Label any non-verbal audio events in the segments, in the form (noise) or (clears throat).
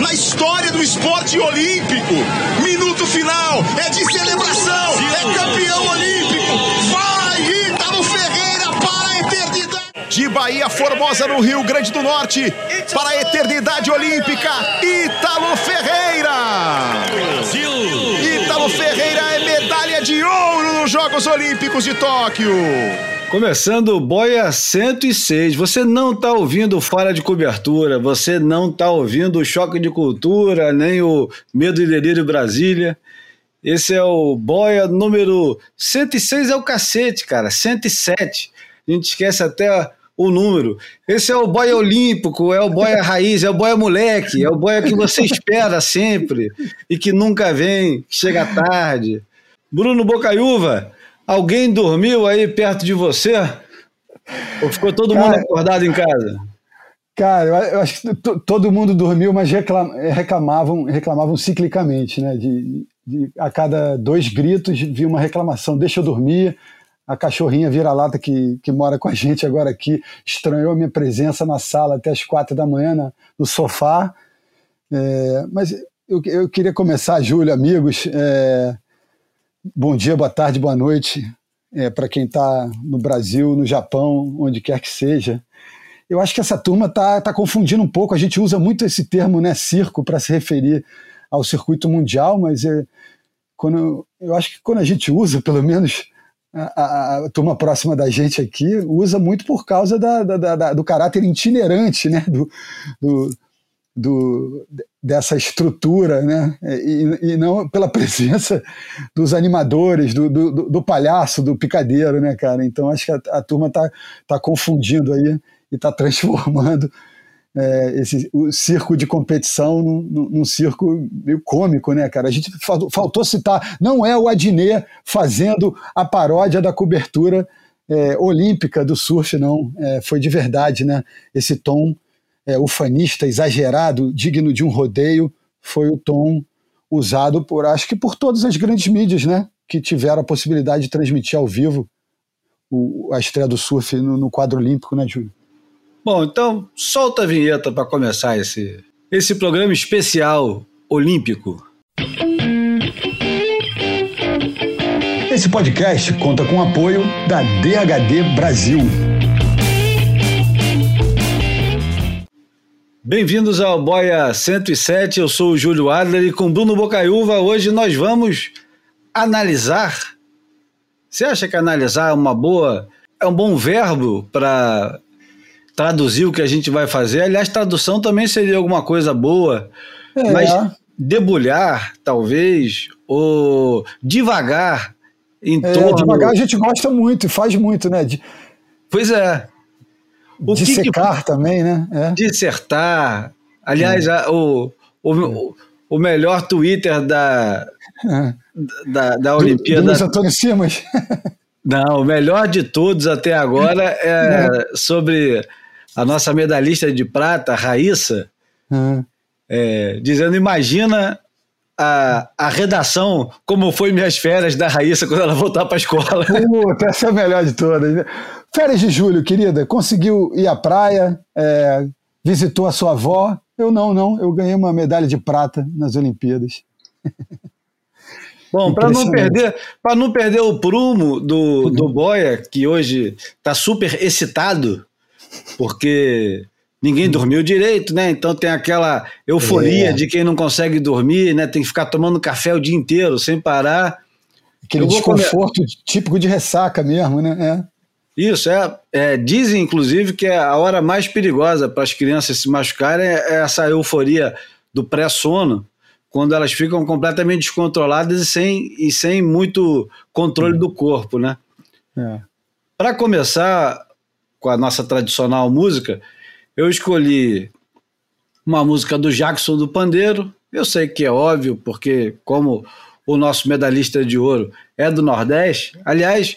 na história do esporte olímpico. Minuto final, é de celebração, é campeão olímpico. Vai, Ítalo Ferreira, para a eternidade. De Bahia Formosa, no Rio Grande do Norte, para a eternidade olímpica, Ítalo Ferreira. Brasil! Ítalo Ferreira é medalha de ouro nos Jogos Olímpicos de Tóquio. Começando o Boia 106. Você não está ouvindo Fora de Cobertura, você não está ouvindo o Choque de Cultura, nem o Medo e Delírio Brasília. Esse é o Boia número 106, é o cacete, cara, 107. A gente esquece até o número. Esse é o boia olímpico, é o boia raiz, é o boia moleque, é o boia que você espera sempre e que nunca vem, chega tarde. Bruno Bocaiúva, Alguém dormiu aí perto de você? Ou ficou todo cara, mundo acordado em casa? Cara, eu acho que todo mundo dormiu, mas reclamavam, reclamavam ciclicamente, né? De, de, a cada dois gritos vi uma reclamação: deixa eu dormir. A cachorrinha vira-lata que, que mora com a gente agora aqui estranhou a minha presença na sala até as quatro da manhã na, no sofá. É, mas eu, eu, queria começar, Júlio, amigos, é, Bom dia, boa tarde, boa noite é, para quem está no Brasil, no Japão, onde quer que seja. Eu acho que essa turma está tá confundindo um pouco. A gente usa muito esse termo, né, circo, para se referir ao circuito mundial, mas é, quando, eu acho que quando a gente usa, pelo menos a, a, a turma próxima da gente aqui, usa muito por causa da, da, da, do caráter itinerante né, do, do do, dessa estrutura, né? E, e, não pela (laughs) presença dos animadores, do, do, do, palhaço, do picadeiro, né, cara? Então acho que a, a turma tá, tá confundindo aí e tá (laughs) transformando é, esse, o circo de competição num, num, circo meio cômico, né, cara? A gente faltou citar, não é o Adnet fazendo a paródia da cobertura é, olímpica do surf, não. É, foi de verdade, né? Esse tom é, ufanista, exagerado, digno de um rodeio, foi o tom usado por, acho que por todas as grandes mídias, né? Que tiveram a possibilidade de transmitir ao vivo o, a estreia do surf no, no quadro olímpico, né, Júlio? Bom, então solta a vinheta para começar esse, esse programa especial olímpico. Esse podcast conta com o apoio da DHD Brasil. Bem-vindos ao Boia 107, eu sou o Júlio Adler e com Bruno Bocaiúva hoje nós vamos analisar. Você acha que analisar é uma boa, é um bom verbo para traduzir o que a gente vai fazer? Aliás, tradução também seria alguma coisa boa, é. mas debulhar, talvez, ou devagar em é, torno... Devagar a gente gosta muito e faz muito, né? De... Pois é, o Dissecar que, também, né? É. Dissertar. Aliás, a, o, o, o melhor Twitter da, é. da, da Olimpíada. Do, Luiz Antônio Simas. (laughs) Não, o melhor de todos até agora é, é. sobre a nossa medalhista de prata, Raíssa, é, dizendo: imagina a, a redação como foi minhas férias da Raíssa quando ela voltar para a escola. Puta, essa é a melhor de todas. Férias de julho, querida, conseguiu ir à praia, é, visitou a sua avó. Eu não, não. Eu ganhei uma medalha de prata nas Olimpíadas. (laughs) Bom, para não perder, para não perder o prumo do, do Boia, que hoje está super excitado, porque ninguém dormiu direito, né? Então tem aquela euforia é. de quem não consegue dormir, né? Tem que ficar tomando café o dia inteiro sem parar. Aquele desconforto típico de ressaca mesmo, né? É. Isso, é, é, dizem inclusive que é a hora mais perigosa para as crianças se machucarem é essa euforia do pré-sono, quando elas ficam completamente descontroladas e sem, e sem muito controle do corpo, né? É. Para começar com a nossa tradicional música, eu escolhi uma música do Jackson do Pandeiro. Eu sei que é óbvio, porque como o nosso medalhista de ouro é do Nordeste, aliás,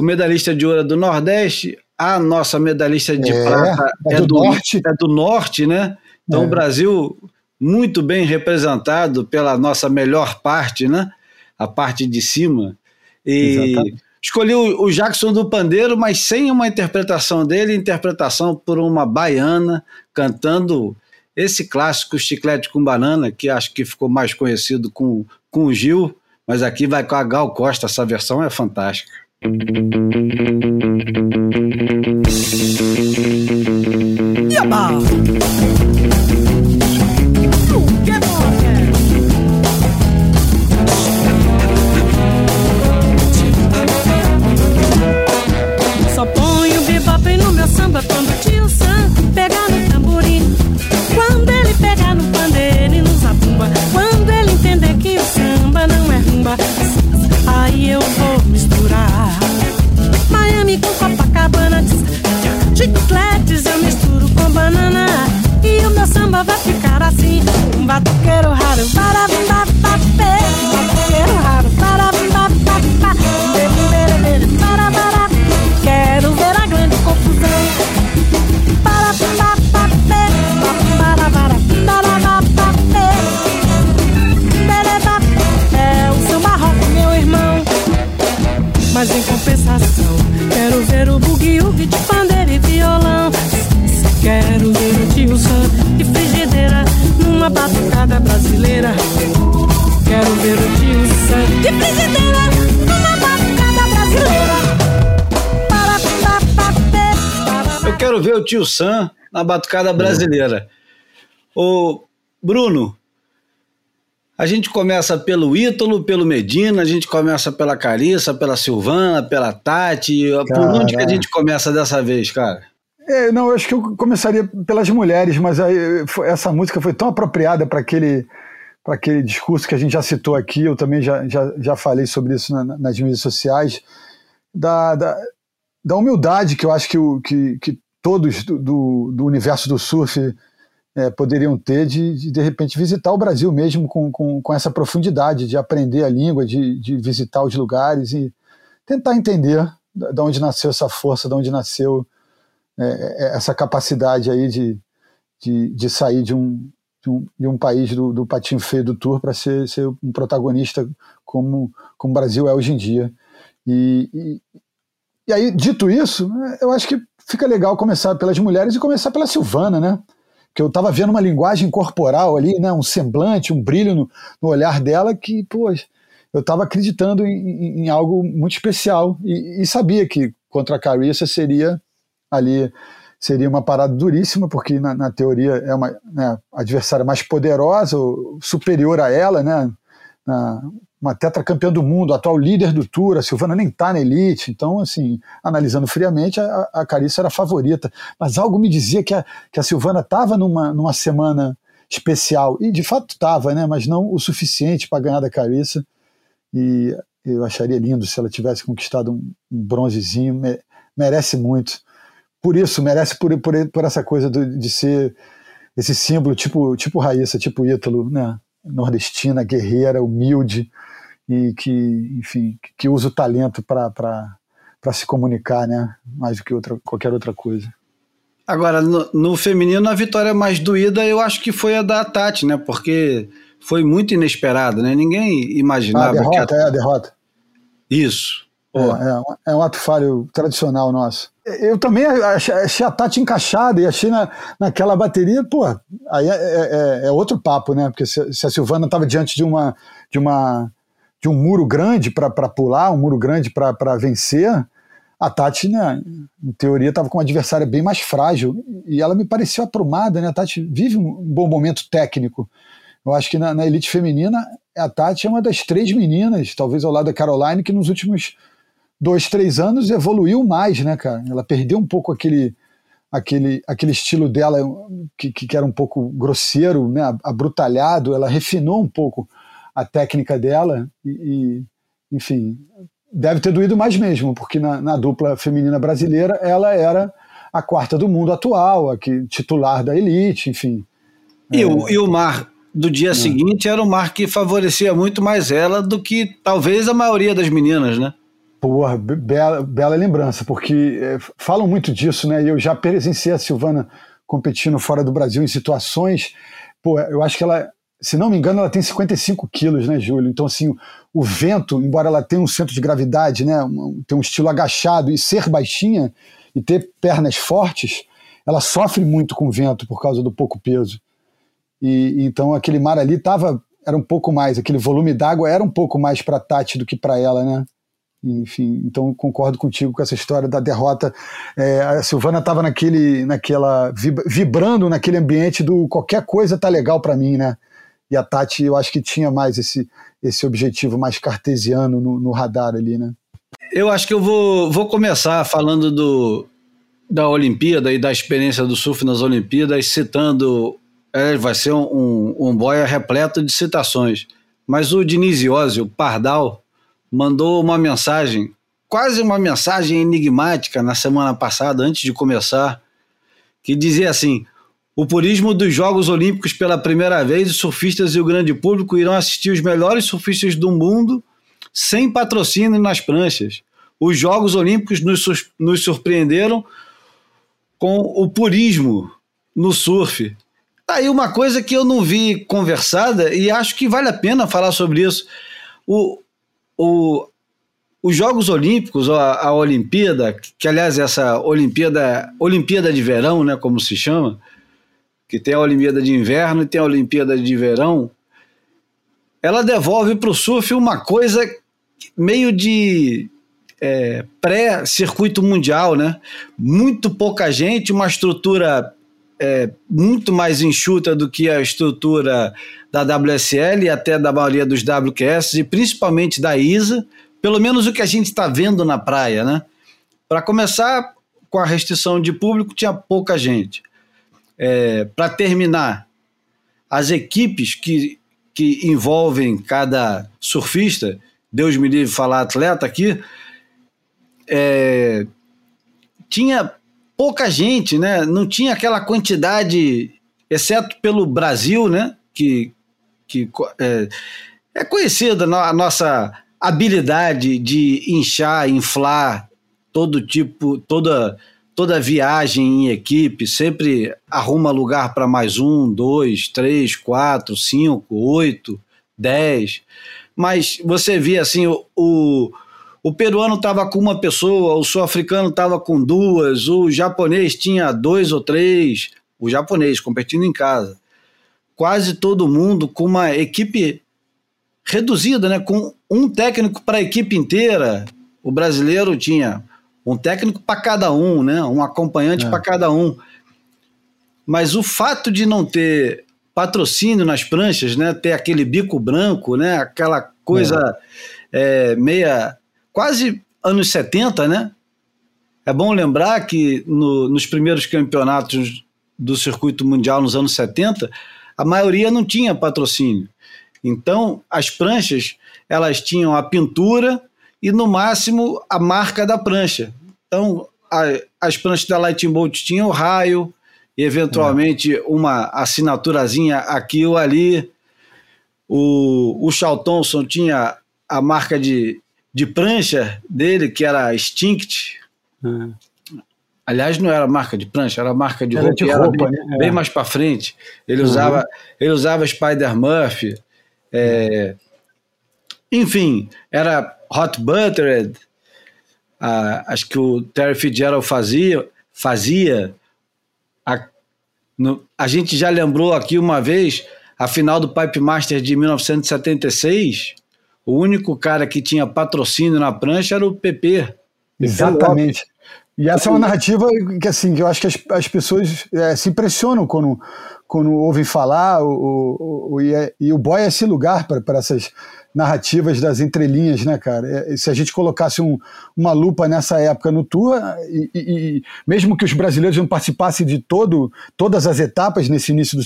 o medalhista de ouro é do Nordeste, a nossa medalhista de é, prata é, é do, do, norte. é do Norte, né? Então é. o Brasil muito bem representado pela nossa melhor parte, né? A parte de cima. E Exatamente. escolhi o, o Jackson do Pandeiro, mas sem uma interpretação dele, interpretação por uma baiana cantando esse clássico Chiclete com Banana, que acho que ficou mais conhecido com, com o Gil, mas aqui vai com a Gal Costa, essa versão é fantástica. Yabba! Ficar assim Um batuqueiro raro, para batucada brasileira. Quero ver o tio Sam de frigideira numa batucada brasileira. Eu quero ver o tio Sam na batucada brasileira. Ô, Bruno, a gente começa pelo Ítalo, pelo Medina, a gente começa pela Carissa, pela Silvana, pela Tati. Cara, Por onde que a gente começa dessa vez, cara? É, não, eu acho que eu começaria pelas mulheres, mas aí, essa música foi tão apropriada para aquele, aquele discurso que a gente já citou aqui, eu também já, já, já falei sobre isso na, nas mídias sociais, da, da, da, humildade que eu acho que, que, que todos do, do, do universo do surf é, poderiam ter de, de, de repente, visitar o Brasil mesmo com, com, com essa profundidade, de aprender a língua, de, de visitar os lugares e tentar entender de onde nasceu essa força, de onde nasceu é, é, essa capacidade aí de, de, de sair de um, de um, de um país do, do patinho feio do tour para ser, ser um protagonista como, como o Brasil é hoje em dia. E, e, e aí, dito isso, eu acho que fica legal começar pelas mulheres e começar pela Silvana, né? que eu estava vendo uma linguagem corporal ali, né, um semblante, um brilho no, no olhar dela que, pô, eu estava acreditando em, em, algo muito especial e, e, sabia que contra a Carissa seria ali seria uma parada duríssima porque na, na teoria é uma né, adversária mais poderosa, superior a ela, né, na, uma tetracampeã do mundo, atual líder do Tour, a Silvana nem tá na elite, então, assim, analisando friamente, a, a Carissa era a favorita, mas algo me dizia que a, que a Silvana estava numa, numa semana especial, e de fato estava, né, mas não o suficiente para ganhar da Carissa, e eu acharia lindo se ela tivesse conquistado um, um bronzezinho, me, merece muito, por isso, merece por, por, por essa coisa do, de ser esse símbolo tipo, tipo Raíssa, tipo Ítalo, né, nordestina, guerreira, humilde, e que, enfim, que usa o talento para se comunicar, né? Mais do que outra, qualquer outra coisa. Agora, no, no, feminino, a vitória mais doída eu acho que foi a da Tati, né? Porque foi muito inesperada, né? Ninguém imaginava. A derrota, que a... é a derrota. Isso. É, é, é, um ato falho tradicional nosso. Eu também achei, a Tati encaixada e achei na, naquela bateria, pô, aí é, é, é outro papo, né? Porque se, se a Silvana estava diante de uma, de uma de um muro grande para pular, um muro grande para vencer, a Tati, né, em teoria, estava com uma adversária bem mais frágil e ela me pareceu aprumada. Né? A Tati vive um bom momento técnico. Eu acho que na, na, elite feminina, a Tati é uma das três meninas, talvez ao lado da Caroline, que nos últimos dois, três anos evoluiu mais, né, cara? Ela perdeu um pouco aquele, aquele, aquele estilo dela que, que era um pouco grosseiro, né, abrutalhado, ela refinou um pouco a técnica dela e, e, enfim, deve ter doído mais mesmo, porque na, na, dupla feminina brasileira ela era a quarta do mundo atual, a que, titular da elite, enfim. E, é... o, e o mar do dia é. seguinte era um mar que favorecia muito mais ela do que talvez a maioria das meninas, né? Porra, bela, bela lembrança, porque é, falam muito disso, né? Eu já presenciei a Silvana competindo fora do Brasil em situações. Pô, eu acho que ela se não me engano, ela tem 55 quilos, né, Júlio? Então, assim, o vento, embora ela tenha um centro de gravidade, né, ter um estilo agachado e ser baixinha e ter pernas fortes, ela sofre muito com o vento por causa do pouco peso. E então aquele mar ali tava era um pouco mais, aquele volume d'água era um pouco mais para Tati do que para ela, né? Enfim, então concordo contigo com essa história da derrota. É, a Silvana estava naquele, naquela vibrando naquele ambiente do qualquer coisa tá legal para mim, né? E a Tati, eu acho que tinha mais esse, esse objetivo mais cartesiano no, no radar ali, né? Eu acho que eu vou, vou começar falando do, da Olimpíada e da experiência do surf nas Olimpíadas, citando. É, vai ser um, um, um boia repleto de citações. Mas o Diniz Iose, o Pardal, mandou uma mensagem, quase uma mensagem enigmática na semana passada, antes de começar, que dizia assim: o purismo dos Jogos Olímpicos pela primeira vez, os surfistas e o grande público irão assistir os melhores surfistas do mundo sem patrocínio nas pranchas. Os Jogos Olímpicos nos, nos surpreenderam com o purismo no surf. Tá aí uma coisa que eu não vi conversada e acho que vale a pena falar sobre isso. O, o, os Jogos Olímpicos, a, a Olimpíada, que aliás essa Olimpíada, Olimpíada de Verão, né, como se chama, que tem a Olimpíada de Inverno e tem a Olimpíada de Verão, ela devolve para o surf uma coisa meio de é, pré-circuito mundial, né? Muito pouca gente, uma estrutura é, muito mais enxuta do que a estrutura da WSL e até da maioria dos WQS e principalmente da ISA, pelo menos o que a gente está vendo na praia, né? Para começar, com a restrição de público, tinha pouca gente. É, Para terminar, as equipes que, que envolvem cada surfista, Deus me livre falar atleta aqui, é, tinha pouca gente, né? Não tinha aquela quantidade, exceto pelo Brasil, né? Que, que é, é conhecida a nossa habilidade de inchar, inflar todo tipo, toda toda viagem em equipe sempre arruma lugar para mais um, dois, três, quatro, cinco, oito, dez. Mas você via assim o, o o peruano estava com uma pessoa, o sul-africano estava com duas, o japonês tinha dois ou três, o japonês competindo em casa. Quase todo mundo com uma equipe reduzida, né? com um técnico para a equipe inteira. O brasileiro tinha um técnico para cada um, né? um acompanhante é. para cada um. Mas o fato de não ter patrocínio nas pranchas, né? ter aquele bico branco, né? aquela coisa é. É, meia quase anos 70, né? É bom lembrar que no, nos primeiros campeonatos do circuito mundial nos anos 70, a maioria não tinha patrocínio. Então, as pranchas, elas tinham a pintura e, no máximo, a marca da prancha. Então, a, as pranchas da Lightning Bolt tinham o raio, e eventualmente é. uma assinaturazinha aqui ou ali. O, o Thompson tinha a marca de, de prancha dele, que era Extinct. Uhum. Aliás, não era marca de prancha, era marca de era roupa, de roupa bem, né? bem é. mais para frente. Ele, uhum. usava, ele usava Spider Murphy. É, enfim, era Hot Buttered. Ah, acho que o Terry Fitzgerald fazia. fazia a, no, a gente já lembrou aqui uma vez a final do Pipe Master de 1976 o único cara que tinha patrocínio na prancha era o PP. Exatamente. E essa é uma narrativa que, assim, que eu acho que as, as pessoas é, se impressionam quando, quando ouvem falar, o, o, o, e, é, e o boy é esse lugar para essas narrativas das entrelinhas, né, cara? É, se a gente colocasse um, uma lupa nessa época no Tour, e, e, mesmo que os brasileiros não participassem de todo, todas as etapas nesse início do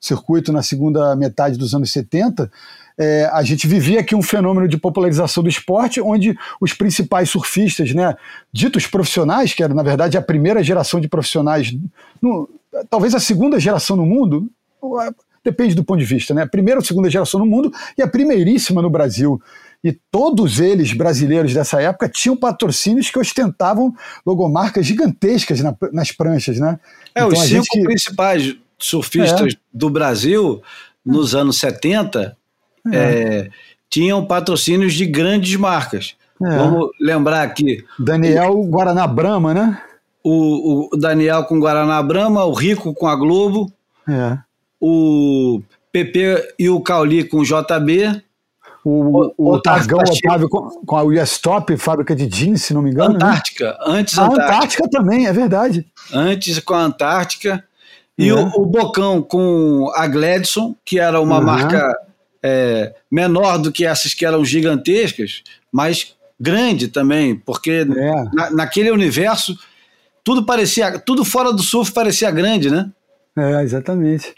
circuito na segunda metade dos anos 70, é, a gente vivia aqui um fenômeno de popularização do esporte, onde os principais surfistas, né, ditos profissionais, que era na verdade a primeira geração de profissionais, no, talvez a segunda geração no mundo, depende do ponto de vista, né? A primeira ou segunda geração no mundo e a primeiríssima no Brasil. E todos eles, brasileiros dessa época, tinham patrocínios que ostentavam logomarcas gigantescas na, nas pranchas, né? É, então, os cinco gente... principais surfistas é. do Brasil nos anos 70 é. É, tinham patrocínios de grandes marcas. É. Vamos lembrar aqui. Daniel o, Guaraná Brahma, né? O, o, Daniel com Guaraná Brahma, o Rico com a Globo. É. o PP e o Cauli com o JB. O, o, o Targão Otávio com, com a US Top, fábrica de jeans, se não me engano. Né? Antártica, né? antes a Antártica. Antártica também, é verdade. Antes com a Antártica. E é. o, o, Bocão com a Gladson, que era uma uhum. marca é, menor do que essas que eram gigantescas, mas grande também, porque é. na, naquele universo tudo parecia, tudo fora do surf parecia grande, né? É, exatamente.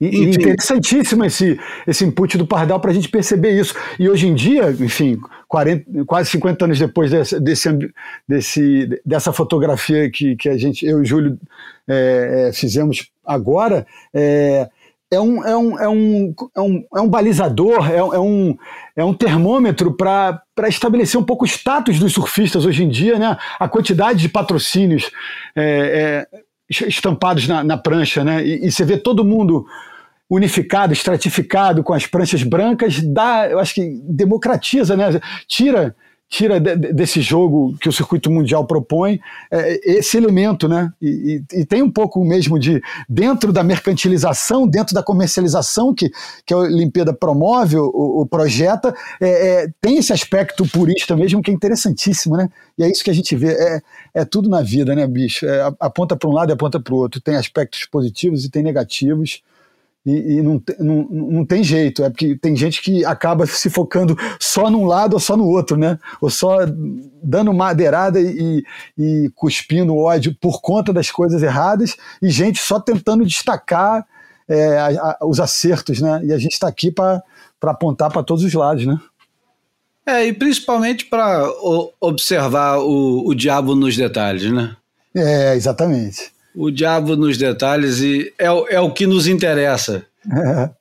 E, interessantíssimo esse, esse input do Pardal para a gente perceber isso. E hoje em dia, enfim, 40, quase 50 anos depois desse, desse, desse, dessa fotografia que, que a gente, eu e o Júlio é, é, fizemos agora, é, é um, é um, é um, é um, é um balizador, é, é um, é um termômetro para estabelecer um pouco o status dos surfistas hoje em dia, né? a quantidade de patrocínios é, é, estampados na, na, prancha, né? E, e, você vê todo mundo unificado, estratificado, com as pranchas brancas, dá, eu acho que democratiza, né? Tira tira de, desse jogo que o circuito mundial propõe é, esse elemento, né? E, e, e, tem um pouco mesmo de dentro da mercantilização, dentro da comercialização que, que a Olimpíada promove, o, o projeta, é, é, tem esse aspecto purista mesmo que é interessantíssimo, né? E é isso que a gente vê, é, é tudo na vida, né, bicho? É, aponta para um lado e aponta para o outro. Tem aspectos positivos e tem negativos. E, e não, não, não tem jeito, é porque tem gente que acaba se focando só num lado ou só no outro, né? Ou só dando madeirada e, e cuspindo ódio por conta das coisas erradas, e gente só tentando destacar é, a, a, os acertos, né? E a gente está aqui para apontar para todos os lados, né? É, e principalmente para observar o, o diabo nos detalhes, né? É, exatamente o diabo nos detalhes e é, é o que nos interessa. (laughs)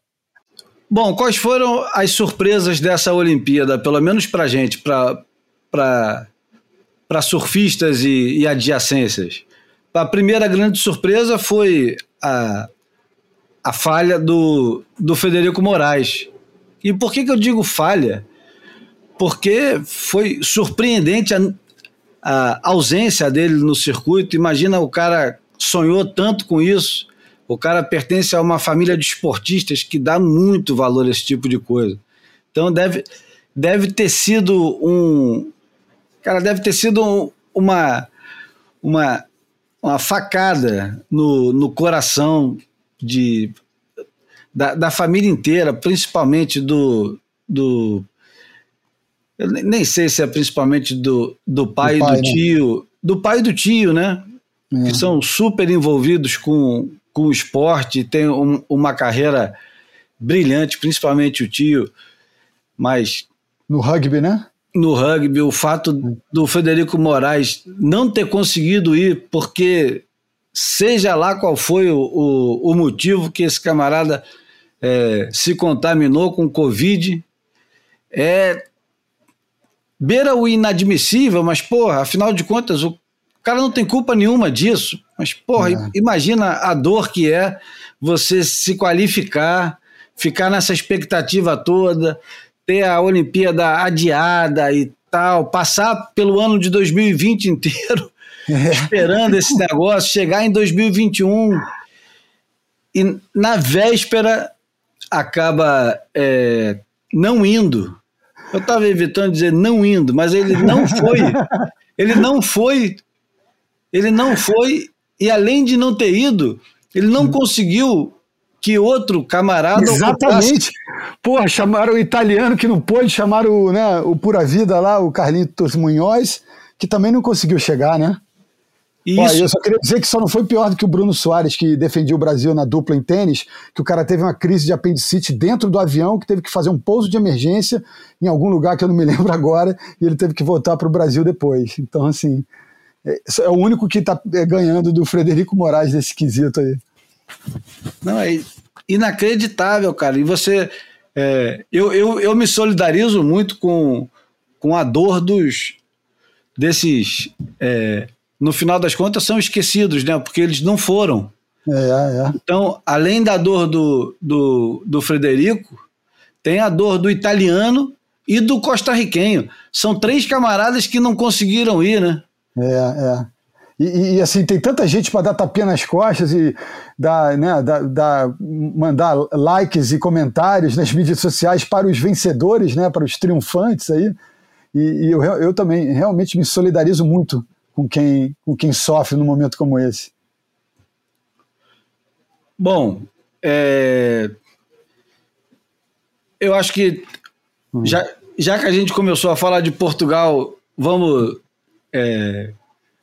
Bom, quais foram as surpresas dessa Olimpíada, pelo menos para gente, para surfistas e, e adjacências? A primeira grande surpresa foi a, a falha do, do Federico Moraes. E por que, que eu digo falha? Porque foi surpreendente a, a ausência dele no circuito. Imagina o cara sonhou tanto com isso. O cara pertence a uma família de esportistas que dá muito valor a esse tipo de coisa. Então deve, deve ter sido um. Cara, deve ter sido um, uma, uma, uma facada no, no coração de, da, da família inteira, principalmente do. do eu nem sei se é principalmente do, do pai, do pai e do né? tio. Do pai e do tio, né? É. que são super envolvidos com, com o esporte, tem um, uma carreira brilhante, principalmente o tio, mas... No rugby, né? No rugby, o fato do Federico Moraes não ter conseguido ir, porque seja lá qual foi o, o, o motivo que esse camarada é, se contaminou com Covid, é beira o inadmissível, mas, porra, afinal de contas, o o cara não tem culpa nenhuma disso. Mas, porra, é. imagina a dor que é você se qualificar, ficar nessa expectativa toda, ter a Olimpíada adiada e tal, passar pelo ano de 2020 inteiro é. (laughs) esperando esse negócio, chegar em 2021 e na véspera acaba é, não indo. Eu estava evitando dizer não indo, mas ele não foi. (laughs) ele não foi ele não foi, e além de não ter ido, ele não conseguiu que outro camarada. Exatamente. Porra, chamaram o italiano que não pôde, chamaram o, né, o Pura Vida lá, o Carlitos Munhoz, que também não conseguiu chegar, né? Isso. Eu só queria dizer que só não foi pior do que o Bruno Soares, que defendia o Brasil na dupla em tênis, que o cara teve uma crise de apendicite dentro do avião, que teve que fazer um pouso de emergência em algum lugar que eu não me (laughs) lembro agora, e ele teve que voltar para o Brasil depois. Então, assim, é, é o único que está é, ganhando do Frederico Moraes nesse quesito aí. Não, é inacreditável, cara. E você. É, eu, eu, eu me solidarizo muito com, com a dor dos desses. É, no final das contas, são esquecidos, né? Porque eles não foram. É, é. Então, além da dor do, do, do Frederico, tem a dor do italiano e do costarriquenho. São três camaradas que não conseguiram ir, né? É, é. E, e, assim, tem tanta gente para dar tapinha nas costas e dar, né, dar, dar, mandar likes e comentários nas mídias sociais para os vencedores, né, para os triunfantes aí. E, e eu, eu também realmente me solidarizo muito com quem, com quem sofre num momento como esse. Bom, é... eu acho que hum. já, já que a gente começou a falar de Portugal, vamos é,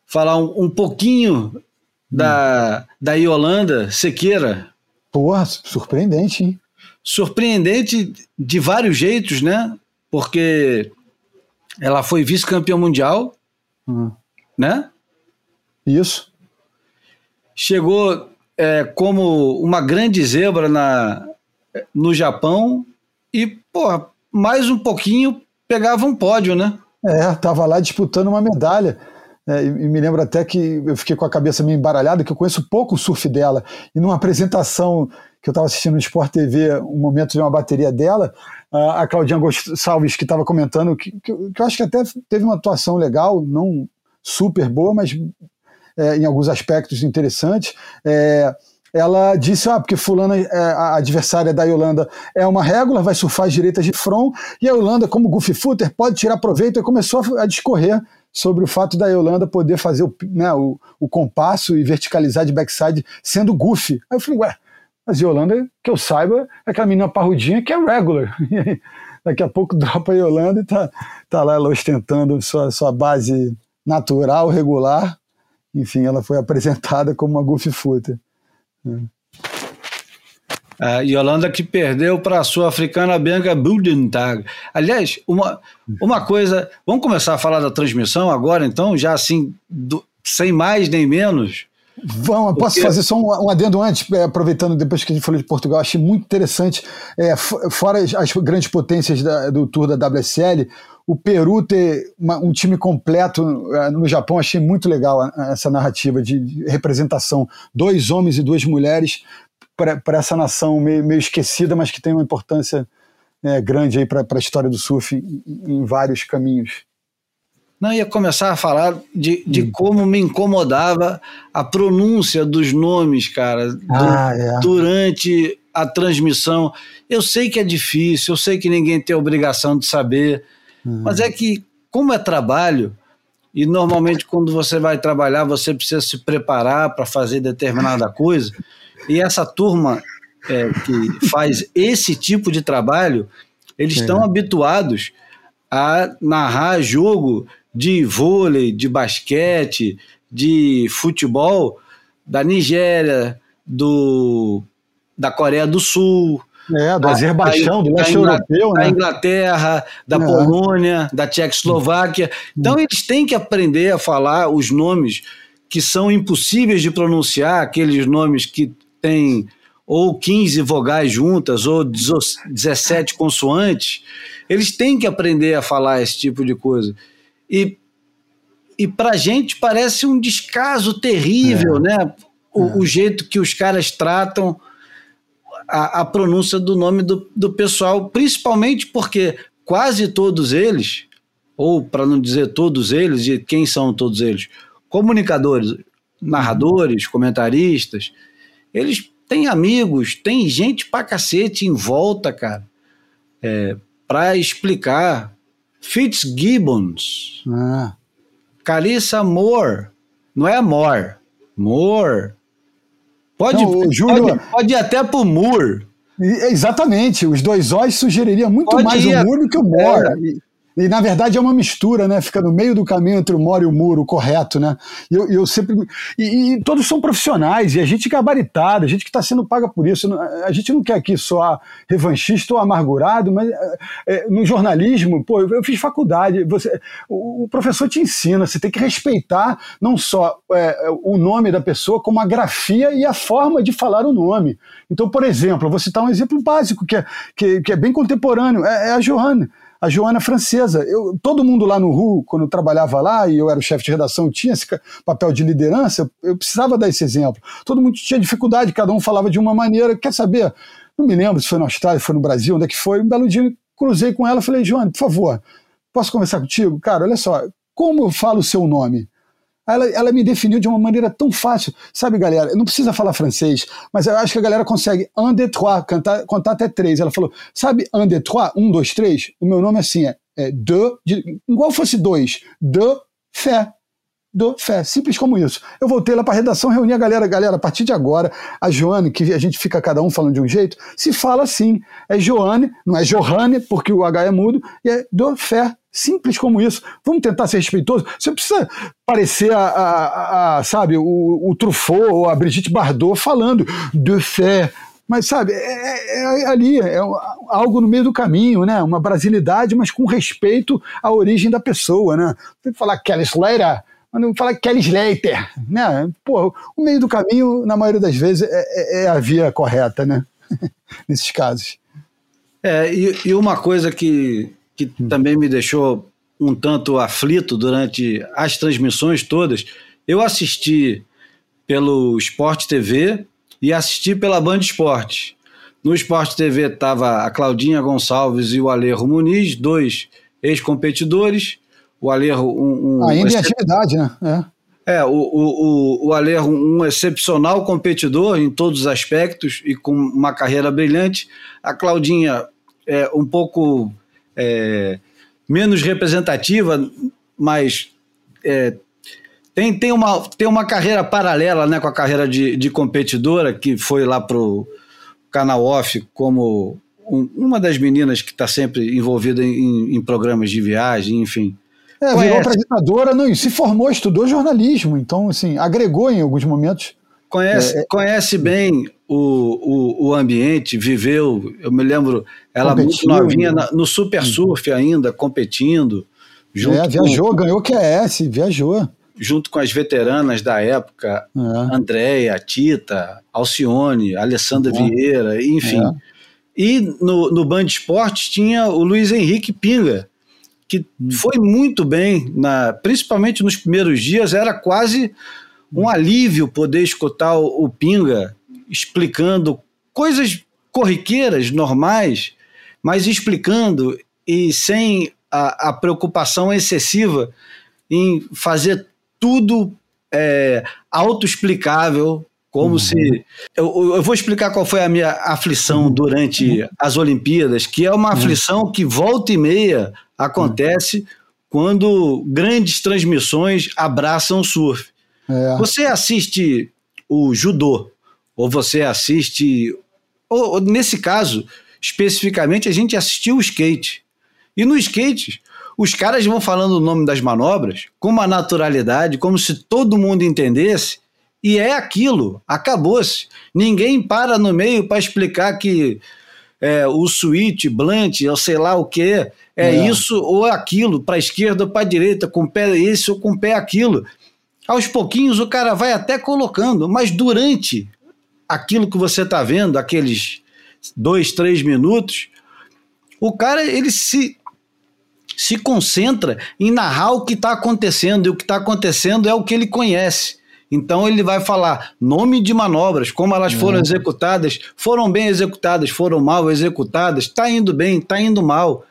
falar um, um pouquinho da, da Yolanda Sequeira. Porra, surpreendente, hein? Surpreendente de vários jeitos, né? Porque ela foi vice-campeã mundial, hum. né? Isso. Chegou é, como uma grande zebra na, no Japão e, pô, mais um pouquinho pegava um pódio, né? É, tava lá disputando uma medalha. É, e, me lembro até que eu fiquei com a cabeça meio embaralhada, que eu conheço pouco o surf dela. E numa apresentação que eu estava assistindo no Sport TV, um momento de uma bateria dela, a Claudinha Gonçalves, que estava comentando, que, que, eu acho que até teve uma atuação legal, não super boa, mas é, em alguns aspectos interessantes. É, ela disse, ah, porque fulana, é, a adversária da Yolanda é uma régula, vai surfar as direitas de front, e a Yolanda, como goofy footer, pode tirar proveito, e começou a discorrer sobre o fato da Yolanda poder fazer o, né, o, o compasso e verticalizar de backside sendo goofy. Aí eu falei, ué, mas Yolanda, que eu saiba, é aquela menina parrudinha que é regular. (laughs) Daqui a pouco (laughs) dropa a Yolanda e tá, tá lá ela ostentando sua, sua base natural, regular, enfim, ela foi apresentada como uma goofy footer. A Yolanda que perdeu para a sul-africana Bianca Budentag. Aliás, uma, uma coisa, vamos começar a falar da transmissão agora, então, já assim, do, sem mais nem menos. Vamos, Porque... posso fazer só um, um adendo antes, é, aproveitando depois que a gente falou de Portugal, achei muito interessante, é, fora as, as, grandes potências da, do Tour da WSL, o Peru ter uma, um time completo uh, no Japão, achei muito legal essa narrativa de, de, representação. Dois homens e duas mulheres para essa nação meio, meio, esquecida, mas que tem uma importância é, grande aí para a história do surf em, em, vários caminhos. Não, ia começar a falar de, de hum. como me incomodava a pronúncia dos nomes, cara, do, ah, é. durante a transmissão. Eu sei que é difícil, eu sei que ninguém tem obrigação de saber, Uhum. Mas é que, como é trabalho, e normalmente quando você vai trabalhar, você precisa se preparar para fazer determinada coisa, e essa turma é, que faz esse tipo de trabalho, eles estão habituados a narrar jogo de vôlei, de basquete, de futebol da Nigéria, do, da Coreia do Sul, é, do Azerbaijão, do leste europeu, né? Da Inglaterra, da é. Polônia, da Tchecoslováquia. Então hum. eles têm que aprender a falar os nomes que são impossíveis de pronunciar, aqueles nomes que têm ou 15 vogais juntas ou 17 consoantes. Eles têm que aprender a falar esse tipo de coisa. E, e para a gente parece um descaso terrível, é. né? O, é. o jeito que os caras tratam a, a pronúncia do nome do, do pessoal, principalmente porque quase todos eles, ou para não dizer todos eles, de quem são todos eles? Comunicadores, narradores, comentaristas, eles têm amigos, tem gente pra cacete em volta, cara, é, para explicar. Fitzgibbons, ah. Carissa Moore, não é Moore, Moore, Pode, então, Júnior, pode, pode ir até pro Moore. Exatamente, os dois O's sugeriria muito pode mais ir, o Moore do que o Moore. É. E na verdade é uma mistura, né? Fica no meio do caminho entre o moro e o muro, correto, né? E eu, eu sempre. E, e, todos são profissionais, e a gente gabaritada, a gente que está sendo paga por isso. A gente não quer aqui soar revanchista ou amargurado, mas é, é, no jornalismo, pô, eu, eu fiz faculdade, você, o, o, professor te ensina, você tem que respeitar não só é, o nome da pessoa, como a grafia e a forma de falar o nome. Então, por exemplo, eu vou citar um exemplo básico, que é, que, que é bem contemporâneo, é, é a Johanna a Joana Francesa. Eu, todo mundo lá no RU, quando eu trabalhava lá e eu era o chefe de redação, tinha esse papel de liderança, eu precisava dar esse exemplo. Todo mundo tinha dificuldade, cada um falava de uma maneira. Quer saber? Não me lembro se foi na Austrália, foi no Brasil, onde é que foi. Um belo dia cruzei com ela falei, Joana, por favor, posso conversar contigo? Cara, olha só, como eu falo o seu nome? Ela, ela me definiu de uma maneira tão fácil. Sabe, galera, não precisa falar francês, mas eu acho que a galera consegue un, deux, trois, cantar, contar até três. Ela falou, sabe un, deux, trois, um, dois, três? O meu nome é assim, é, é de, de, igual fosse dois, de fé do Fé. Simples como isso. Eu voltei lá para a redação, reuni a galera. Galera, a partir de agora, a Joane, que a gente fica cada um falando de um jeito, se fala assim. É Joane, não é Johanne, porque o H é mudo, e é do Fé. Simples como isso. Vamos tentar ser respeitoso. Você precisa parecer a, a, a sabe, o, o Truffaut ou a Brigitte Bardot falando de fé. Mas, sabe, é, é, é, ali, é algo no meio do caminho, né? Uma brasilidade, mas com respeito à origem da pessoa, né? Tem que falar Kelly Slater, quando fala Kelly Slater, né? Pô, o meio do caminho, na maioria das vezes, é, é, é a via correta, né? (laughs) Nesses casos. É, e, e, uma coisa que, que hum. também me deixou um tanto aflito durante as transmissões todas, eu assisti pelo Sport TV e assisti pela Band Esporte. No Sport TV estava a Claudinha Gonçalves e o Alejo Muniz, dois ex-competidores, o Alejo um, um ainda em atividade, né? É. é o, o, o Alejo, um excepcional competidor em todos os aspectos e com uma carreira brilhante. A Claudinha é um pouco é, menos representativa, mas é, tem, tem, uma, tem uma carreira paralela né, com a carreira de, de competidora, que foi lá para o canal off como um, uma das meninas que está sempre envolvida em, em, programas de viagem, enfim. É, Conhece. virou apresentadora, não, se formou, estudou jornalismo, então, assim, agregou em alguns momentos. Conhece, é, é, conhece bem o, o, o, ambiente, viveu, eu me lembro, ela muito novinha né? no Super Surf ainda, competindo. Junto é, viajou, com, ganhou QS, viajou. Junto com as veteranas da época, é. Andréia, Tita, Alcione, Alessandra é. Vieira, enfim. É. E no, no Band Esportes tinha o Luiz Henrique Pinga, que hum. foi muito bem, na, principalmente nos primeiros dias, era quase um alívio poder escutar o, o Pinga explicando coisas corriqueiras, normais, mas explicando e sem a, a preocupação excessiva em fazer tudo é, autoexplicável, como uhum. se. Eu, eu, vou explicar qual foi a minha aflição uhum. durante uhum. as Olimpíadas, que é uma uhum. aflição que volta e meia acontece quando grandes transmissões abraçam o surf. É. Você assiste o judô, ou você assiste. Ou, ou, nesse caso, especificamente, a gente assistiu o skate. E no skate, os caras vão falando o nome das manobras com uma naturalidade, como se todo mundo entendesse, e é aquilo, acabou-se. Ninguém para no meio para explicar que é, o switch, blunt, ou sei lá o que, é, é, isso ou aquilo, para a esquerda ou para a direita, com o pé isso ou com o pé aquilo. Aos pouquinhos o cara vai até colocando, mas durante aquilo que você está vendo, aqueles dois, três minutos, o cara ele se se concentra em narrar o que está acontecendo, e o que está acontecendo é o que ele conhece. Então ele vai falar nome de manobras, como elas foram uhum. executadas, foram bem executadas, foram mal executadas, está indo bem, está indo mal.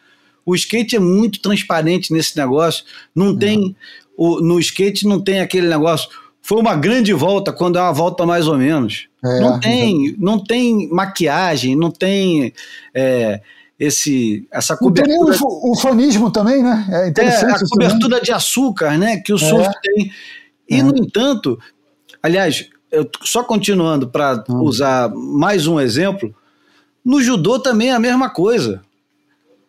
O skate é muito transparente nesse negócio. Não uhum. tem o, no skate não tem aquele negócio. Foi uma grande volta quando é uma volta mais ou menos. É, não tem, não tem maquiagem, não tem é, esse essa cobertura. Não tem o, o fanismo também, né? É interessante. É, a cobertura também. de açúcar, né? Que o surf é. tem. E, é. no entanto, aliás, eu, só continuando para hum. usar mais um exemplo, no judô também é a mesma coisa.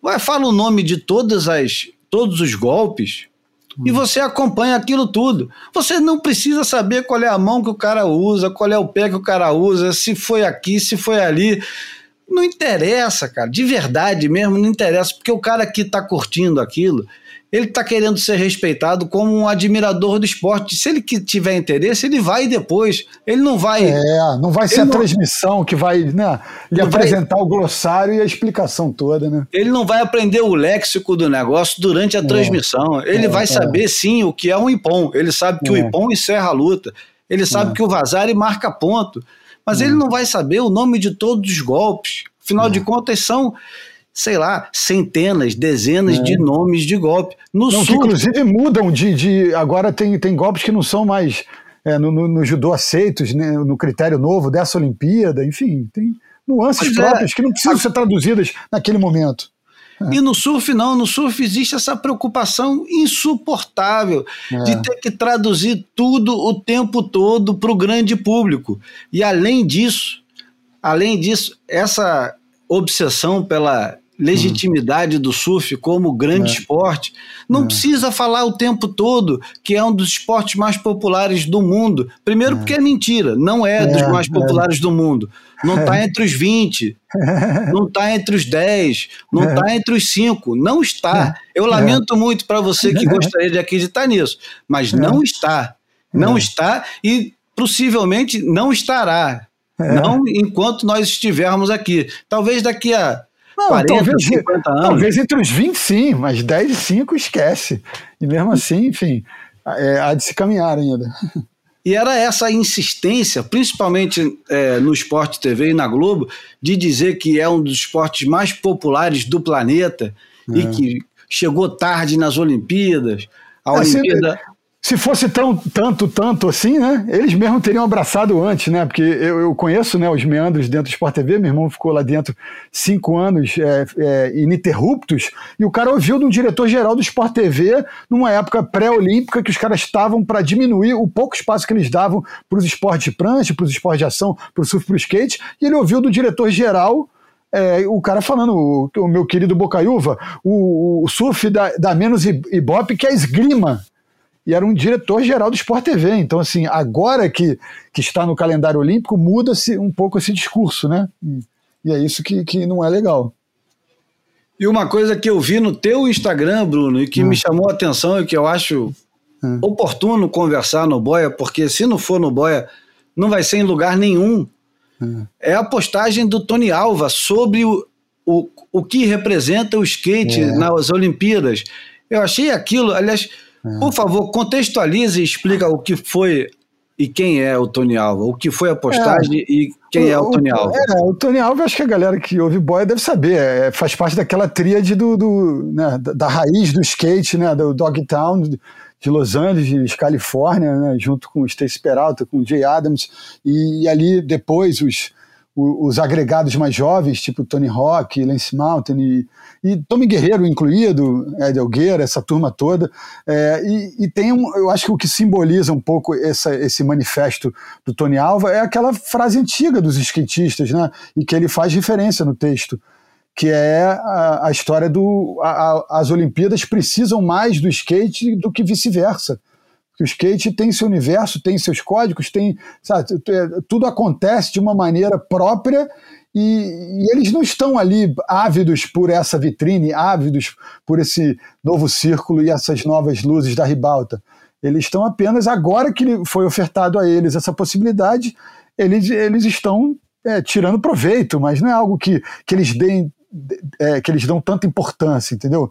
Vai, fala o nome de todas as, todos os golpes hum. e você acompanha aquilo tudo. Você não precisa saber qual é a mão que o cara usa, qual é o pé que o cara usa, se foi aqui, se foi ali. Não interessa, cara, de verdade mesmo, não interessa, porque o cara que está curtindo aquilo, ele está querendo ser respeitado como um admirador do esporte. Se ele tiver interesse, ele vai depois. Ele não vai. É, não vai ser a não, transmissão que vai né, lhe apresentar vai, o glossário e a explicação toda, né? Ele não vai aprender o léxico do negócio durante a é, transmissão. Ele é, vai é. saber sim o que é um ipom. Ele sabe que o é. ipom encerra a luta. Ele sabe é. que o Vazari marca ponto. Mas ele não vai saber o nome de todos os golpes. Afinal de contas, são sei lá, centenas, dezenas é. de nomes de golpe. No não, surf, inclusive mudam de, de. Agora tem, tem golpes que não são mais é, no, no, no, judô aceitos, né, no critério novo dessa Olimpíada, enfim, tem nuances Mas é. próprias é, que não precisam ser traduzidas naquele momento. É. E no surf, não. No surf existe essa preocupação insuportável é. de ter que traduzir tudo o tempo todo para o grande público. E além disso, além disso, essa obsessão pela legitimidade do surf como grande é. esporte, não é. precisa falar o tempo todo que é um dos esportes mais populares do mundo. Primeiro, é. porque é mentira, não é, dos é, mais é. populares do mundo. Não está entre os 20, (laughs) não está entre os 10, não está entre os 5. Não está. Eu lamento muito para você que (laughs) gostaria de acreditar nisso, mas não está. Não está e possivelmente não estará. Não enquanto nós estivermos aqui. Talvez daqui a não, 40, talvez, 50 anos. Talvez entre os 20 sim, mas 10 e 5 esquece. E mesmo assim, enfim, é, há de se caminhar ainda. E era essa insistência, principalmente é, no Esporte TV e na Globo, de dizer que é um dos esportes mais populares do planeta é. e que chegou tarde nas Olimpíadas. A é, Olimpíada se fosse tão, tanto, tanto assim, né? Eles mesmo teriam abraçado antes, né? Porque eu, eu conheço né, os meandros dentro do Sport TV, meu irmão ficou lá dentro cinco anos é, é, ininterruptos, e o cara ouviu de um diretor-geral do Sport TV numa época pré-olímpica que os caras estavam para diminuir o pouco espaço que eles davam para os esportes de prancha, para os esportes de ação, para o surf, para o skate, e ele ouviu do diretor-geral é, o cara falando, o, o, meu querido Bocaiúva, o, o surf da, da menos ibope que é esgrima e era um diretor-geral do Sport TV. Então, assim, agora que, que está no calendário olímpico, muda-se um pouco esse discurso, né? E é isso que, que não é legal. E uma coisa que eu vi no teu Instagram, Bruno, e que hum. me chamou a atenção e que eu acho hum. oportuno conversar no Boia, porque se não for no Boia, não vai ser em lugar nenhum. Hum. É a postagem do Tony Alva sobre o, o, o que representa o skate é. nas Olimpíadas. Eu achei aquilo, aliás. Por favor, contextualize e explica o que foi e quem é o Tony Alva, o que foi a postagem é, e quem o, é o Tony Alva. É, o Tony Alva, acho que a galera que ouve boia deve saber, é, faz parte daquela tríade do, do né, da, da, raiz do skate, né, do Dogtown de Los Angeles, Califórnia, né, junto com o Stacy Peralta, com o Jay Adams, e, e ali depois os, os agregados mais jovens, tipo Tony Hawk, Lance Mountain e, e Tommy Guerreiro incluído, Ed Elgueira, essa turma toda. É, e, e, tem um, eu acho que o que simboliza um pouco essa, esse manifesto do Tony Alva é aquela frase antiga dos skatistas, né? E que ele faz referência no texto, que é a, a história do a, a, as Olimpíadas precisam mais do skate do que vice-versa o skate tem seu universo, tem seus códigos, tem, sabe, tudo acontece de uma maneira própria e, e, eles não estão ali ávidos por essa vitrine, ávidos por esse novo círculo e essas novas luzes da ribalta. Eles estão apenas, agora que foi ofertado a eles essa possibilidade, eles, eles estão é, tirando proveito, mas não é algo que, que eles deem, é, que eles dão tanta importância, entendeu?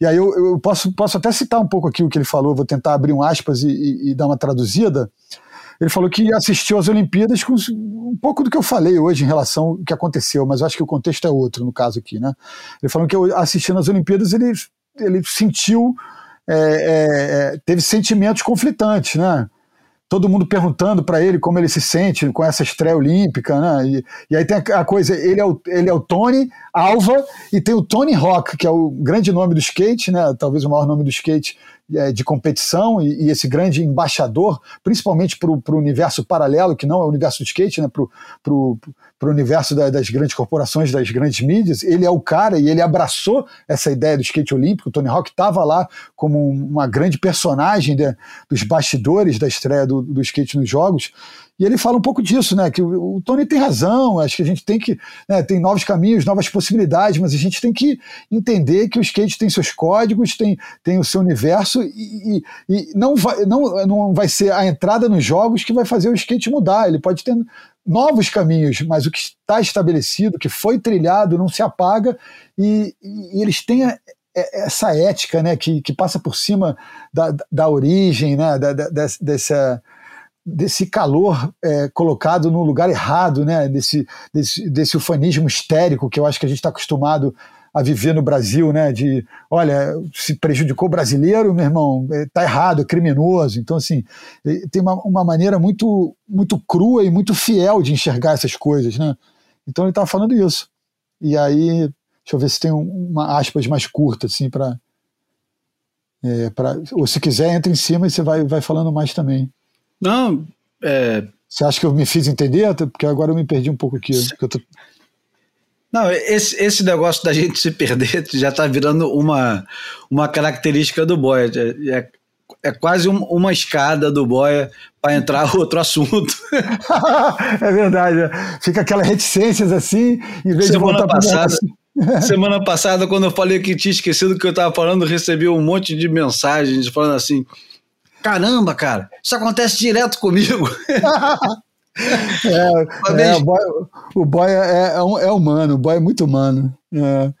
E aí eu, eu, posso, posso até citar um pouco aqui o que ele falou, vou tentar abrir um aspas e, e, e dar uma traduzida. Ele falou que assistiu às Olimpíadas com um pouco do que eu falei hoje em relação ao que aconteceu, mas acho que o contexto é outro no caso aqui, né? Ele falou que assistindo às Olimpíadas ele, ele sentiu, é, é, é teve sentimentos conflitantes, né? Todo mundo perguntando para ele como ele se sente com essa estreia olímpica, né? E, e, aí tem a coisa, ele é, o, ele é o Tony Alva e tem o Tony Hawk, que é o grande nome do skate, né? Talvez o maior nome do skate de competição e, e, esse grande embaixador, principalmente para o universo paralelo, que não é o universo do skate, né? para o universo da, das grandes corporações, das grandes mídias, ele é o cara e ele abraçou essa ideia do skate olímpico. O Tony Hawk estava lá como uma grande personagem de, dos bastidores da estreia do, do skate nos jogos. E ele fala um pouco disso, né? Que o, Tony tem razão, acho que a gente tem que. Né, tem novos caminhos, novas possibilidades, mas a gente tem que entender que o skate tem seus códigos, tem, tem o seu universo, e, e, e não, vai, não, não vai ser a entrada nos jogos que vai fazer o skate mudar. Ele pode ter novos caminhos, mas o que está estabelecido, que foi trilhado, não se apaga, e, e eles têm a, essa ética né, que, que passa por cima da, da origem, né, da, da, dessa desse calor é, colocado no lugar errado, né? Desse, desse, desse ufanismo histérico que eu acho que a gente está acostumado a viver no Brasil, né? De, olha, se prejudicou o brasileiro, meu irmão, é, tá errado, é criminoso. Então, assim, tem uma, uma maneira muito, muito crua e muito fiel de enxergar essas coisas, né? Então ele estava falando isso. E aí, deixa eu ver se tem uma aspas mais curta, assim, para. É, ou se quiser, entra em cima e você vai, vai falando mais também. Não, é... Você acha que eu me fiz entender? Porque agora eu me perdi um pouco aqui. Tô... Não, esse, esse negócio da gente se perder (laughs) já está virando uma, uma característica do Boia. É, é, é quase um, uma escada do Boia para entrar (laughs) outro assunto. (laughs) é verdade. Fica aquelas reticências assim, em vez semana de voltar passada, Semana passada, quando eu falei que tinha esquecido o que eu estava falando, recebi um monte de mensagens falando assim: caramba, cara, isso acontece direto comigo. (laughs) é, é, o boy, o boy é, é, é, humano, o boy é muito humano. É.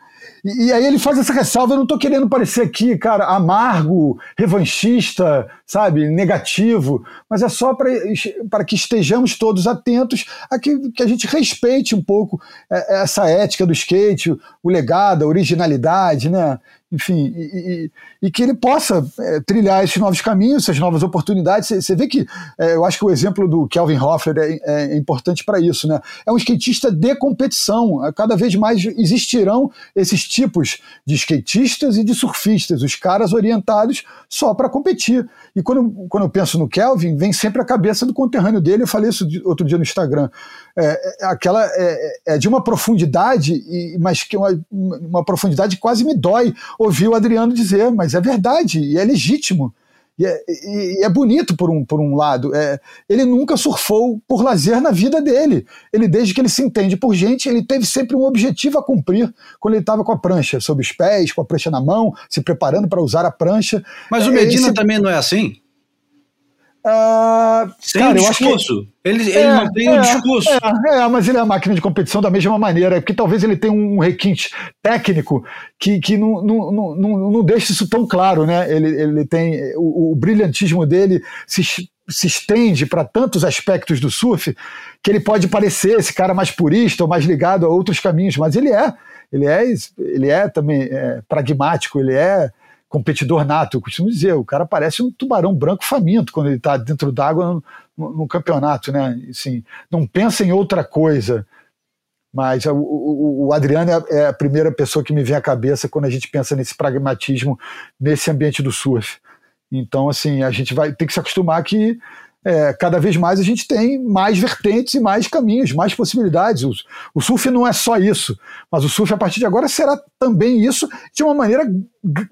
E, e, aí ele faz essa ressalva, eu não estou querendo parecer aqui, cara, amargo, revanchista, sabe, negativo, mas é só para que estejamos todos atentos a que, que a gente respeite um pouco é, essa ética do skate, o legado, a originalidade, né? Enfim, e, e, e, que ele possa é, trilhar esses novos caminhos, essas novas oportunidades. Você vê que é, eu acho que o exemplo do Kelvin Hoffler é, é importante para isso, né? É um skatista de competição. Cada vez mais existirão esses tipos de skatistas e de surfistas, os caras orientados só para competir. E quando, quando eu penso no Kelvin, vem sempre a cabeça do conterrâneo dele. Eu falei isso outro dia no Instagram. É, é aquela é, é, de uma profundidade, e, mas que uma, uma profundidade quase me dói ouvir o Adriano dizer, mas é verdade e é legítimo. E é, e é, bonito por um, por um lado. É, ele nunca surfou por lazer na vida dele. Ele, desde que ele se entende por gente, ele teve sempre um objetivo a cumprir quando ele estava com a prancha sob os pés, com a prancha na mão, se preparando para usar a prancha. Mas o Medina Esse... também não é assim? Uh, Sem cara, um discurso. Ele, ele é, mantém o um discurso. É, é, mas ele é a máquina de competição da mesma maneira, porque talvez ele tenha um requinte técnico que, que não, não, não, não deixa isso tão claro, né? Ele, ele tem. O, o brilhantismo dele se, se estende para tantos aspectos do surf que ele pode parecer esse cara mais purista ou mais ligado a outros caminhos, mas ele é. Ele é, ele é também é, pragmático, ele é competidor nato. Eu costumo dizer, o cara parece um tubarão branco faminto quando ele está dentro d'água no, no, campeonato, né? Assim, não pensa em outra coisa. Mas o, o, o Adriano é, é a primeira pessoa que me vem à cabeça quando a gente pensa nesse pragmatismo nesse ambiente do surf. Então, assim, a gente vai ter que se acostumar que é, cada vez mais a gente tem mais vertentes e mais caminhos, mais possibilidades. O, o, surf não é só isso, mas o surf a partir de agora será também isso de uma maneira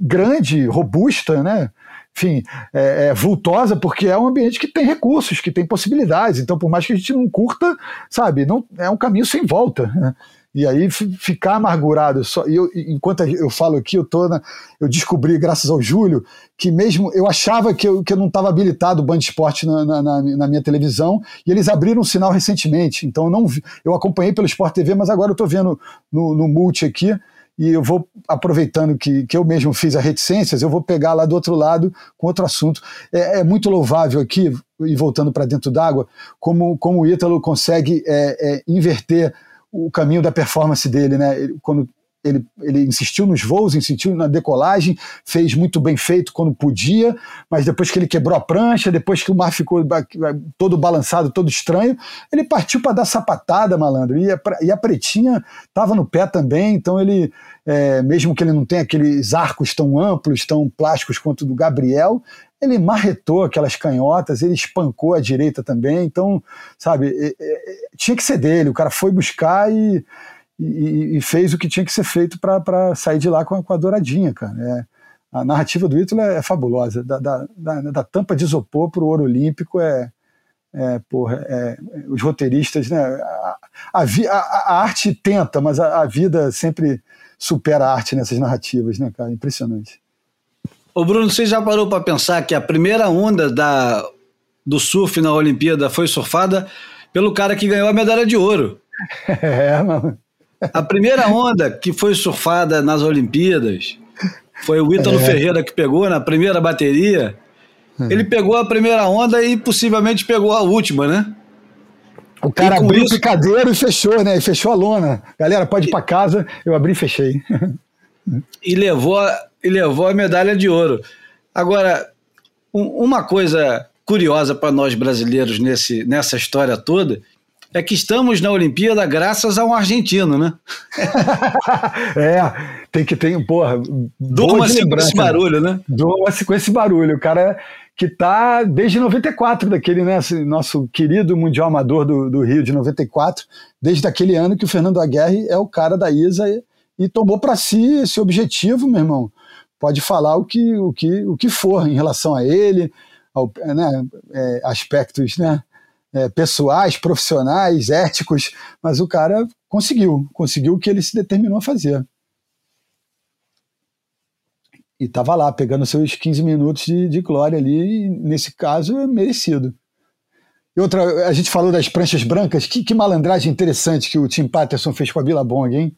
grande, robusta, né? Enfim, é, é, vultosa, porque é um ambiente que tem recursos, que tem possibilidades. Então, por mais que a gente não curta, sabe, não é um caminho sem volta. Né? E aí ficar amargurado. Só, eu, enquanto eu falo aqui, eu, tô na, eu descobri, graças ao Júlio, que mesmo eu achava que eu, que eu não estava habilitado o Band Esporte na, na, na, minha televisão, e eles abriram um sinal recentemente. Então eu não vi, eu acompanhei pelo Sport TV, mas agora eu estou vendo no, no Multi aqui, e eu vou, aproveitando que, que eu mesmo fiz a reticências, eu vou pegar lá do outro lado com outro assunto. É, é muito louvável aqui, e voltando para dentro d'água, como, como o Ítalo consegue é, é, inverter o caminho da performance dele, né? Ele, quando ele, ele insistiu nos voos, insistiu na decolagem, fez muito bem feito quando podia, mas depois que ele quebrou a prancha, depois que o mar ficou todo balançado, todo estranho, ele partiu para dar sapatada, malandro. E a, e a pretinha estava no pé também, então ele, é, mesmo que ele não tenha aqueles arcos tão amplos, tão plásticos quanto o do Gabriel, ele marretou aquelas canhotas, ele espancou a direita também, então, sabe, tinha que ser dele, o cara foi buscar e, e, e fez o que tinha que ser feito para sair de lá com a, com a douradinha, cara. É, a narrativa do Ítalo é, é fabulosa, da, da, da, da, tampa de isopor para o ouro olímpico é, é, porra, é, os roteiristas, né, a, a, a, arte tenta, mas a, a vida sempre supera a arte nessas narrativas, né, cara, impressionante. Ô Bruno, você já parou para pensar que a primeira onda da, do surf na Olimpíada foi surfada pelo cara que ganhou a medalha de ouro? (laughs) É, mano. A primeira onda que foi surfada nas Olimpíadas foi o Ítalo é. Ferreira que pegou na primeira bateria. É. Ele pegou a primeira onda e possivelmente pegou a última, né? O cara abriu isso... o picadeiro e fechou, né? E fechou a lona. Galera, pode ir para casa. Eu abri e fechei. (laughs) e levou, e levou a medalha de ouro. Agora, um, uma coisa curiosa para nós brasileiros nesse, nessa história toda é que estamos na Olimpíada graças a um argentino, né? (laughs) é, tem que ter, porra. Durma-se com esse barulho, né? Durma-se com esse barulho. O cara que tá desde 94, daquele né, nosso querido Mundial Amador do, do, Rio de 94, desde aquele ano que o Fernando Aguirre é o cara da ISA e, e tomou para si esse objetivo, meu irmão. Pode falar o que, o que, o que for em relação a ele, ao, né, é, aspectos né, é, pessoais, profissionais, éticos, mas o cara conseguiu, conseguiu o que ele se determinou a fazer e estava lá pegando seus 15 minutos de, de glória ali, e nesse caso é merecido. E outra, a gente falou das pranchas brancas, que, que malandragem interessante que o Tim Patterson fez com a Billabong, hein?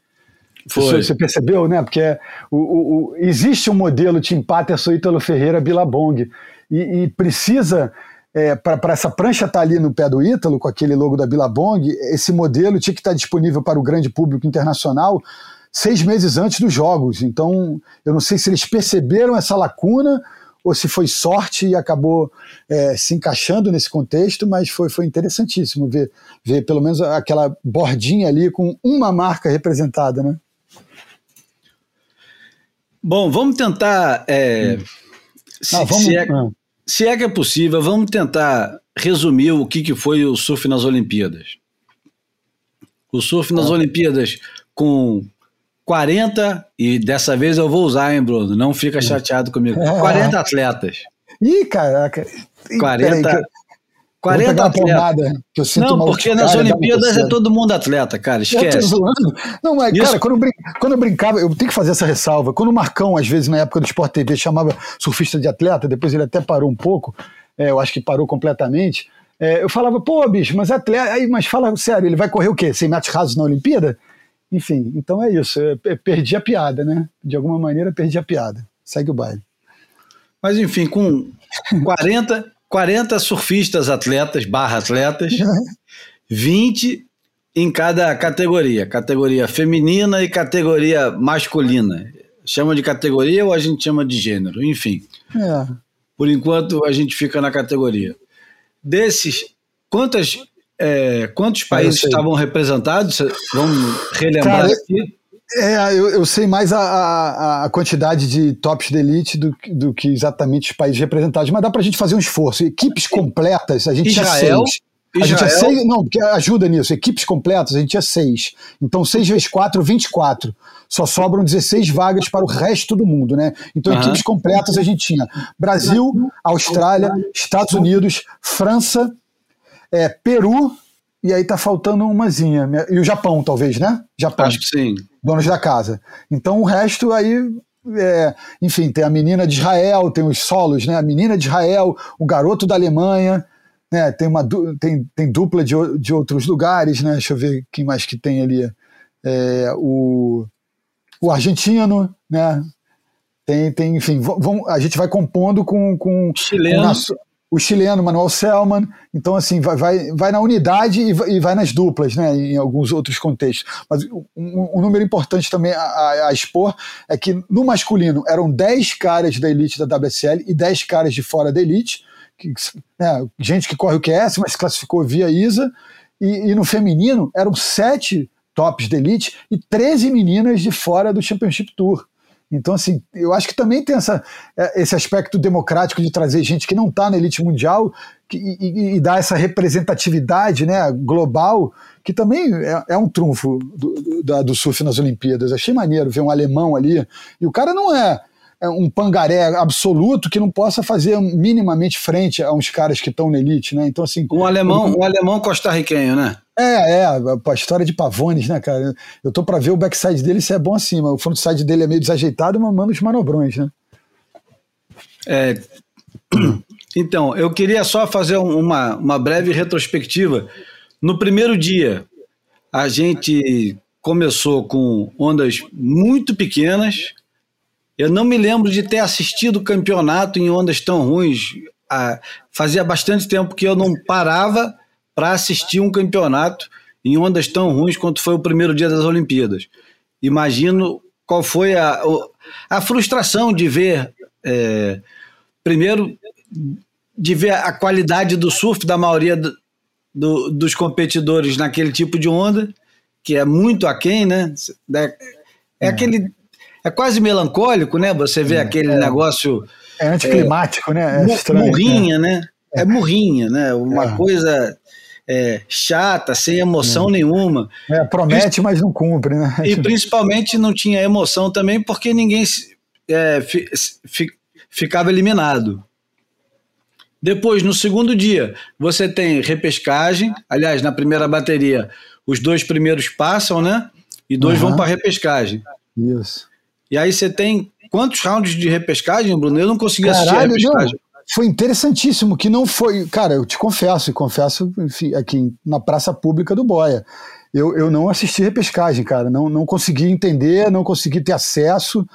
Foi. Você percebeu, né? Porque é, o, o, o, existe um modelo Tim Patterson Ítalo Ferreira Billabong e, e precisa é, para essa prancha estar tá ali no pé do Ítalo, com aquele logo da Billabong, esse modelo tinha que estar tá disponível para o grande público internacional seis meses antes dos jogos. Então, eu não sei se eles perceberam essa lacuna ou se foi sorte e acabou é, se encaixando nesse contexto, mas foi, foi interessantíssimo ver, ver pelo menos aquela bordinha ali com uma marca representada, né? Bom, vamos tentar. É, hum. se, ah, vamos, se, é, se, é, que é possível, vamos tentar resumir o que, que foi o surf nas Olimpíadas. O surf nas ah. Olimpíadas com 40, e dessa vez eu vou usar, hein, Bruno? Não fica chateado comigo. 40 (laughs) atletas. Ih, caraca. 40. 40 atletas. Que eu sinto não, porque nas Olimpíadas é todo mundo atleta, cara. Esquece. Não, mas, Isso. cara, quando eu, brin... quando eu brincava, eu tenho que fazer essa ressalva. Quando o Marcão, às vezes, na época do Sport TV, chamava surfista de atleta, depois ele até parou um pouco, é, eu acho que parou completamente. É, eu falava, pô, bicho, mas atleta. Aí, mas fala sério, ele vai correr o quê? 100 metros rasos na Olimpíada? Enfim, então é isso. Eu perdi a piada, né? De alguma maneira, perdi a piada. Segue o baile. Mas, enfim, com 40, 40 surfistas atletas, barra atletas, (laughs) 20 em cada categoria. Categoria feminina e categoria masculina. Chama de categoria ou a gente chama de gênero? Enfim. É. Por enquanto, a gente fica na categoria. Desses, quantas é, quantos países estavam representados? Vamos relembrar Cara, aqui. É, eu, eu, sei mais a, a, a, quantidade de tops de elite do, do, que exatamente os países representados, mas dá para a gente fazer um esforço. Equipes completas, a gente Israel, tinha seis. A gente tinha seis, não, porque ajuda nisso. Equipes completas, a gente tinha seis. Então, 6 vezes 4, 24. Só sobram 16 vagas para o resto do mundo, né? Então, uhum. equipes completas a gente tinha Brasil, Austrália, Estados Unidos, França, é, Peru, e aí tá faltando umazinha. E o Japão, talvez, né? Japão. Acho que sim. Donos da casa. Então o resto aí. É, enfim, tem a menina de Israel, tem os solos, né? A menina de Israel, o garoto da Alemanha, né? Tem, uma, tem, tem dupla de, de outros lugares, né? Deixa eu ver quem mais que tem ali. É, o, o argentino, né? Tem, tem enfim, vão, a gente vai compondo com. com chileno. Com, o chileno Manuel Selman. Então, assim, vai, vai, vai na unidade e vai, e vai, nas duplas, né, em alguns outros contextos. Mas um, um número importante também a, a, a, expor é que no masculino eram 10 caras da elite da WSL e 10 caras de fora da elite, que, né, gente que corre o QS, mas classificou via ISA. E, e no feminino eram 7 tops da elite e 13 meninas de fora do Championship Tour. Então, assim, eu acho que também tem essa, é, esse aspecto democrático de trazer gente que não está na elite mundial que, e, e, dar essa representatividade né, global, que também é, é um trunfo do, do, do, surf nas Olimpíadas. Achei maneiro ver um alemão ali. E o cara não é, é um pangaré absoluto que não possa fazer minimamente frente a uns caras que estão na elite, né? Então, assim. Um alemão, um alemão costarriquenho, né? É, é, a história de Pavones, né, cara? Eu tô para ver o backside dele se é bom assim, mas o frontside dele é meio desajeitado, mas manda os manobrões, né? É, (clears throat) então, eu queria só fazer uma, uma breve retrospectiva. No primeiro dia, a gente começou com ondas muito pequenas. Eu não me lembro de ter assistido o campeonato em ondas tão ruins. Ah, fazia bastante tempo que eu não parava para assistir um campeonato em ondas tão ruins quanto foi o primeiro dia das Olimpíadas. Imagino qual foi a, a frustração de ver, é, primeiro, de ver a qualidade do surf da maioria do, do, dos competidores naquele tipo de onda, que é muito aquém, né? É, é aquele. É quase melancólico, né? Você vê é, aquele é. negócio. É anticlimático, né? É estranho, murrinha, né? É murrinha, né? Uma coisa é, chata, sem emoção é. nenhuma. É, promete, mas não cumpre, né? E principalmente não tinha emoção também porque ninguém é, fi, fi, ficava eliminado. Depois, no segundo dia, você tem repescagem. Aliás, na primeira bateria, os dois primeiros passam, né? E dois uhum. vão para repescagem. Isso. E aí você tem quantos rounds de repescagem, Bruno? Eu não consegui Caralho, assistir a repescagem. Foi interessantíssimo, que não foi. Cara, eu te confesso, e confesso enfim, aqui na praça pública do Boia. Eu, eu não assisti repescagem, cara. Não, não consegui entender, não consegui ter acesso.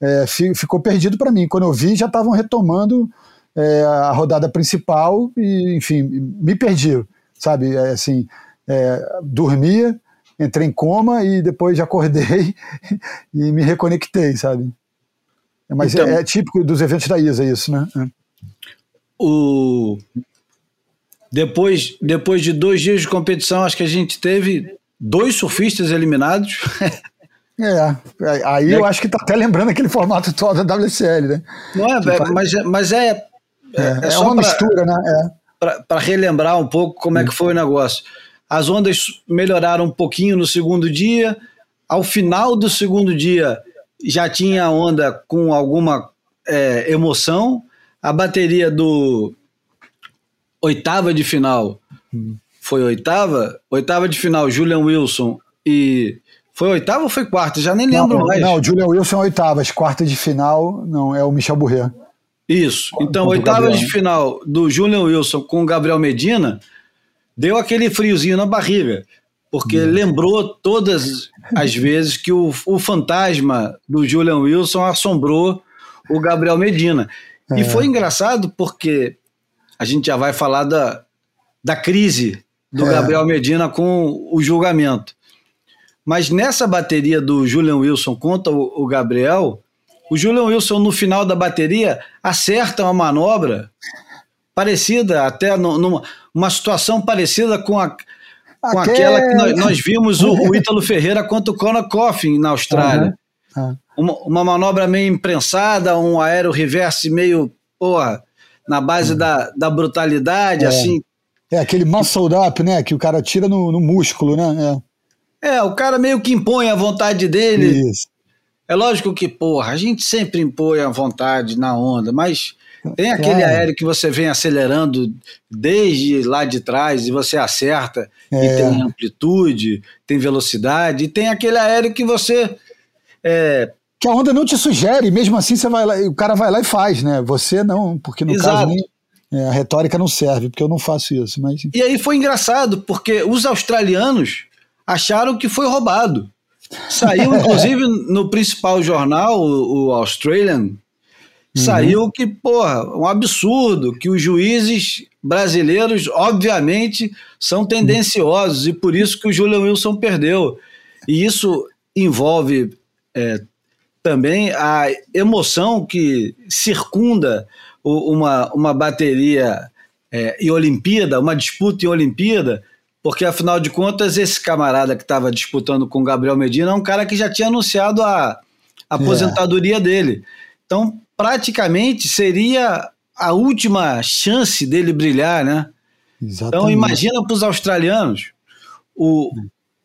É, ficou perdido para mim. Quando eu vi, já estavam retomando é, a rodada principal e, enfim, me perdi, sabe? É, assim, é, dormia, entrei em coma e depois já acordei (laughs) e me reconectei, sabe? Mas então, é, é, típico dos eventos da ISA isso, né? É o depois, depois de dois dias de competição, acho que a gente teve dois surfistas eliminados. (laughs) É, aí eu acho que tá até lembrando aquele formato todo da WCL, né? Não é, é mas, mas é. É, é, é uma pra, mistura, né? É. Para relembrar um pouco como é que foi o negócio. As ondas melhoraram um pouquinho no segundo dia. Ao final do segundo dia, já tinha onda com alguma é, emoção a bateria do oitava de final foi oitava? Oitava de final, Julian Wilson e. Foi oitava ou foi quarta? Já nem lembro não, mais. Não, Julian Wilson é oitava, as quartas de final, não, é o Michel Bourret. Isso. Então, oitava de final do Julian Wilson com o Gabriel Medina deu aquele friozinho na barriga, porque hum. lembrou todas as vezes que o, o fantasma do Julian Wilson assombrou o Gabriel Medina. É. E foi engraçado porque a gente já vai falar da, da crise do é. Gabriel Medina com o julgamento. Mas nessa bateria do Julian Wilson contra o, o Gabriel, o Julian Wilson, no final da bateria, acerta uma manobra parecida, até no, numa uma situação parecida com, a, com aquela que nós, nós vimos o, o Ítalo Ferreira contra o Conor Coffin na Austrália. Uhum. Uhum uma, uma manobra meio imprensada, um aéreo reverse meio, porra, na base hum. da, da brutalidade, é. assim. É aquele muscle up, né? Que o cara tira no, no músculo, né? É. é. o cara meio que impõe a vontade dele. Isso. É lógico que, porra, a gente sempre impõe a vontade na onda, mas tem aquele é. aéreo que você vem acelerando desde lá de trás e você acerta é. e tem amplitude, tem velocidade, e tem aquele aéreo que você é, que a onda não te sugere, mesmo assim você vai lá, o cara vai lá e faz, né? Você não, porque no Exato. caso nem, é, a retórica não serve, porque eu não faço isso. Mas... E aí foi engraçado, porque os australianos acharam que foi roubado. Saiu, (laughs) inclusive, no principal jornal, o, Australian, uhum. saiu que, porra, um absurdo, que os juízes brasileiros, obviamente, são tendenciosos, uhum. e por isso que o Julian Wilson perdeu. E isso envolve é, também a emoção que circunda uma, uma bateria é, em Olimpíada, uma disputa em Olimpíada, porque afinal de contas esse camarada que estava disputando com Gabriel Medina é um cara que já tinha anunciado a, aposentadoria é. dele. Então, praticamente seria a última chance dele brilhar, né? Então, Exatamente. Então, imagina para os australianos o,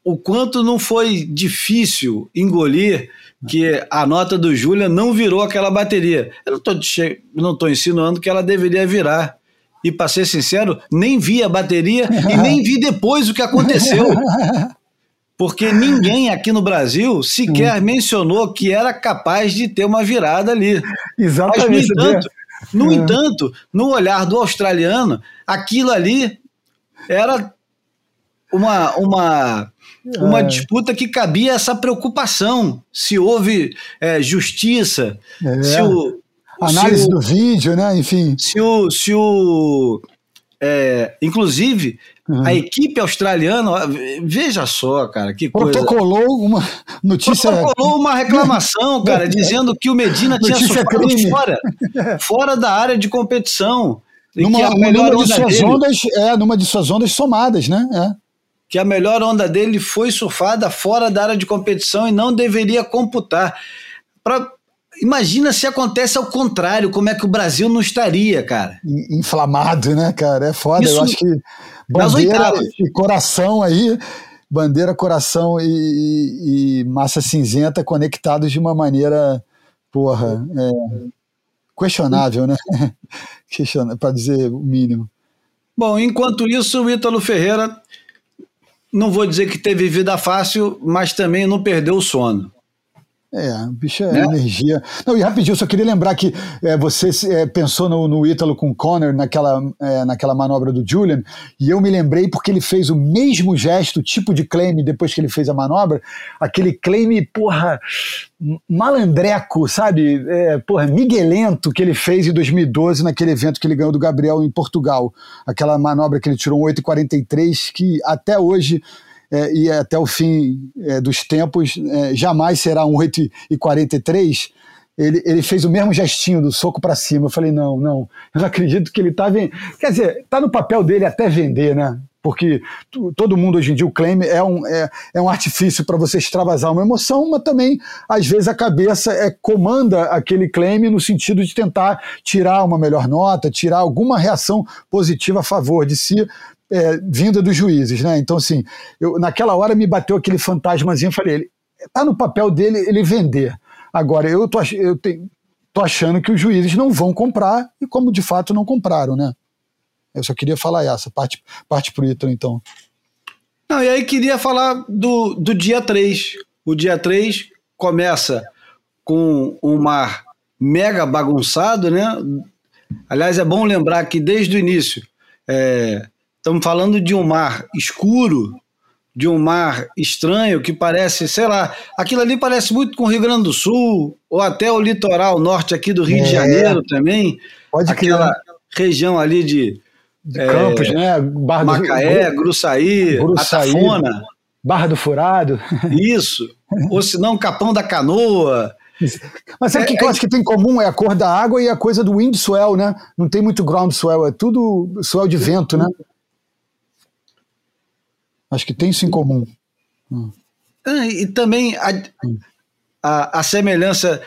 o quanto não foi difícil engolir que a nota do Júlia não virou aquela bateria. Eu não estou insinuando que ela deveria virar. E, para ser sincero, nem vi a bateria e nem vi depois o que aconteceu. Porque ninguém aqui no Brasil sequer mencionou que era capaz de ter uma virada ali. Exatamente. Mas, no entanto, no, entanto, no olhar do australiano, aquilo ali era uma, uma uma é. disputa que cabia essa preocupação se houve é, justiça, é. se o análise se o, do vídeo, né? Enfim, se o se o É, inclusive, uhum. a equipe australiana, veja só, cara, que coisa. Protocolou uma notícia. Protocolou uma reclamação, cara, (laughs) dizendo que o Medina tinha sofrido fora, (laughs) fora da área de competição. Numa, numa de suas ondas, é, numa de suas ondas somadas, né? É. Que a melhor onda dele foi surfada fora da área de competição e não deveria computar. Pra, Imagina se acontece ao contrário, como é que o Brasil não estaria, cara? Inflamado, né, cara? É foda. Isso, Eu acho que bandeira e coração aí, bandeira, coração e, e, massa cinzenta conectados de uma maneira, porra, é, questionável, né? (laughs) Para dizer o mínimo. Bom, enquanto isso, o Ítalo Ferreira, não vou dizer que teve vida fácil, mas também não perdeu o sono. É, bicho é né? energia. Não, e rapidinho, só queria lembrar que é, você é, pensou no, no Ítalo com o Connor naquela, é, naquela manobra do Julian, e eu me lembrei porque ele fez o mesmo gesto, tipo de claim depois que ele fez a manobra, aquele claim, porra, malandreco, sabe? É, porra, miguelento que ele fez em 2012 naquele evento que ele ganhou do Gabriel em Portugal. Aquela manobra que ele tirou um 8,43 que até hoje é, e até o fim é, dos tempos é, jamais será um 8 e 43, ele, ele fez o mesmo gestinho do soco para cima. Eu falei, não, não, eu não acredito que ele está vendendo. Quer dizer, está no papel dele até vender, né? Porque todo mundo hoje em dia, o claim é um, é, é um artifício para você extravasar uma emoção, mas também, às vezes, a cabeça é, comanda aquele claim no sentido de tentar tirar uma melhor nota, tirar alguma reação positiva a favor de si, é, vinda dos juízes, né? Então, assim, eu, naquela hora me bateu aquele fantasmazinho, falei, ele, tá no papel dele ele vender. Agora, eu tô, eu tô achando que os juízes não vão comprar, e como de fato não compraram, né? Eu só queria falar essa, parte, parte pro Ítalo, então. Não, e aí queria falar do, do dia 3. O dia 3 começa com um mar mega bagunçado, né? Aliás, é bom lembrar que desde o início é, Estamos falando de um mar escuro, de um mar estranho que parece, sei lá, aquilo ali parece muito com o Rio Grande do Sul, ou até o litoral norte aqui do Rio é, de Janeiro também. Pode Aquela região ali de, de é, Campos, né? Barra Macaé, do, Gruçaí, Gruçaí, Atafona. Barra do Furado. (laughs) Isso. ou se não, Capão da Canoa. Mas sabe o é, que eu é... acho que tem em comum? É a cor da água e a coisa do wind swell, né? Não tem muito ground swell, é tudo swell de vento, né? Acho que tem isso em comum. Ah, e também a, a, a semelhança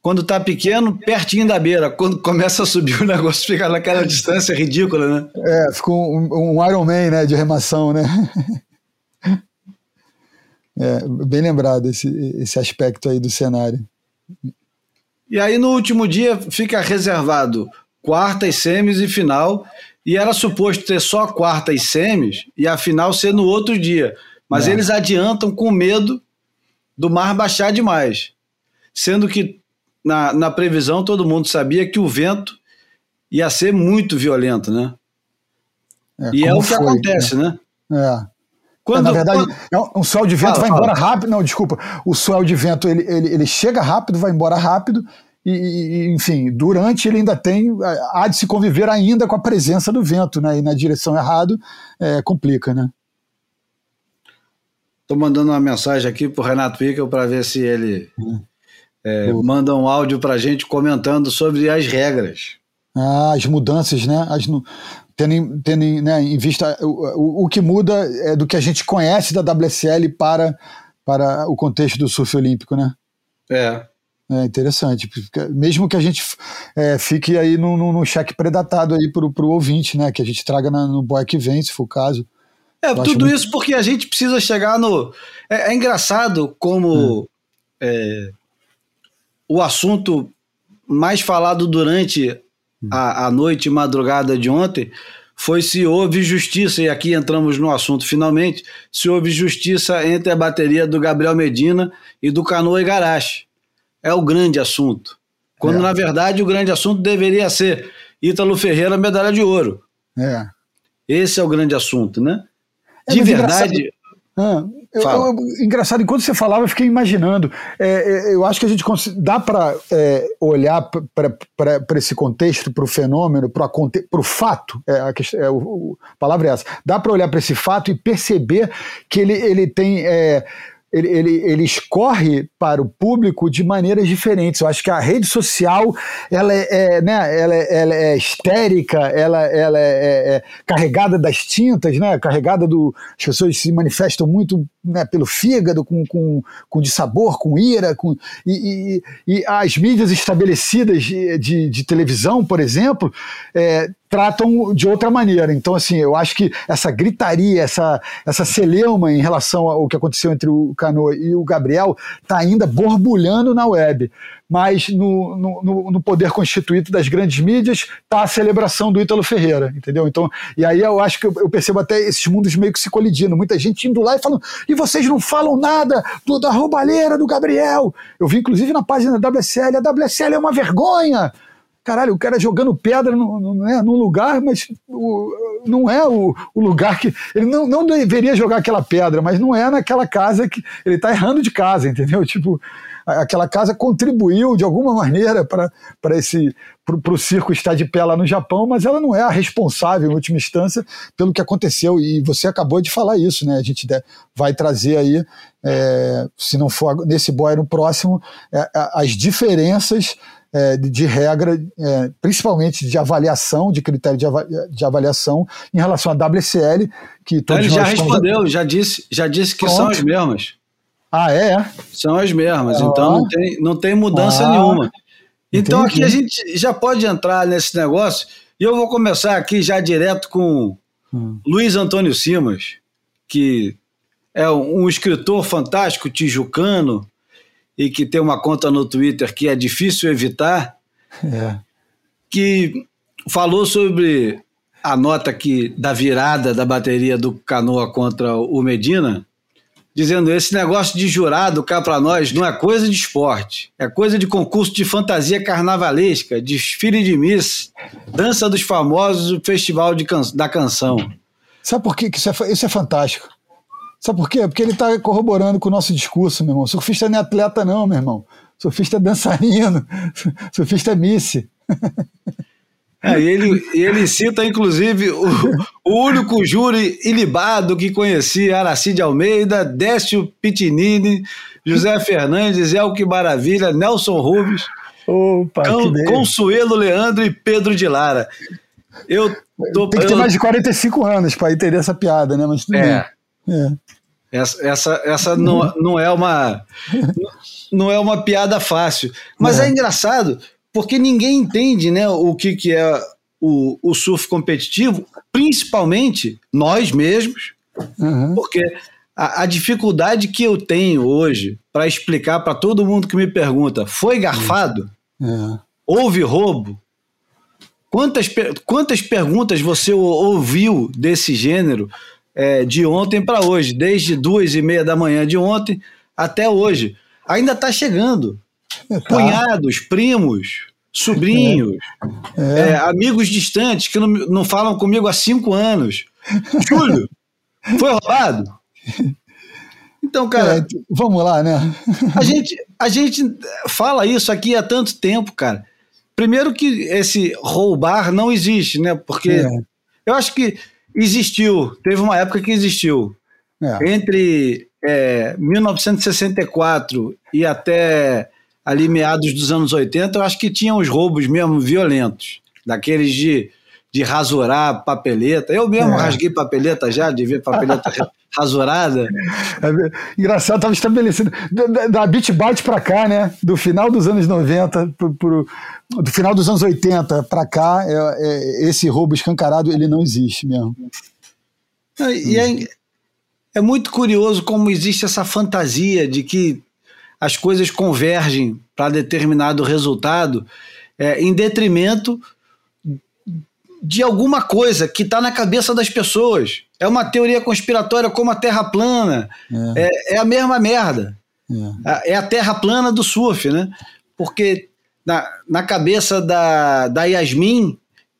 quando está pequeno, pertinho da beira. Quando começa a subir, o negócio fica naquela distância ridícula, né? É, ficou um, um Iron Man né, de remação, né? (laughs) É, bem lembrado esse, esse aspecto aí do cenário. E aí no último dia fica reservado quartas, semis e final, e era suposto ter só quarta e semis e a final ser no outro dia. Mas é. eles adiantam com medo do mar baixar demais. Sendo que na, na previsão todo mundo sabia que o vento ia ser muito violento, né? É, e é o que foi, acontece, né? né? É. Quando, na verdade, quando... É um swell de vento fala, vai fala. embora rápido. Não, desculpa. O swell de vento ele, ele, ele chega rápido, vai embora rápido, e, enfim, durante ele ainda tem, há de se conviver ainda com a presença do vento, né? E na direção errada é, complica, né? Estou mandando uma mensagem aqui para o Renato Wickel para ver se ele é, manda um áudio para a gente comentando sobre as regras. Ah, as mudanças, né? As, tendo, tendo né, em vista o, o, o que muda é do que a gente conhece da WSL para, para o contexto do surf olímpico, né? É. É interessante, mesmo que a gente é, fique aí no, no, no, cheque predatado aí pro, pro ouvinte, né? Que a gente traga na, no boy que vem, se for o caso. É, Eu tudo isso porque a gente precisa chegar no. É, é engraçado como hum. é, o assunto mais falado durante a, a noite e madrugada de ontem foi se houve justiça, e aqui entramos no assunto finalmente, se houve justiça entre a bateria do Gabriel Medina e do Canoa Igarashi é o grande assunto. Quando, é. na verdade, o grande assunto deveria ser Ítalo Ferreira, medalha de ouro. É. Esse é o grande assunto, né? É, de verdade. Ah, eu, eu, engraçado, enquanto você falava, eu fiquei imaginando. É, é eu acho que a gente dá para é, olhar para esse contexto, para o fenômeno, para o fato. É, a, questão, é, o, a palavra é essa. Dá para olhar para esse fato e perceber que ele, ele tem é, ele, ele, ele escorre para o público de maneiras diferentes. Eu acho que a rede social ela é, é né, ela, é, ela é histérica, ela, ela é, é, é, carregada das tintas, né, carregada do. As pessoas se manifestam muito né, pelo fígado, com, com, com dissabor, com ira, com, e, e, e as mídias estabelecidas de, de, de televisão, por exemplo, é, tratam de outra maneira. Então, assim, eu acho que essa gritaria, essa, essa celeuma em relação ao que aconteceu entre o Cano e o Gabriel está ainda borbulhando na web. Mas no, no, no poder constituído das grandes mídias está a celebração do Ítalo Ferreira, entendeu? Então, e aí eu acho que eu, percebo até esses mundos meio que se colidindo. Muita gente indo lá e falando, e vocês não falam nada do, da roubalheira do Gabriel? Eu vi, inclusive, na página da WSL, a WSL é uma vergonha caralho, o cara jogando pedra no, no, né, num lugar, mas o, não é o, o, lugar que. Ele não, não deveria jogar aquela pedra, mas não é naquela casa que. Ele está errando de casa, entendeu? (laughs) Tipo, aquela casa contribuiu de alguma maneira para esse para o circo estar de pé lá no Japão, mas ela não é a responsável, em última instância, pelo que aconteceu. E você acabou de falar isso, né? A gente vai trazer aí, é, se não for nesse boy no próximo, é, as diferenças é, de, regra, é, principalmente de avaliação, de critério de, de, avaliação em relação à WCL, que todos Ele já respondeu, já disse, já disse que Pronto. são as mesmas. Ah, é? São as mesmas, ah. então não tem, não tem mudança ah. nenhuma. Então Entendi. aqui a gente já pode entrar nesse negócio, e eu vou começar aqui já direto com hum. Luiz Antônio Simas, que é um escritor fantástico, tijucano, e que tem uma conta no Twitter que é difícil evitar, é. que falou sobre a nota que da virada da bateria do Canoa contra o Medina, dizendo esse negócio de jurado cá para nós não é coisa de esporte, é coisa de concurso de fantasia carnavalesca, desfile de miss, dança dos famosos, festival de can da canção. Sabe por que isso é, isso é fantástico? Sabe por quê? Porque ele está corroborando com o nosso discurso, meu irmão. Surfista não é atleta, não, meu irmão. Surfista é dançarino. Surfista é misse. É, e ele, ele cita, inclusive, o, o único júri ilibado que conhecia Aracide Almeida, Décio Pitinini, José Fernandes, Elke Maravilha, Nelson Rubens, Opa, Consuelo Leandro e Pedro de Lara. Eu tô, Tem que ter eu... mais de 45 anos para entender essa piada, né? Mas tudo é. bem. É. Essa, essa, essa não, não, é uma, não é uma piada fácil. Mas é. é engraçado, porque ninguém entende né, o que, que é o, o surf competitivo, principalmente nós mesmos, uhum. porque a, a, dificuldade que eu tenho hoje para explicar para todo mundo que me pergunta: foi garfado? É. Houve roubo? Quantas, quantas perguntas você ouviu desse gênero é, de ontem para hoje, desde duas e meia da manhã de ontem até hoje. Ainda está chegando. Tá. Cunhados, primos, sobrinhos, é. É, amigos distantes que não, não falam comigo há cinco anos. (laughs) Júlio, foi roubado? Então, cara. É, vamos lá, né? a, gente, a gente fala isso aqui há tanto tempo, cara. Primeiro que esse roubar não existe, né? Porque é. eu acho que Existiu, teve uma época que existiu. É. Entre é, 1964 e até ali meados dos anos 80, eu acho que tinha os roubos mesmo violentos, daqueles de, de rasurar papeleta. Eu mesmo é. rasguei papeleta já, de ver papeleta (laughs) rasurada. É, engraçado, estava estabelecido. Da, da Beat Byte para cá, né? Do final dos anos 90 pro, pro do final dos anos 80 para cá, é, é, esse roubo escancarado ele não existe mesmo. E é, é muito curioso como existe essa fantasia de que as coisas convergem para determinado resultado é, em detrimento de alguma coisa que está na cabeça das pessoas. É uma teoria conspiratória como a Terra plana. É, é, é a mesma merda. É. é a Terra plana do surf, né? Porque na, na cabeça da, da Yasmin,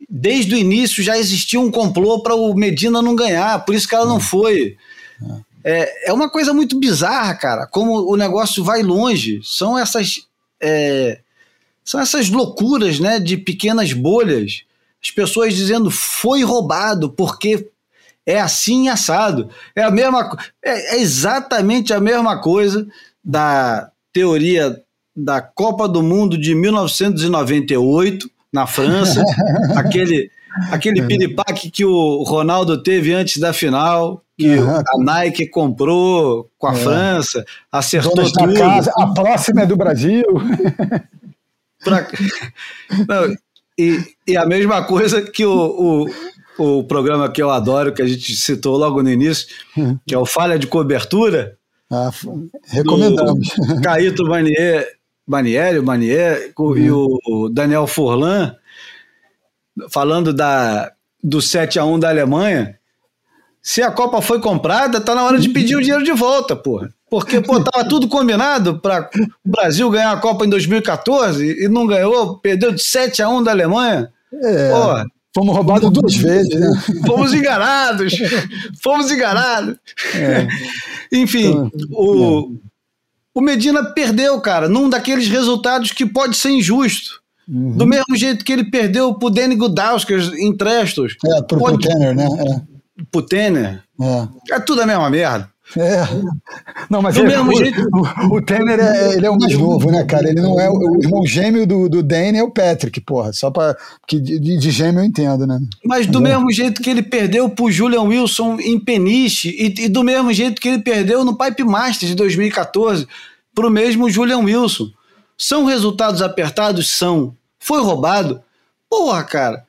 desde o início já existia um complô para o Medina não ganhar, por isso que ela não foi. É, é uma coisa muito bizarra, cara, como o negócio vai longe. São essas. É, são essas loucuras, né, de pequenas bolhas. As pessoas dizendo foi roubado porque é assim assado. É a mesma é, é exatamente a mesma coisa da teoria da Copa do Mundo de 1998 na França, (laughs) aquele aquele piripaque que o Ronaldo teve antes da final, que uhum. a Nike comprou com a é. França, acertou tudo. Casa, a próxima é do Brasil. pra... (laughs) Não, e, e, a mesma coisa que o, o, o, programa que eu adoro, que a gente citou logo no início, que é o Falha de Cobertura. Ah, recomendamos. Caíto Banier, Banieri, Banier uhum. e o Daniel Furlan, falando da, do 7 a 1 da Alemanha. Se a Copa foi comprada, tá na hora de pedir o dinheiro de volta, porra. Porque, pô, tava tudo combinado para o Brasil ganhar a Copa em 2014 e não ganhou, perdeu de 7 a 1 da Alemanha. É. Porra. Fomos roubados duas vezes, né? Fomos enganados. Fomos enganados. É. Enfim, então, o, é. o Medina perdeu, cara, num daqueles resultados que pode ser injusto. Uhum. Do mesmo jeito que ele perdeu pro Danny Gudauskas em Trestos. É, pro, pode... pro Tanner, né? É. Pro Tanner. É. é tudo a mesma merda. É. Não, mas do é, mesmo o, jeito... o, Tanner é, ele é o mais novo, né, cara? Ele não é o, irmão gêmeo do, do Danny é o Patrick, porra. Só para que de, de, gêmeo eu entendo, né? Mas do mesmo jeito que ele perdeu pro Julian Wilson em Peniche e, e, do mesmo jeito que ele perdeu no Pipe Masters de 2014 pro mesmo Julian Wilson. São resultados apertados? São. Foi roubado? Porra, cara.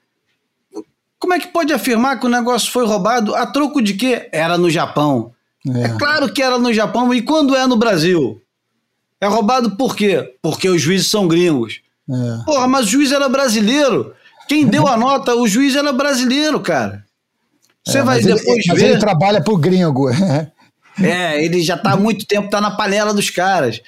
Como é que pode afirmar que o negócio foi roubado a troco de quê? Era no Japão. É. é claro que era no Japão. E quando é no Brasil? É roubado por quê? Porque os juízes são gringos. É. Porra, mas o juiz era brasileiro. Quem deu a nota, o juiz era brasileiro, cara. Você é, vai depois ele, ver. Mas ele trabalha pro gringo. (laughs) é, ele já tá há muito tempo, tá na panela dos caras.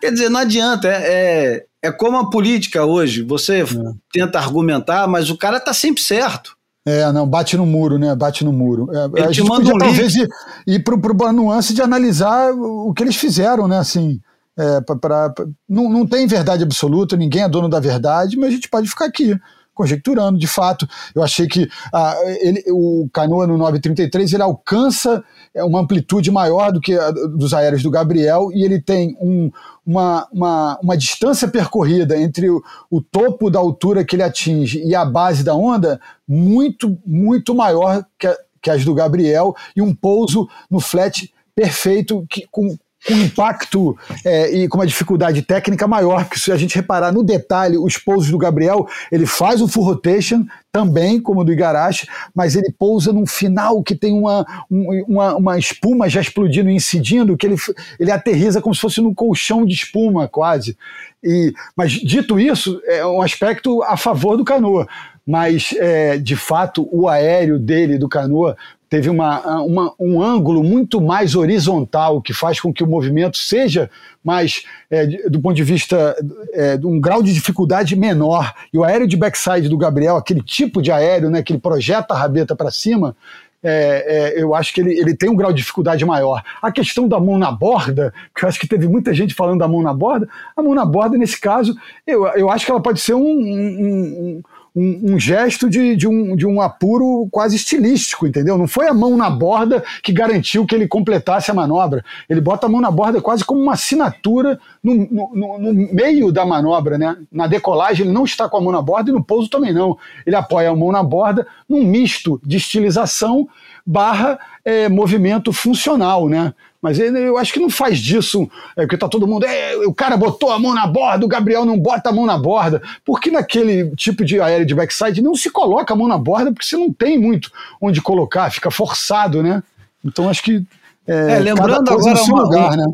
Quer dizer, não adianta. É, é, é como a política hoje. Você é. tenta argumentar, mas o cara tá sempre certo. É, não, bate no muro, né? Bate no muro. É, a gente podia, um talvez ir, ir para a nuance de analisar o que eles fizeram, né? Assim, é, pra, pra, não, não tem verdade absoluta, ninguém é dono da verdade, mas a gente pode ficar aqui conjecturando, de fato. Eu achei que ah, ele, o Canoa no 933 ele alcança é, uma amplitude maior do que a dos aéreos do Gabriel e ele tem um, uma, uma, uma distância percorrida entre o, o topo da altura que ele atinge e a base da onda muito, muito maior que, a, que as do Gabriel e um pouso no flat perfeito que, com, com impacto é, e com uma dificuldade técnica maior, porque se a gente reparar no detalhe, os pousos do Gabriel, ele faz o full rotation também, como o do Igarashi, mas ele pousa num final que tem uma, uma, uma espuma já explodindo e incidindo, que ele, ele aterriza como se fosse num colchão de espuma, quase. E, mas dito isso, é um aspecto a favor do canoa mas é, de fato o aéreo dele, do canoa, teve uma, uma, um ângulo muito mais horizontal, que faz com que o movimento seja mais, é, do ponto de vista, é, um grau de dificuldade menor. E o aéreo de backside do Gabriel, aquele tipo de aéreo né, que ele projeta a rabeta para cima, é, é, eu acho que ele, ele tem um grau de dificuldade maior. A questão da mão na borda, que eu acho que teve muita gente falando da mão na borda, a mão na borda, nesse caso, eu, eu acho que ela pode ser um, um, um um, gesto de, de, um, de um apuro quase estilístico, entendeu? Não foi a mão na borda que garantiu que ele completasse a manobra. Ele bota a mão na borda quase como uma assinatura no, no, no meio da manobra, né? Na decolagem ele não está com a mão na borda e no pouso também não. Ele apoia a mão na borda num misto de estilização barra é, movimento funcional, né? Mas ele, eu acho que não faz disso, é, porque tá todo mundo, é, o cara botou a mão na borda, o Gabriel não bota a mão na borda. Porque naquele tipo de aéreo de backside não se coloca a mão na borda, porque você não tem muito onde colocar, fica forçado, né? Então acho que. É, é lembrando agora uma, lugar, né?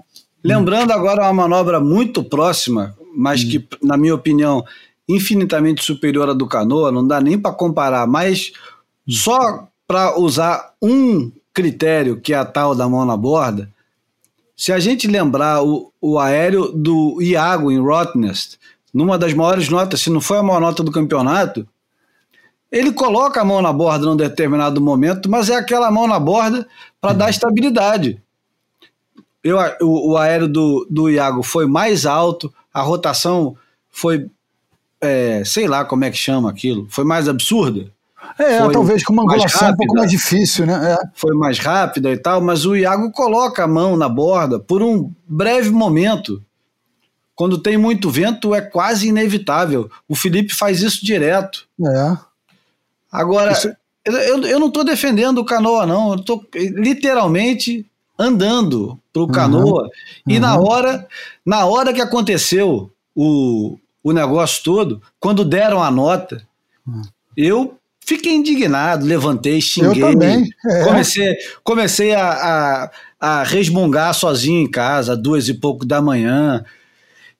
Lembrando agora uma manobra muito próxima, mas hum. que, na minha opinião, infinitamente superior à do canoa, não dá nem para comparar, mas só para usar um critério que é a tal da mão na borda, se a gente lembrar o, o aéreo do Iago em Rottnest, numa das maiores notas, se não foi a maior nota do campeonato, ele coloca a mão na borda num determinado momento, mas é aquela mão na borda para dar estabilidade. eu, o, o aéreo do, do Iago foi mais alto, a rotação foi, é, sei lá como é que chama aquilo, foi mais absurda. É, Foi talvez com uma angulação um pouco mais difícil, né? É. Foi mais rápida e tal, mas o Iago coloca a mão na borda por um breve momento. Quando tem muito vento, é quase inevitável. O Felipe faz isso direto. É. Agora, Isso- eu, eu, eu não estou defendendo o canoa, não. Eu estou literalmente andando pro canoa. E na uhum. hora, na hora que aconteceu o, o negócio todo, quando deram a nota, eu fiquei indignado, levantei, xinguei. Eu também. É. Comecei, comecei a, a, a resmungar sozinho em casa, duas e pouco da manhã.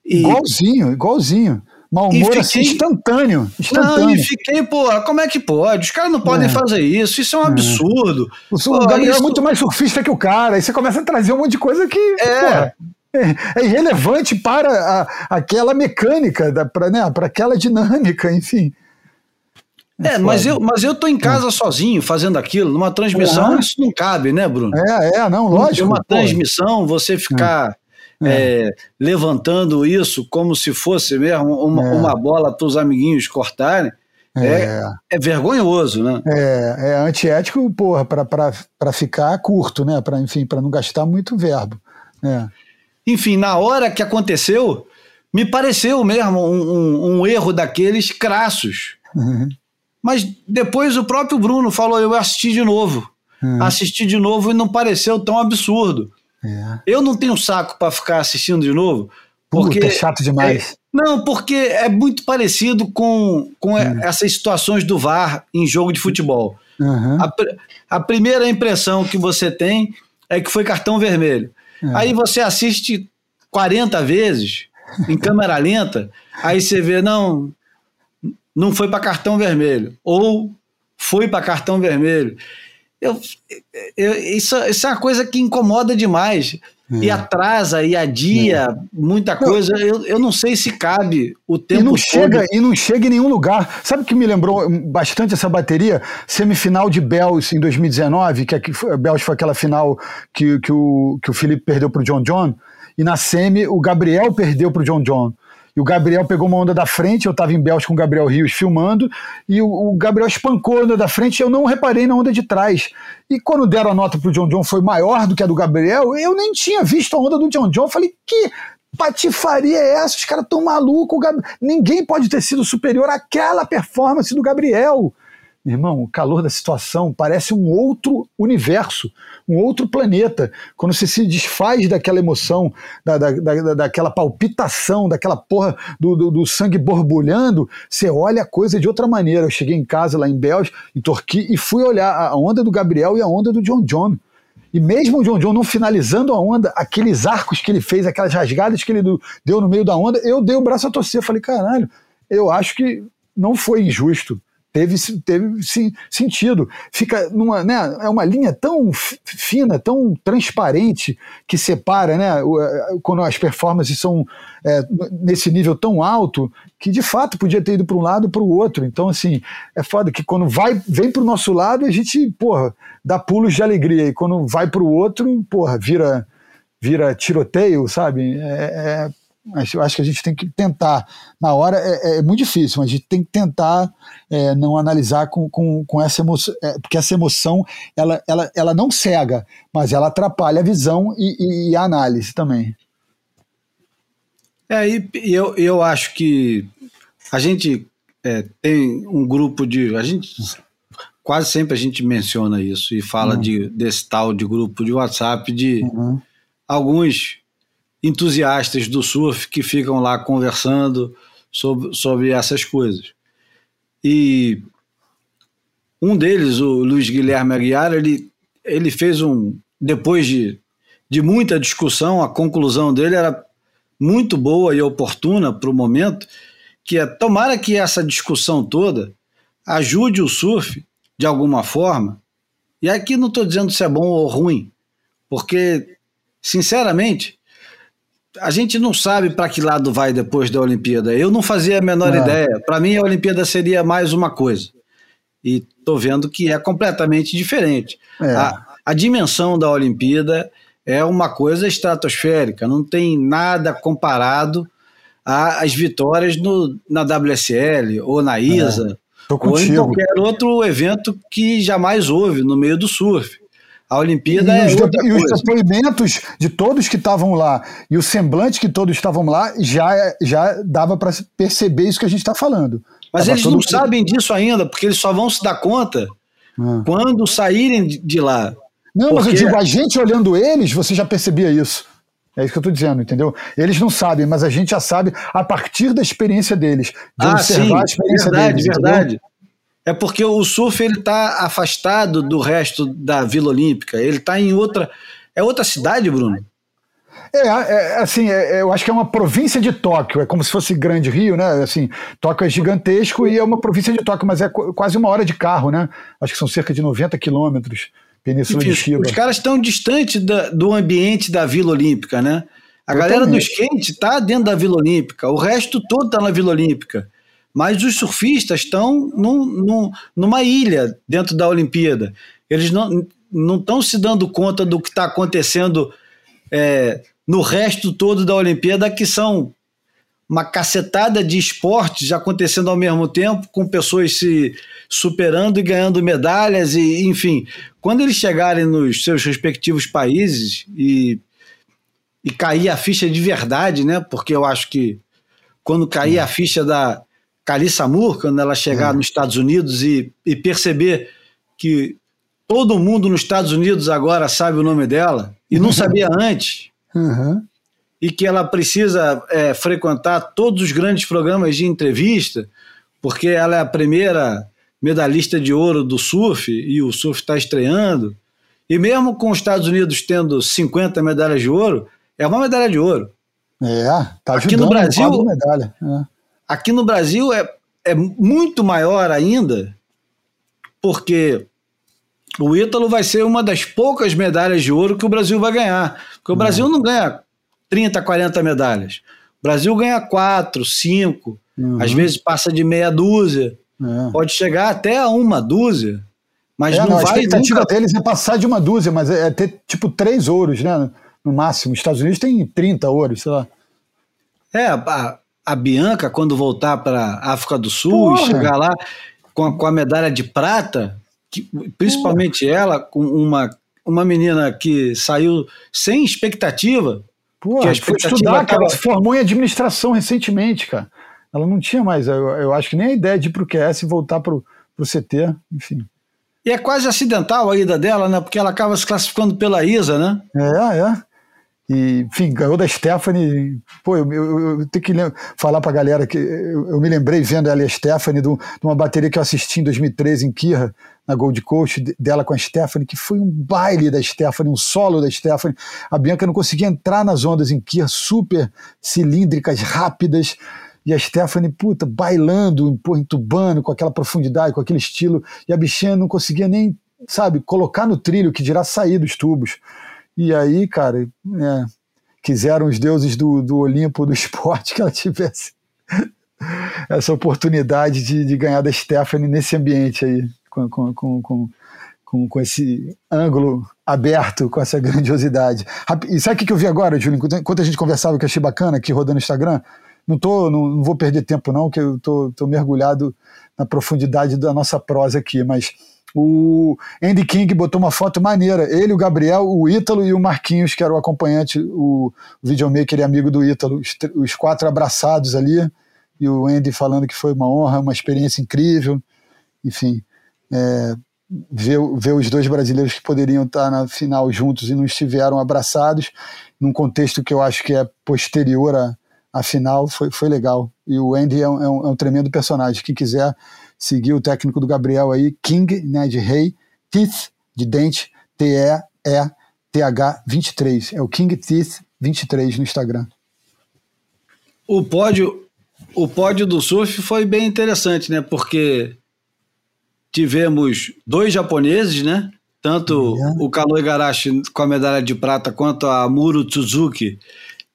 E, Igualzinho, igualzinho. Mau E humor fiquei- assim, instantâneo. não, Instantâneo. e fiquei, pô, como é que pode? Os caras não podem É. fazer isso, isso é um absurdo. O, Pô, o Gabriel isso- é muito mais surfista que o cara. Aí você começa a trazer um monte de coisa que É. porra, é, é irrelevante para a- aquela mecânica, para né, pra aquela dinâmica, enfim. É, mas eu, mas eu tô em casa sozinho fazendo aquilo, numa transmissão, Aham. isso não cabe, né, Bruno? É, é, não, lógico. Uma pô. transmissão, você ficar é, levantando isso como se fosse mesmo uma, É. uma bola para os amiguinhos cortarem, é, É, é vergonhoso, né? é, é antiético, porra, para ficar curto, né? Pra, enfim, para não gastar muito verbo. É. Enfim, na hora que aconteceu, me pareceu mesmo um, um- um erro daqueles crassos. Uhum. Mas depois o próprio Bruno falou: eu assisti de novo. Uhum. Assisti de novo e não pareceu tão absurdo. É. Eu não tenho saco para ficar assistindo de novo, porque Puta, é chato demais. não, porque é muito parecido com, com Hum. essas situações do VAR em jogo de futebol. Uhum. A, a primeira impressão que você tem é que foi cartão vermelho. É. Aí você assiste 40 vezes em câmera lenta, aí você vê, não, não foi para cartão vermelho. Ou foi para cartão vermelho. Eu, eu- isso, isso é uma coisa que incomoda demais. E atrasa e adia muita coisa. Eu, eu não sei se cabe o tempo E não, todo. chega, e não chega em nenhum lugar. Sabe o que me lembrou bastante essa bateria? Semifinal de Bells em 2019, que foi, Bells foi aquela final que, que, o, que o Felipe perdeu pro John John. E na semi, o Gabriel perdeu pro John John. E o Gabriel pegou uma onda da frente, eu estava em Bells com o Gabriel Rios filmando, e o, o Gabriel espancou a onda da frente, eu não reparei na onda de trás. E quando deram a nota pro John John foi maior do que a do Gabriel, eu nem tinha visto a onda do John John, falei, que patifaria é essa? Os caras tão malucos, Gab- ninguém pode ter sido superior àquela performance do Gabriel. Irmão, o calor da situação parece um outro universo, um outro planeta. Quando você se desfaz daquela emoção, da, da, da- daquela palpitação, daquela porra do, do, do sangue borbulhando, você olha a coisa de outra maneira. Eu cheguei em casa lá em Bélgica, em Torquia, e fui olhar a onda do Gabriel e a onda do John John. E mesmo o John John não finalizando a onda, aqueles arcos que ele fez, aquelas rasgadas que ele deu no meio da onda, eu dei o braço a torcer. Falei, caralho, eu acho que não foi injusto. Teve, teve sim, sentido. Fica numa, né, é uma linha tão fi- fina, tão transparente que separa, né, eh, quando as performances são é, nesse nível tão alto que de fato podia ter ido para um lado para o outro. Então assim é foda que quando vai vem para o nosso lado a gente porra dá pulos de alegria e quando vai para o outro porra vira vira tiroteio, sabe? É, é, mas eu acho que a gente tem que tentar. Na hora é, é muito difícil, mas a gente tem que tentar é, não analisar com, com, com essa emoção, é, porque essa emoção ela, ela, ela não cega, mas ela atrapalha a visão e, e a análise também. É, e e eu, eu acho que a gente é, tem um grupo de. A gente quase sempre a gente menciona isso e fala de, desse tal de grupo de WhatsApp de Uhum. alguns entusiastas do surf que ficam lá conversando sobre, sobre essas coisas. E um deles, o Luiz Guilherme Aguiar, ele, ele fez um. Depois de, de muita discussão, a conclusão dele era muito boa e oportuna para o momento, que é tomara que essa discussão toda ajude o surf de alguma forma. E aqui não estou dizendo se é bom ou ruim, porque, sinceramente, a gente não sabe para que lado vai depois da Olimpíada. Eu não fazia a menor É. ideia. Para mim, a Olimpíada seria mais uma coisa. E estou vendo que é completamente diferente. É. A, a dimensão da Olimpíada é uma coisa estratosférica, não tem nada comparado às vitórias no, na WSL ou na ISA. É, ou em qualquer outro evento que jamais houve no meio do surf. A Olimpíada e é os, outra e os coisa. depoimentos de todos que estavam lá e o semblante que todos estavam lá já, já dava para perceber isso que a gente está falando. Mas Tava eles não sabem disso ainda, porque eles só vão se dar conta Ah. quando saírem de- lá. Não, mas eu Porque- digo, a gente olhando eles, você já percebia isso. É isso que eu estou dizendo, entendeu? Eles não sabem, mas a gente já sabe a partir da experiência deles, de ah, observar sim, a experiência verdade, deles. entendeu? verdade. É porque o surf ele está afastado do resto da Vila Olímpica. Ele está em outra. É outra cidade, Bruno? É, é, assim, é, é, eu acho que é uma província de Tóquio, é como se fosse Grande Rio, né? Assim, Tóquio é gigantesco e é uma província de Tóquio, mas é qu- quase uma hora de carro, né? Acho que são cerca de 90 quilômetros, Península Enfim, de os caras estão distantes da- do ambiente da Vila Olímpica, né? A galera do Totalmente. skate está dentro da Vila Olímpica, o resto todo está na Vila Olímpica. Mas os surfistas estão num- num- numa ilha dentro da Olimpíada. Eles não não estão se dando conta do que está acontecendo é, no resto todo da Olimpíada, que são uma cacetada de esportes acontecendo ao mesmo tempo, com pessoas se superando e ganhando medalhas, e enfim. Quando eles chegarem nos seus respectivos países e, e cair a ficha de verdade, né? Porque eu acho que quando cair a ficha da Carissa Moore, quando ela chegar nos Estados Unidos e, e perceber que todo mundo nos Estados Unidos agora sabe o nome dela e não (laughs) sabia antes, Uhum. e que ela precisa é, frequentar todos os grandes programas de entrevista, porque ela é a primeira medalhista de ouro do surf e o surf está estreando. E mesmo com os Estados Unidos tendo 50 medalhas de ouro, é uma medalha de ouro. É, tá Aqui ajudando no Brasil- medalha. É. Aqui no Brasil é, é muito maior ainda, porque o Ítalo vai ser uma das poucas medalhas de ouro que o Brasil vai ganhar. Porque o Brasil não ganha 30, 40 medalhas. O Brasil ganha 4, 5, Uhum. às vezes passa de meia dúzia, É. pode chegar até a uma dúzia, mas É, não, não, a vai expectativa nunca. deles é passar de uma dúzia, mas é, é ter tipo três ouros, né? No máximo. Os Estados Unidos tem 30 ouros, sei lá. É, a, a Bianca, quando voltar para África do Sul, Porra. chegar lá com a, com a medalha de prata, que- principalmente ela, com uma, uma menina que saiu sem expectativa, Pô, Que a foi estudar, cara. tava- Ela se formou em administração recentemente, cara. Ela não tinha mais, eu, eu acho que nem a ideia de ir pro QS e voltar pro, pro CT, enfim. e é quase acidental a ida dela, né? Porque ela acaba se classificando pela ISA, né? É, é. E, enfim, ganhou da Stephanie. Pô, eu, eu- eu tenho que falar pra galera que eu, eu me lembrei vendo ela e a Stephanie de, um- uma bateria que eu assisti em 2013 em Kirra, na Gold Coast, de- dela com a Stephanie, que foi um baile da Stephanie, um solo da Stephanie. A Bianca não conseguia entrar nas ondas em Kirra, super cilíndricas, rápidas. E a Stephanie, puta, bailando, pô, entubando com aquela profundidade, com aquele estilo. E a bichinha não conseguia nem, sabe, colocar no trilho, que dirá sair dos tubos. E aí, cara, é, quiseram os deuses do, do Olimpo do (laughs) esporte que ela tivesse essa oportunidade de, de ganhar da Stephanie nesse ambiente aí, com, com, com, com, com, esse ângulo aberto, com essa grandiosidade. E sabe o que eu vi agora, Júlio? Enquanto, enquanto a gente conversava, que eu achei bacana aqui rodando no Instagram, não, tô, não, não vou perder tempo, não, que eu tô, tô mergulhado na profundidade da nossa prosa aqui, mas o Andy King botou uma foto maneira. Ele, o Gabriel, o Ítalo e o Marquinhos, que era o acompanhante, o videomaker e amigo do Ítalo, os, os quatro abraçados ali, e o Andy falando que foi uma honra, uma experiência incrível. Enfim, é, ver, ver os dois brasileiros que poderiam estar na final juntos e não estiveram abraçados, num contexto que eu acho que é posterior à, à final, foi, foi legal. E o Andy é um, é um- é um tremendo personagem. Quem quiser seguir o técnico do Gabriel aí, King, né, de rei, Teeth, de dente, T-E-E-T-H 23. É o King Teeth 23 no Instagram. O pódio, o pódio do surf foi bem interessante, né? Porque tivemos dois japoneses, né? Tanto É. o Kano Igarashi com a medalha de prata quanto a Muro Tsuzuki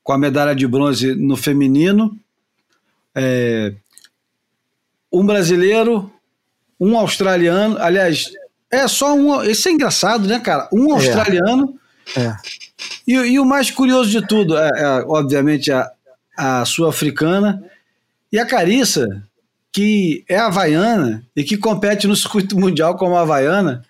com a medalha de bronze no feminino. É, um brasileiro, um australiano, aliás, é só um. Isso é engraçado, né, cara? Um australiano É. E, e, o mais curioso de tudo é, é obviamente, a, a sul-africana e a Carissa, que é havaiana e que compete no (laughs) circuito mundial como havaiana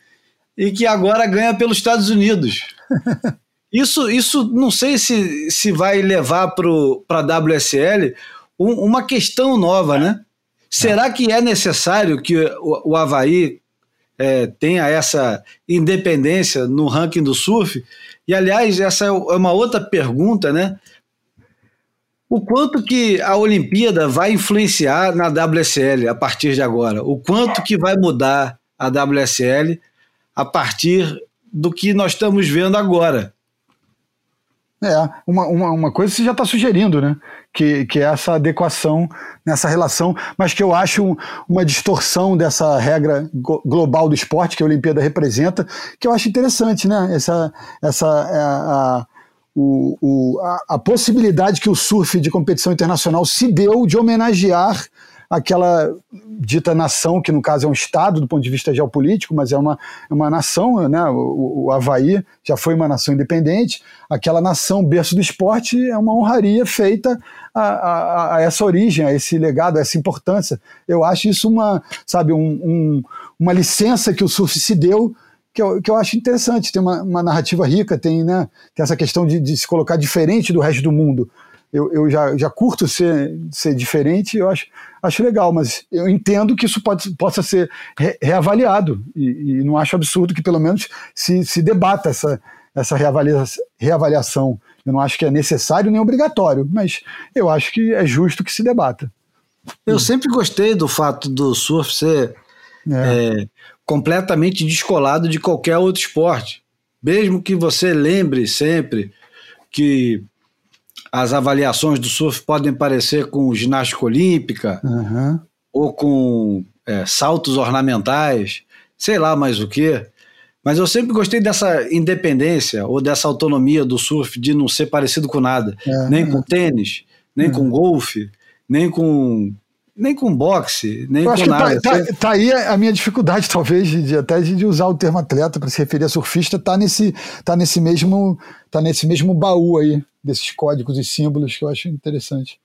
e que agora ganha pelos Estados Unidos. (laughs) Isso, isso não sei se, se vai levar para a WSL um, uma questão nova, né? Será que é necessário que o, o Havaí é, tenha essa independência no ranking do surf? E, aliás, essa é uma outra pergunta, né? O quanto que a Olimpíada vai influenciar na WSL a partir de agora? O quanto que vai mudar a WSL a partir do que nós estamos vendo agora? É, uma, uma, uma coisa você já está sugerindo, né? Que, que é essa adequação nessa relação, mas que eu acho uma distorção dessa regra global do esporte que a Olimpíada representa, que eu acho interessante, né? Essa, essa é a, o, o, a, a possibilidade que o surf de competição internacional se deu de homenagear aquela dita nação, que no caso é um Estado do ponto de vista geopolítico, mas é uma, uma nação, né? O, o Havaí já foi uma nação independente, aquela nação berço do esporte é uma honraria feita a, a, a essa origem, a esse legado, a essa importância. Eu acho isso uma, sabe, um, um, uma licença que o surf se deu que eu, que eu acho interessante, tem uma, uma narrativa rica, tem, né, tem essa questão de, de se colocar diferente do resto do mundo eu, eu já, já curto ser, ser diferente, eu acho, acho legal, mas eu entendo que isso pode, possa ser re, reavaliado e, e, não acho absurdo que pelo menos se, se debata essa, essa reavalia, reavaliação. Eu não acho que é necessário nem obrigatório, mas eu acho que é justo que se debata. Eu sempre gostei do fato do surf ser é. É, completamente descolado de qualquer outro esporte. Mesmo que você lembre sempre que as avaliações do surf podem parecer com ginástica olímpica uhum. ou com é, saltos ornamentais, sei lá mais o que. Mas eu sempre gostei dessa independência ou dessa autonomia do surf de não ser parecido com nada. É, nem é. com tênis, nem uhum. com golfe, nem com nem com boxe, nem eu com tá, nada. Tá, tá, tá, aí a minha dificuldade, (laughs) talvez, de, de até de usar o termo atleta para se referir a surfista, tá nesse, tá nesse mesmo, tá nesse mesmo baú aí desses códigos e símbolos que eu acho interessante.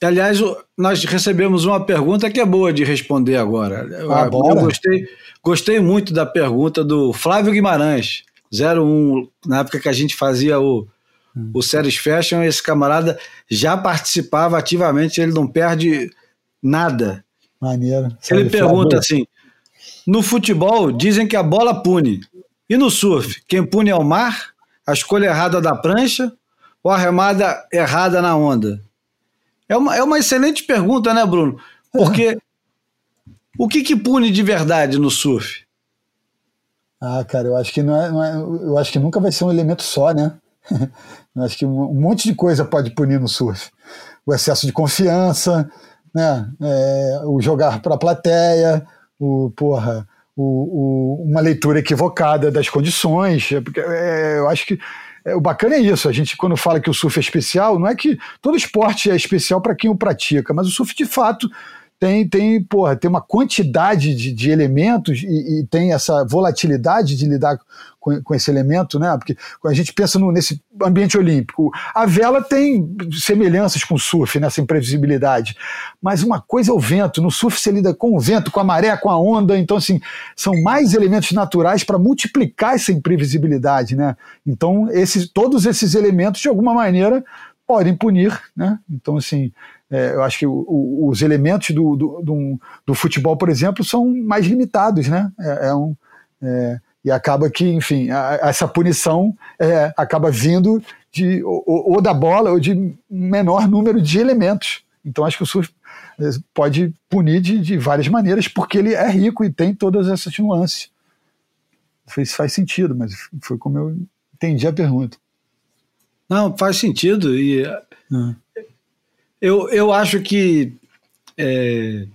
Aliás, nós recebemos uma pergunta que é boa de responder agora. Ah, eu gostei, gostei muito da pergunta do Flávio Guimarães, 01, na época que a gente fazia o, hum. o Series Fashion, esse camarada já participava ativamente, ele não perde nada. Maneiro. Ele Sabe, pergunta assim: no futebol dizem que a bola pune. E no surf, quem pune é o mar, a escolha errada da prancha ou a remada errada na onda? É uma, é uma excelente pergunta, né, Bruno? Porque o que, que pune de verdade no surf? Ah, cara, eu acho que não é, não é, eu acho que nunca vai ser um elemento só, né? (laughs) eu acho que um monte de coisa pode punir no surf. O excesso de confiança, né? É, o jogar para a plateia, o porra, o, o, uma leitura equivocada das condições. É, porque, é, eu acho que é, o bacana é isso. A gente, quando fala que o surf é especial, não é que todo esporte é especial para quem o pratica, mas o surf, de fato, tem, tem, porra, tem uma quantidade de, de elementos e, e, tem essa volatilidade de lidar com, com, esse elemento, né? Porque quando a gente pensa no, nesse ambiente olímpico, a vela tem semelhanças com o surf, nessa imprevisibilidade. Mas uma coisa é o vento. No surf você lida com o vento, com a maré, com a onda. Então, assim, são mais elementos naturais para multiplicar essa imprevisibilidade, né? Então, esses, todos esses elementos, de alguma maneira, podem punir, né? Então, assim, é, eu acho que o, o, os elementos do, do, do, do, futebol, por exemplo, são mais limitados, né? É, é um, é, e acaba que, enfim, a, essa punição é, acaba vindo de, ou, ou, da bola ou de menor número de elementos. Então acho que o surf é, pode punir de, de várias maneiras, porque ele é rico e tem todas essas nuances. Não sei se faz sentido, mas foi como eu entendi a pergunta. Não, faz sentido. E hum. Eu, eu acho que é,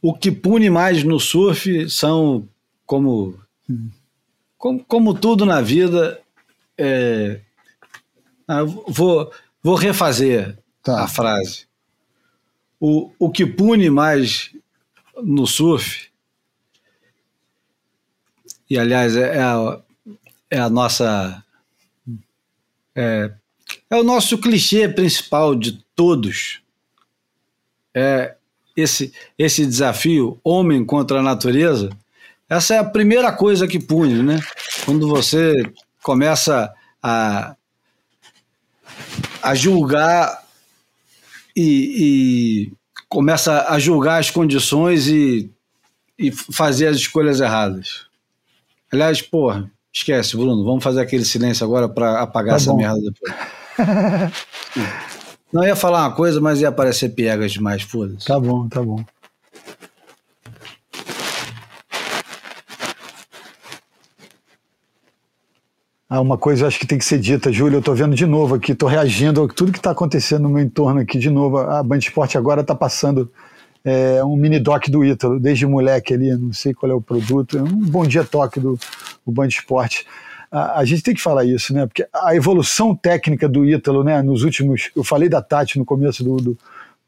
o que pune mais no surf são, como, como, como tudo na vida, é, ah, vou, vou refazer tá. a frase. O, o que pune mais no surf, e aliás é, é a, é a nossa é, é o nosso clichê principal de todos. É esse, esse desafio, homem contra a natureza. Essa é a primeira coisa que pune, né? Quando você começa a, a julgar e, e começa a julgar as condições e, e fazer as escolhas erradas. Aliás, porra, esquece, Bruno, vamos fazer aquele silêncio agora para apagar tá essa bom. merda depois. (laughs) Não ia falar uma coisa, mas ia aparecer piegas demais, foda-se. Tá bom, tá bom. Ah, uma coisa acho que tem que ser dita, Júlio, eu estou vendo de novo aqui, estou reagindo a tudo que está acontecendo no meu entorno aqui de novo. A Band Esporte agora está passando é, um mini doc do Ítalo, desde moleque ali, não sei qual é o produto, é um bom dia toque do, do Band Esporte. A, a, gente tem que falar isso, né? Porque a evolução técnica do Ítalo, né? Nos últimos, eu falei da Tati no começo do, do,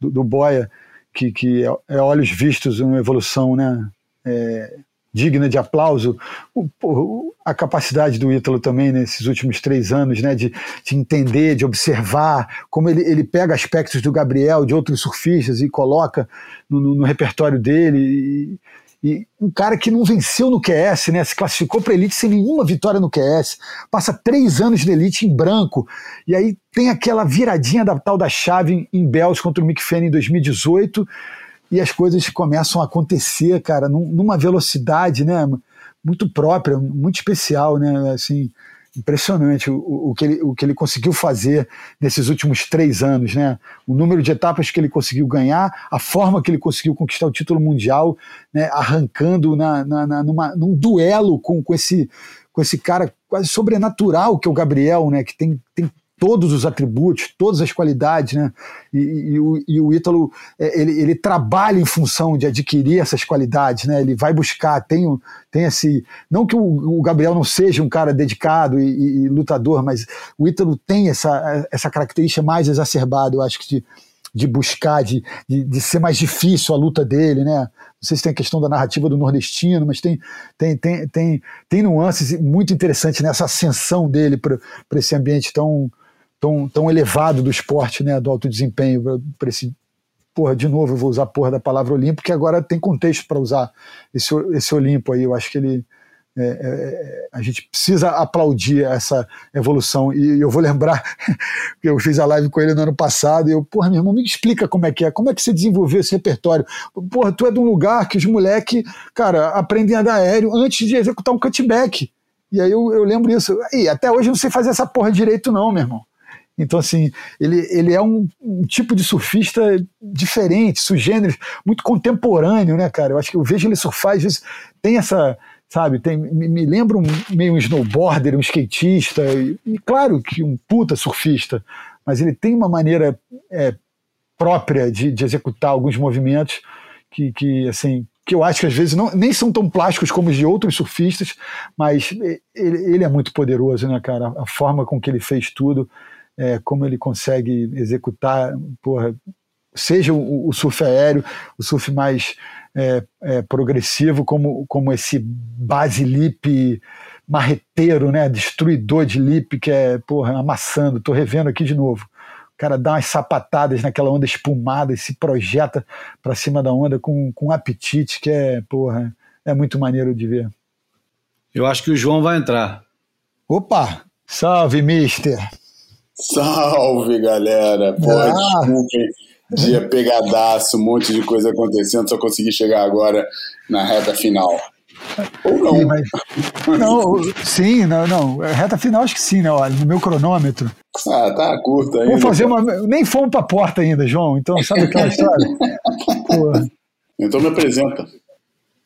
do, do Boia, que, que é, é olhos vistos uma evolução, né? É, digna de aplauso, o, a capacidade do Ítalo também nesses últimos três anos, né, de, de entender, de observar, como ele, ele pega aspectos do Gabriel, de outros surfistas e coloca no, no, no repertório dele. E, e, um cara que não venceu no QS, né, se classificou para elite sem nenhuma vitória no QS, passa três anos de elite em branco, e aí tem aquela viradinha da tal da chave em, Bells contra o Mick Fanning em 2018 e as coisas começam a acontecer, cara, num, numa velocidade, né, muito própria, muito especial, né, assim, impressionante o, o, que ele, o que ele conseguiu fazer nesses últimos três anos, né, o número de etapas que ele conseguiu ganhar, a forma que ele conseguiu conquistar o título mundial, né, arrancando na, na, na numa, num duelo com, com esse com esse cara quase sobrenatural que é o Gabriel, né, que tem, tem todos os atributos, todas as qualidades, né? E, e, o, e o Ítalo, é, ele, ele trabalha em função de adquirir essas qualidades, né? Ele vai buscar, tem, tem esse... Não que o, o Gabriel não seja um cara dedicado e, e, lutador, mas o Ítalo tem essa, essa característica mais exacerbada, eu acho que de, de buscar, de, de, de, ser mais difícil a luta dele, né? Não sei se tem a questão da narrativa do nordestino, mas tem, tem, tem, tem, tem nuances muito interessantes nessa ascensão dele para esse ambiente tão tão, tão elevado do esporte, né, do alto desempenho, para esse porra, de novo, eu vou usar a porra da palavra Olimpo, que agora tem contexto para usar esse, esse Olimpo aí. Eu acho que ele. É, é, a gente precisa aplaudir essa evolução. E eu vou lembrar (laughs) que eu fiz a live com ele no ano passado, e eu, porra, meu irmão, me explica como é que é, como é que você desenvolveu esse repertório. Porra, tu é de um lugar que os moleques, cara, aprendem a dar aéreo antes de executar um cutback. E aí eu, eu lembro isso. E até hoje eu não sei fazer essa porra direito, não, meu irmão. Então, assim, ele, ele é um, um, tipo de surfista diferente, sugênero, muito contemporâneo, né, cara? Eu acho que eu vejo ele surfar, às vezes tem essa, sabe, tem, me, me lembra um, meio um snowboarder, um skatista, e, e, claro que um puta surfista, mas ele tem uma maneira é, própria de, de executar alguns movimentos que, que, assim, que eu acho que às vezes não, nem são tão plásticos como os de outros surfistas, mas ele, ele é muito poderoso, né, cara? A forma com que ele fez tudo é, como ele consegue executar, porra, seja o, o, surf aéreo, o surf mais é, é, progressivo, como, como esse base lip marreteiro, né, destruidor de lip, que é, porra, amassando, tô revendo aqui de novo. O cara dá umas sapatadas naquela onda espumada e se projeta para cima da onda com, com um apetite que é, porra, é muito maneiro de ver. Eu acho que o João vai entrar. Opa! Salve, mister! Salve, galera! Pô, ah. dia pegadaço, um monte de coisa acontecendo, só consegui chegar agora na reta final. Ou não. Sim, mas, não, sim, não, não. Reta final acho que sim, né? Olha, no meu cronômetro. Ah, tá curto ainda. Vou fazer uma. Nem fomos pra porta ainda, João. Então, sabe aquela história? Porra. Então me apresenta.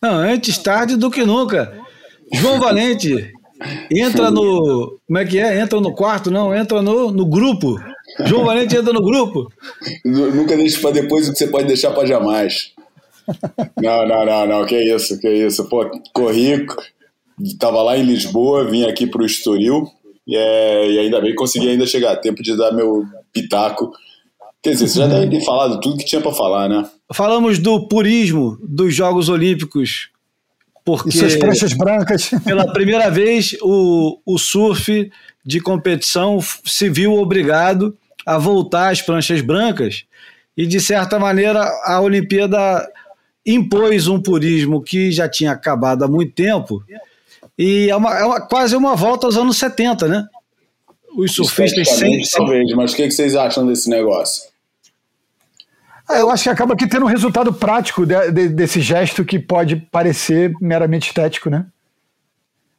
Não, antes tarde do que nunca. João Valente, Entra no. Como é que é? Entra no quarto, não, entra no, no grupo. João Valente entra no grupo. Nunca deixe para depois o que você pode deixar para jamais. Não, não, não, não, que isso, que isso. Pô, corri, tava lá em Lisboa, vim aqui para o Estoril e, é, e ainda bem consegui ainda chegar a tempo de dar meu pitaco. Quer dizer, você já deve ter falado tudo que tinha para falar, né? Falamos do purismo dos Jogos Olímpicos porque E suas pranchas brancas. (laughs) pela primeira vez o, o surf de competição se viu obrigado a voltar às pranchas brancas e, de certa maneira, a Olimpíada impôs um purismo que já tinha acabado há muito tempo e é, uma, é uma- quase uma volta aos anos 70, né? Os surfistas sem, Esteticamente, talvez, mas o que, que vocês acham desse negócio? Ah, eu acho que acaba que tendo um resultado prático de- de- desse gesto que pode parecer meramente estético, né?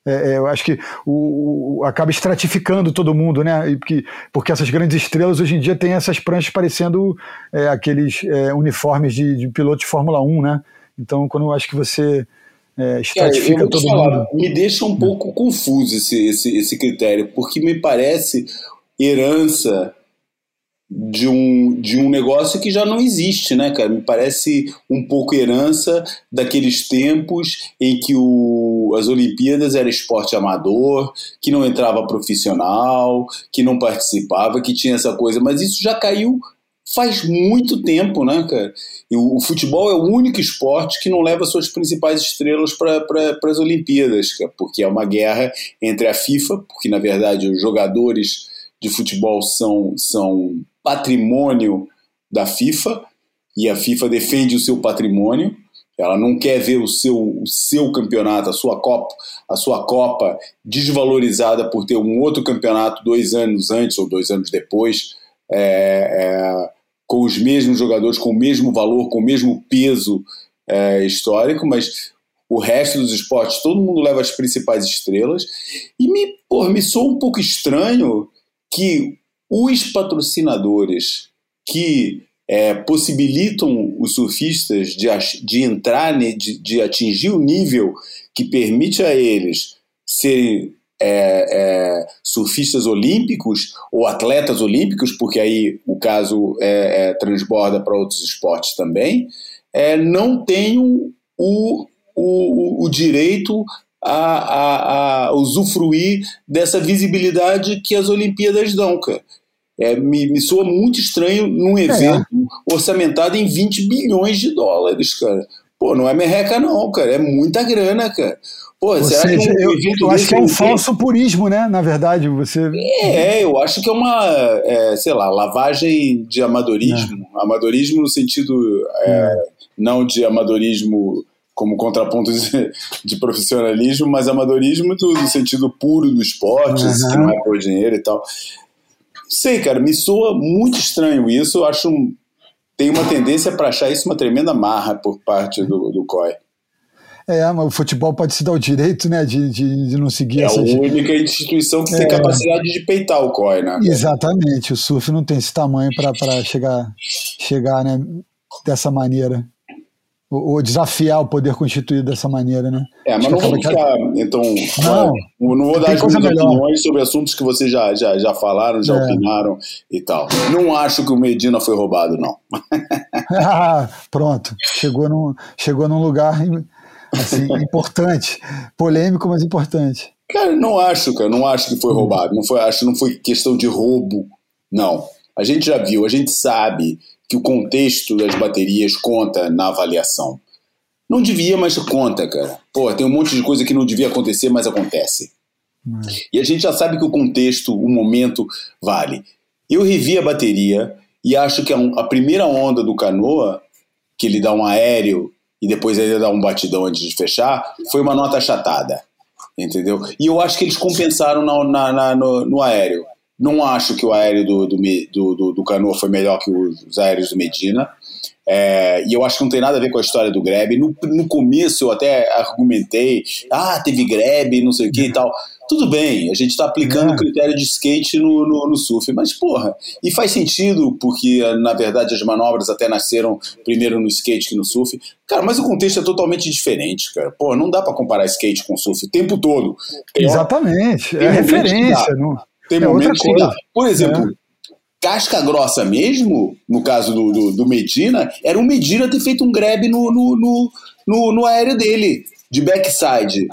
É, é, eu acho que o, o- acaba estratificando todo mundo, né? E porque, porque essas grandes estrelas hoje em dia têm essas pranchas parecendo é, aqueles é, uniformes de, de piloto de Fórmula 1, né? Então, quando eu acho que você é, estratifica todo falar, mundo. me deixa um pouco confuso esse, esse, esse critério, porque me parece herança de um, de um negócio que já não existe, né, cara? Me parece um pouco herança daqueles tempos em que o, as Olimpíadas era esporte amador, que não entrava profissional, que não participava, que tinha essa coisa, mas isso já caiu faz muito tempo, né, cara? E o, o futebol é o único esporte que não leva suas principais estrelas para pra, as Olimpíadas, cara, porque é uma guerra entre a FIFA, porque na verdade os jogadores de futebol são, são patrimônio da FIFA e a FIFA defende o seu patrimônio. Ela não quer ver o seu, o seu campeonato, a sua Copa, a sua Copa desvalorizada por ter um outro campeonato dois anos antes ou dois anos depois, é, é, com os mesmos jogadores, com o mesmo valor, com o mesmo peso é, histórico, mas o resto dos esportes, todo mundo leva as principais estrelas. E me, pô, me soa um pouco estranho que os patrocinadores que é, possibilitam os surfistas de, de entrar, de, de, atingir o nível que permite a eles serem é, é, surfistas olímpicos ou atletas olímpicos, porque aí o caso transborda para outros esportes também, não tenham o, o, o direito a, a, a, usufruir dessa visibilidade que as Olimpíadas dão, cara. É, me, me soa muito estranho num evento é. orçamentado em 20 bilhões de dólares, cara. Pô, não é merreca não, cara. É muita grana, cara. Pô, Ou será seja, que um eu, evento eu acho que é um falso purismo, né? Na verdade, você. É, eu acho que é uma, é, sei lá, lavagem de amadorismo. Amadorismo no sentido é, não de amadorismo como contraponto de, de profissionalismo, mas amadorismo do, do sentido puro do esporte, Uhum. que não é por dinheiro e tal. Sei, cara, me soa muito estranho isso. Eu acho um, tem uma tendência para achar isso uma tremenda marra por parte do, do COI. É, mas o futebol pode se dar o direito, né, de, de, de não seguir É a essa. única instituição que tem É. capacidade de peitar o COI, né? Exatamente, o surf não tem esse tamanho para chegar, chegar né, dessa maneira. Ou, desafiar o poder constituído dessa maneira, né? É, mas não acaba ficar, então, Não, não vou dar as minhas opiniões sobre assuntos que vocês já, já, já falaram, já É. opinaram e tal. Não acho que o Medina foi roubado, não. (laughs) Ah, Pronto, chegou num, chegou num lugar assim, (laughs) importante, polêmico, mas importante. Cara, não acho, cara, não acho que foi roubado. Não foi, acho que não foi questão de roubo, não. A gente já viu, a gente sabe que o contexto das baterias conta na avaliação. Não devia, mas conta, cara. Pô, tem um monte de coisa que não devia acontecer, mas acontece. E a gente já sabe que o contexto, o momento, vale. Eu revi a bateria e acho que a, a primeira onda do canoa, que ele dá um aéreo e depois ainda dá um batidão antes de fechar, foi uma nota achatada. Entendeu? E eu acho que eles compensaram na, na- na- no, no aéreo. Não acho que o aéreo do, do, do, do, do canoa foi melhor que os, os aéreos do Medina. É, e eu acho que não tem nada a ver com a história do grab. No, no começo eu até argumentei, ah, teve grab, não sei o que e tal. Tudo bem, a gente está aplicando o critério de skate no, no, no surf, mas porra, e faz sentido porque na verdade as manobras até nasceram primeiro no skate que no surf. Cara, mas o contexto é totalmente diferente, cara. Pô, não dá para comparar skate com surf o tempo todo. Exatamente, é referência. Não, tem é momentos que. É. dá. Por exemplo, casca grossa mesmo, no caso do, do, do Medina, era o Medina ter feito um grab no, no, no, no, no aéreo dele, de backside.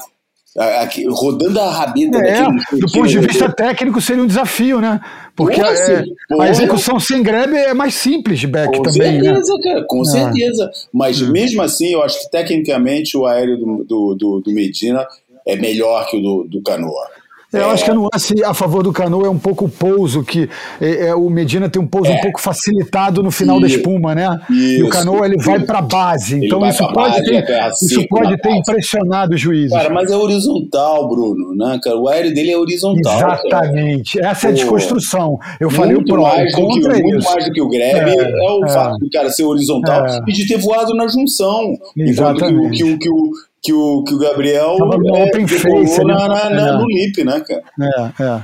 Aqui, rodando a rabeta É, daquele- do ponto de vista técnico seria um desafio, né? Porque Porra, é, a execução sem grebe é mais simples de back Com também, né? certeza, cara, com É. certeza. Mas mesmo assim, eu acho que tecnicamente o aéreo do, do, do- do Medina é melhor que o do, do Canoa. É, Eu acho que a nuance a favor do canoa é um pouco o pouso, que é, é, o Medina tem um pouso um pouco facilitado no final da Isso. espuma, né? E o Isso. canoa ele vai para base, Ele então isso pode base, é ter, isso pode na ter base. impressionado os juízes. Cara, mas é horizontal, Bruno, né, cara? O aéreo dele é horizontal. cara. Exatamente, essa é a desconstrução. Eu falei o muito pró, mais, o do que, é muito isso. mais do que o greve É, é, o é. fato do cara ser horizontal É. e de ter voado na junção. Enquanto Exatamente. que, o- que, o- que, o, que, o, que o Gabriel é, face, na, na- na- É. no lip, né, cara? É, é.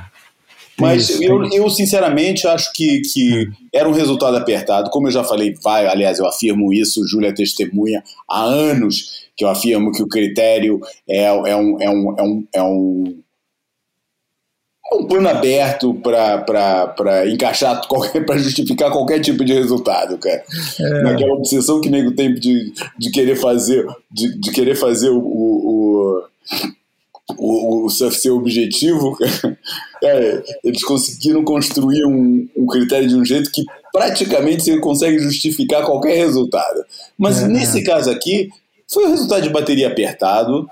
Mas Isso, eu, eu, sinceramente, acho que, que era um resultado apertado. Como eu já falei, vai, aliás, eu afirmo isso, Júlia testemunha há anos que eu afirmo que o critério é, é um. É um, é um, é um é um plano aberto para encaixar (laughs) qualquer para justificar qualquer tipo de resultado, cara. Naquela obsessão que o nego tem de, de querer fazer de, de querer fazer o, o, o, o surf ser objetivo, (laughs) é, eles conseguiram construir um, um critério de um jeito que praticamente você consegue justificar qualquer resultado. Mas nesse caso aqui, foi um resultado de bateria apertado.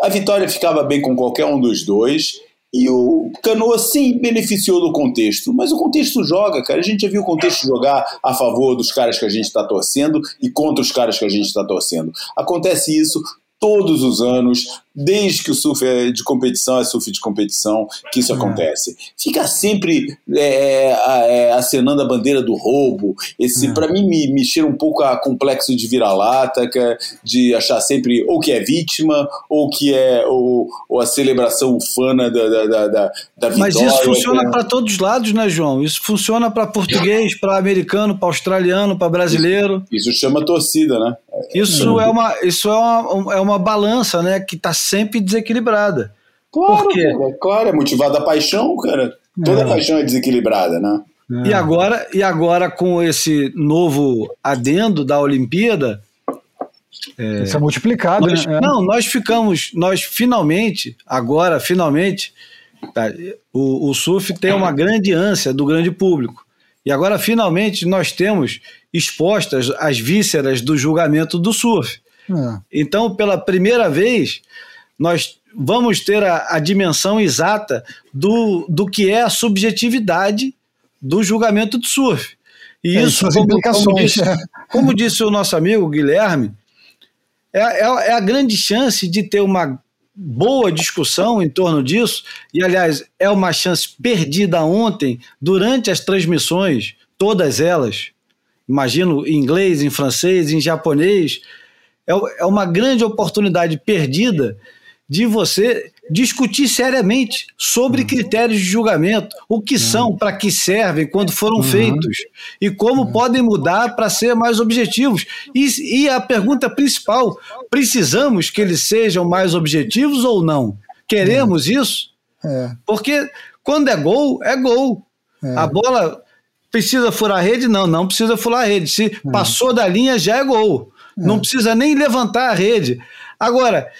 A vitória ficava bem com qualquer um dos dois. E o Canoa sim beneficiou do contexto, mas o contexto joga, cara. A gente já viu o contexto jogar a favor dos caras que a gente está torcendo e contra os caras que a gente está torcendo. Acontece isso todos os anos, desde que o surf é de competição é surf de competição, que isso acontece. Fica sempre é, é, acenando a bandeira do roubo. Esse, É. para mim, me, me cheira um pouco a complexo de vira-lata, é de achar sempre ou que é vítima, ou que é ou, ou a celebração ufana da, da, da, da, da vitória. Mas isso funciona para todos os lados, né, João? Isso funciona para português, para americano, para australiano, para brasileiro. Isso chama torcida, né? Isso é uma, isso é uma, é uma balança, né, que está sempre desequilibrada. Claro, Por quê? cara, claro, é motivada a paixão, cara. Toda paixão é desequilibrada, né? E agora, e agora com esse novo adendo da Olimpíada, Isso é multiplicado, nós, né? É. não, nós ficamos, nós finalmente, agora, finalmente, tá, o, o surf tem uma grande ânsia do grande público. E agora, finalmente, nós temos expostas as vísceras do julgamento do surf. É. Então, pela primeira vez, nós vamos ter a, a dimensão exata do, do que é a subjetividade do julgamento do surf. E É, isso, como, como, disse, como (laughs) disse o nosso amigo Guilherme, é, é, é a grande chance de ter uma boa discussão em torno disso, e aliás, é uma chance perdida ontem durante as transmissões, todas elas, imagino em inglês, em francês, em japonês, é, é uma grande oportunidade perdida de você discutir seriamente sobre critérios de julgamento, o que são, para que servem, quando foram feitos e como podem mudar para ser mais objetivos. E, e a pergunta principal: precisamos que eles sejam mais objetivos ou não? Queremos isso? É. Porque quando é gol, é gol. A bola precisa furar a rede? Não, não precisa furar a rede. Se passou da linha, já é gol. Não precisa nem levantar a rede. Agora,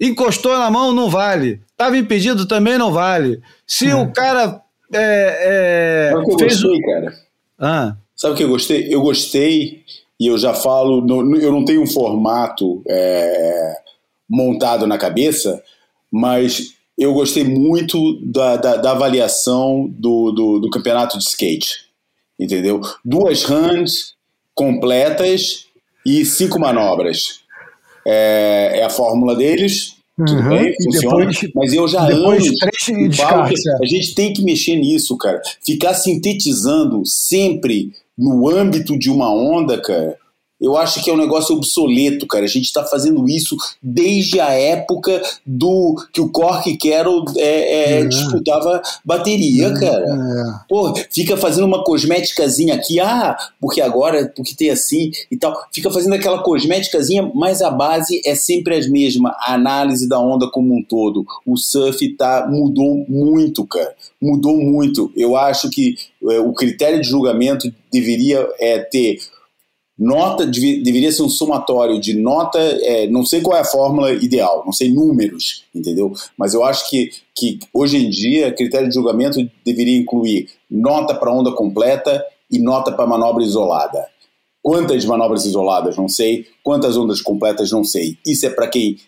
encostou na mão, não vale. Estava impedido, também não vale. Se o cara é, é, Sabe o que eu fez o. gostei, cara? Ah, Sabe o que eu gostei? Eu gostei, e eu já falo, eu não tenho um formato é, montado na cabeça, mas eu gostei muito da, da, da avaliação do, do, do campeonato de skate. Entendeu? Duas runs completas e cinco manobras. É, é a fórmula deles. Tudo Uhum. bem, funciona. depois- mas eu já depois anos falo descartes, é. a gente tem que mexer nisso, cara. Ficar sintetizando sempre no âmbito de uma onda, cara, eu acho que é um negócio obsoleto, cara. A gente está fazendo isso desde a época do que o Cork Carroll é, é, disputava bateria, cara. É. Pô, fica fazendo uma cosméticazinha aqui, ah, porque agora, porque tem assim e tal. Fica fazendo aquela cosméticazinha, mas a base é sempre a mesma. A análise da onda como um todo. O surf tá, mudou muito, cara. Mudou muito. Eu acho que é, o critério de julgamento deveria é, ter Nota dev, deveria ser um somatório de nota, é, não sei qual é a fórmula ideal, não sei números, entendeu? Mas eu acho que, que hoje em dia, critério de julgamento deveria incluir nota para onda completa e nota para manobra isolada. Quantas manobras isoladas? Não sei. Quantas ondas completas? Não sei. Isso é para quem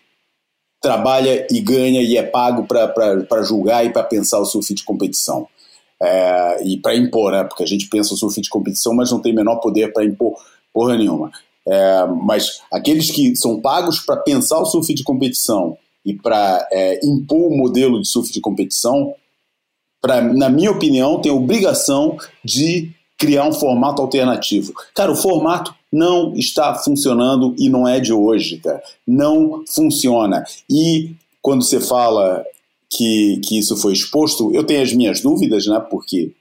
trabalha e ganha e é pago para julgar e para pensar o surf de competição. É, e para impor, né? Porque a gente pensa o surf de competição, mas não tem menor poder para impor porra nenhuma. É, mas aqueles que são pagos para pensar o surf de competição e para é, impor o modelo de surf de competição, pra, na minha opinião, tem a obrigação de criar um formato alternativo. Cara, o formato não está funcionando e não é de hoje, cara. Não funciona. E quando você fala que, que isso foi exposto, eu tenho as minhas dúvidas, né? Porque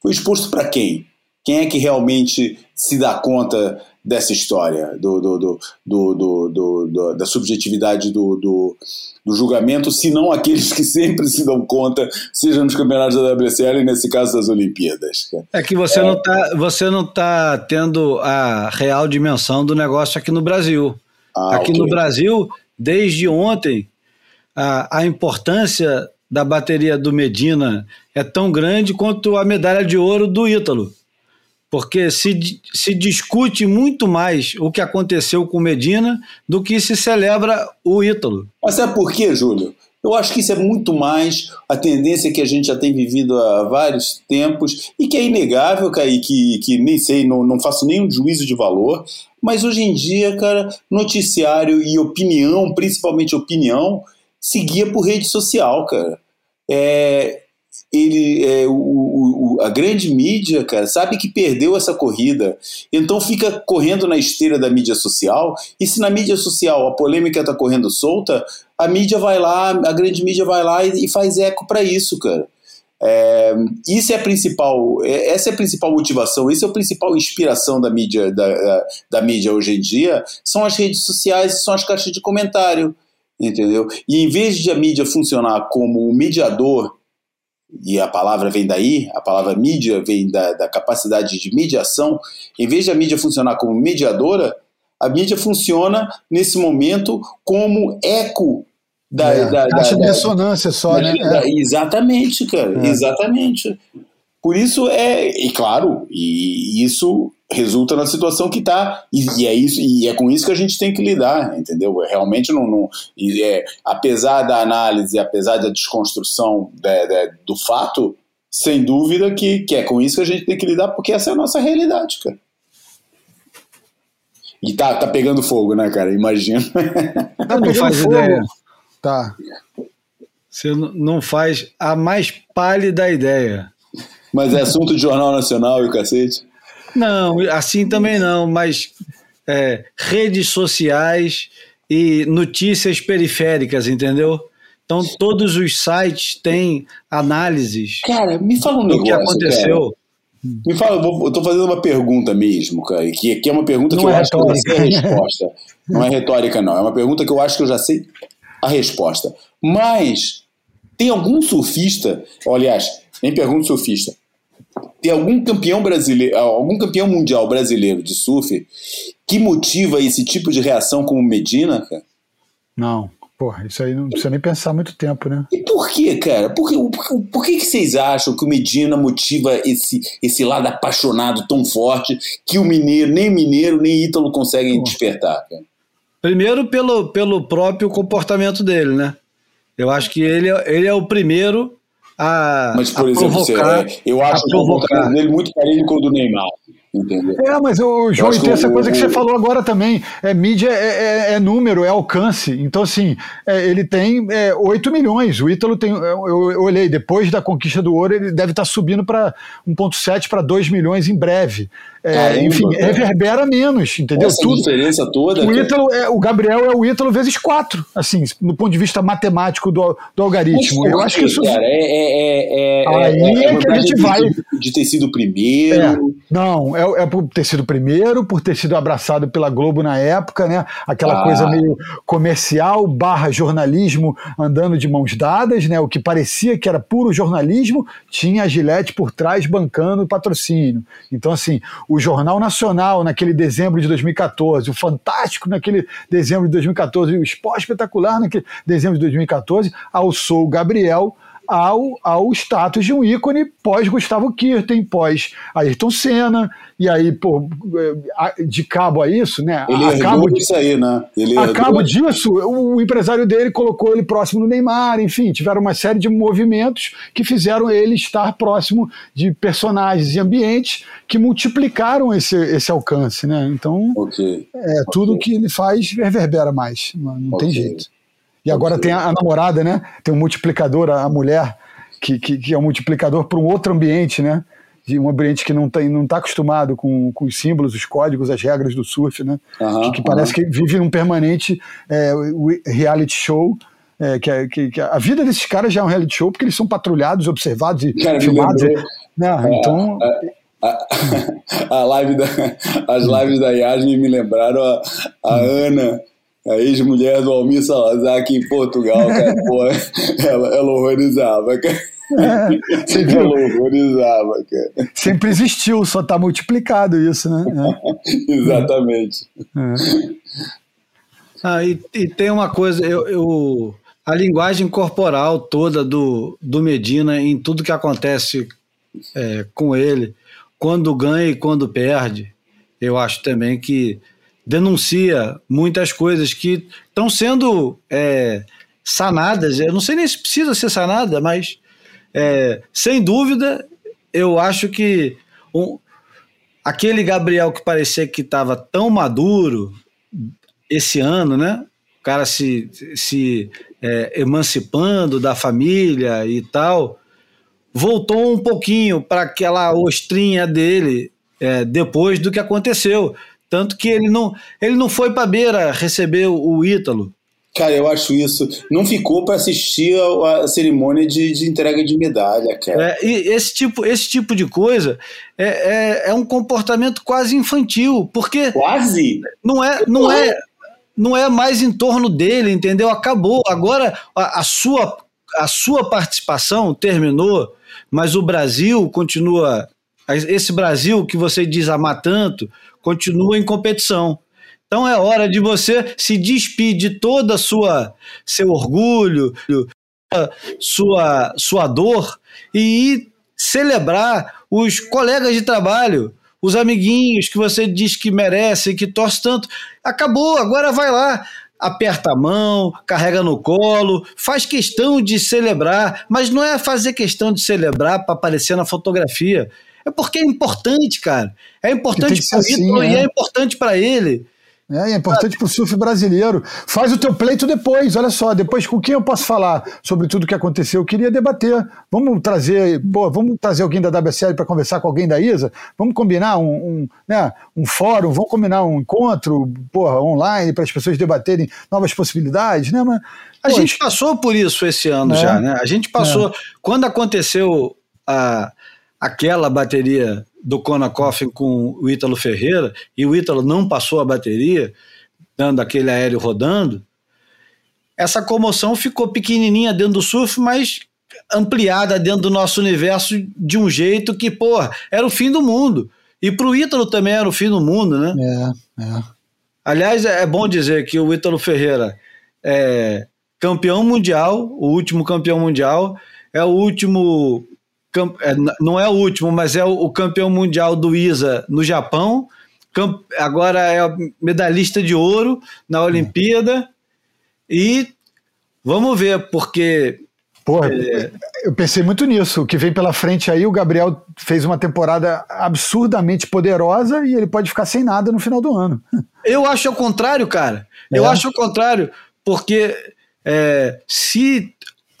foi exposto para quem? Quem é que realmente se dá conta dessa história, do, do, do, da subjetividade do, do, do, julgamento, se não aqueles que sempre se dão conta, seja nos campeonatos da WSL e nesse caso das Olimpíadas. É que você é... não está você não tá tendo a real dimensão do negócio aqui no Brasil. Ah, aqui okay. no Brasil, desde ontem, a, a importância da bateria do Medina é tão grande quanto a medalha de ouro do Ítalo porque se, se discute muito mais o que aconteceu com Medina do que se celebra o Ítalo. Mas sabe por quê, Júlio? Eu acho que isso é muito mais a tendência que a gente já tem vivido há vários tempos e que é inegável, cara, e que, que nem sei, não, não faço nenhum juízo de valor, mas hoje em dia, cara, noticiário e opinião, principalmente opinião, seguia por rede social, cara. É, ele é, o, o, a grande mídia, cara, sabe que perdeu essa corrida. Então fica correndo na esteira da mídia social. E se na mídia social a polêmica está correndo solta, a mídia vai lá, a grande mídia vai lá e, e faz eco para isso, cara. É, isso é a principal, é, essa é a principal motivação, essa é a principal inspiração da mídia, da, da, da mídia hoje em dia, são as redes sociais, são as caixas de comentário, entendeu? E em vez de a mídia funcionar como o mediador e a palavra vem daí, a palavra mídia vem da, da, capacidade de mediação, em vez de a mídia funcionar como mediadora, a mídia funciona nesse momento como eco da. É, da, da, de ressonância só, né? É. Exatamente, cara, é. exatamente. Por isso é, e claro, e isso resulta na situação que está e, e, é isso e é com isso que a gente tem que lidar, entendeu? É, realmente não, não é, apesar da análise, apesar da desconstrução de, de, do fato, sem dúvida que, que é com isso que a gente tem que lidar, porque essa é a nossa realidade, cara. E tá, tá pegando fogo, né, cara? Imagina. (laughs) Tá não faz fogo. ideia. Tá. Você não faz a mais pálida ideia. Mas é assunto de Jornal Nacional e o cacete? Não, assim também não, mas é, redes sociais e notícias periféricas, entendeu? Então todos os sites têm análises. Cara, me fala um negócio. que aconteceu. Cara. Me fala, eu estou fazendo uma pergunta mesmo, cara, que, que é uma pergunta não que eu é acho retórica. que eu já sei a resposta. Não é retórica, não. É uma pergunta que eu acho que eu já sei a resposta. Mas tem algum surfista, aliás, nem pergunta surfista, tem algum campeão brasileiro, algum campeão mundial brasileiro de surf que motiva esse tipo de reação como Medina, cara? Não. Porra, isso aí não precisa nem pensar muito tempo, né? E por que, cara? Por, que, por, por que, que vocês acham que o Medina motiva esse, esse lado apaixonado tão forte que o mineiro, nem mineiro, nem Ítalo conseguem Porra. despertar, cara? Primeiro pelo, pelo próprio comportamento dele, né? Eu acho que ele, é, ele é o primeiro a. Mas, por a exemplo, provocar, você, eu acho o comportamento dele muito parecido com o do Neymar. Entendeu? É, mas o João, tem essa coisa que você falou agora também. É, mídia é, é, é número, é alcance. Então, assim, é, ele tem é, 8 milhões. O Ítalo tem. Eu, eu, olhei, depois da conquista do ouro, ele deve estar subindo para 1,7 para 2 milhões em breve. É, Caramba, enfim, cara. reverbera menos, entendeu? Essa Tudo, diferença toda. O, Ítalo é, o Gabriel é o Ítalo vezes quatro, assim, no ponto de vista matemático do, do algoritmo. eu acho que isso. Cara, é, é, é, aí é, que a gente vai. De ter sido o primeiro. Não, é, é por ter sido o primeiro, por ter sido abraçado pela Globo na época, né? Aquela ah. coisa meio comercial barra jornalismo andando de mãos dadas, né? O que parecia que era puro jornalismo, tinha a Gillette por trás bancando o patrocínio. Então, assim, o Jornal Nacional naquele dezembro de 2014, o Fantástico naquele dezembro de 2014, o Esporte Espetacular naquele dezembro de 2014, alçou o Gabriel ao, ao status de um ícone pós Gustavo Kirten, pós Ayrton Senna, e aí, pô, de cabo a isso, né? Ele a cabo disso aí, né? Ele a cabo disso, o empresário dele colocou ele próximo do Neymar, enfim, tiveram uma série de movimentos que fizeram ele estar próximo de personagens e ambientes que multiplicaram esse, esse alcance, né? Então, okay. é, tudo okay. que ele faz reverbera mais, não, não okay. tem jeito. E agora tem a, a, namorada, né? Tem um multiplicador, a, a mulher, que, que, que, é um multiplicador para um outro ambiente, né? De um ambiente que não está não tá acostumado com, com os símbolos, os códigos, as regras do surf, né? Uhum, que, que, parece que vive num permanente é, reality show. É, que, é, que, que, a vida desses caras já é um reality show porque eles são patrulhados, observados e (laughs) Cara, filmados. Né? É, então. A, (laughs) a, live da, as lives da Yasmin me lembraram a, a hum. Ana a ex-mulher do Almir Salazar aqui em Portugal, cara, (laughs) pô, ela, ela horrorizava, cara. É, você viu? Ela horrorizava, cara. Sempre existiu, só tá multiplicado isso, né? É. (laughs) Exatamente. É. Ah, e, e, tem uma coisa, eu, eu, a linguagem corporal toda do, do Medina em tudo que acontece é, com ele, quando ganha e quando perde, eu acho também que denuncia muitas coisas que estão sendo é, sanadas. Eu não sei nem se precisa ser sanada, mas é, sem dúvida eu acho que um, aquele Gabriel que parecia que estava tão maduro esse ano, né? O cara se, se é, emancipando da família e tal, voltou um pouquinho para aquela ostrinha dele é, depois do que aconteceu. Tanto que ele não, ele não foi para beira receber o, Ítalo. Cara, eu acho isso. Não ficou para assistir a, a cerimônia de, de, entrega de medalha, cara. É, e esse tipo, esse tipo de coisa é, é, é, um comportamento quase infantil, porque. Quase? Não é, não é, não é mais em torno dele, entendeu? Acabou. Agora a, a sua, a sua participação terminou, mas o Brasil continua. Esse Brasil que você diz amar tanto, continua em competição. Então é hora de você se despedir de toda a sua seu orgulho, sua sua dor e ir celebrar os colegas de trabalho, os amiguinhos que você diz que merece, que torce tanto. Acabou, agora vai lá, aperta a mão, carrega no colo, faz questão de celebrar, mas não é fazer questão de celebrar para aparecer na fotografia. É porque é importante, cara. É importante para o assim, é. e é importante para ele. É, é importante para o surf brasileiro. Faz o teu pleito depois, olha só, depois com quem eu posso falar sobre tudo que aconteceu? Eu queria debater. Vamos trazer, pô, vamos trazer alguém da WSL para conversar com alguém da ISA? Vamos combinar um, um, né, um fórum, vamos combinar um encontro porra, online para as pessoas debaterem novas possibilidades, né? Mas, a gente passou por isso esse ano é, já, né? A gente passou. É. Quando aconteceu a aquela bateria do Kona Coffin com o Ítalo Ferreira e o Ítalo não passou a bateria, dando aquele aéreo rodando, essa comoção ficou pequenininha dentro do surf, mas ampliada dentro do nosso universo de um jeito que, pô, era o fim do mundo. E para o Ítalo também era o fim do mundo, né? É, é. Aliás, é bom dizer que o Ítalo Ferreira é campeão mundial, o último campeão mundial, é o último não é o último, mas é o, campeão mundial do ISA no Japão. Agora é medalhista de ouro na Olimpíada. E vamos ver, porque. Porra, é... eu pensei muito nisso. O que vem pela frente aí, o Gabriel fez uma temporada absurdamente poderosa e ele pode ficar sem nada no final do ano. Eu acho ao contrário, cara. É. Eu acho ao contrário, porque é, se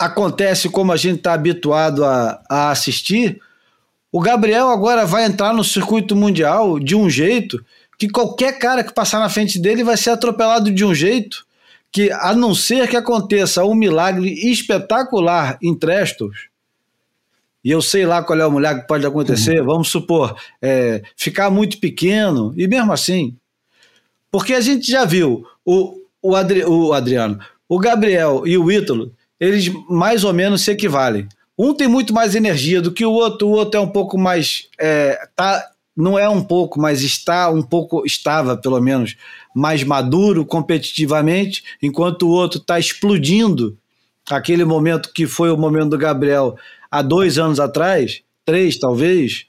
acontece como a gente está habituado a, a assistir, o Gabriel agora vai entrar no circuito mundial de um jeito que qualquer cara que passar na frente dele vai ser atropelado de um jeito que, a não ser que aconteça um milagre espetacular em Trestos, e eu sei lá qual é o milagre que pode acontecer, uhum. vamos supor, é, ficar muito pequeno, e mesmo assim, porque a gente já viu o, o, Adri, o Adriano, o Gabriel e o Ítalo eles mais ou menos se equivalem. Um tem muito mais energia do que o outro, o outro é um pouco mais. É, tá não é um pouco, mas está um pouco, estava pelo menos, mais maduro competitivamente, enquanto o outro está explodindo. Aquele momento que foi o momento do Gabriel há dois anos atrás, três talvez,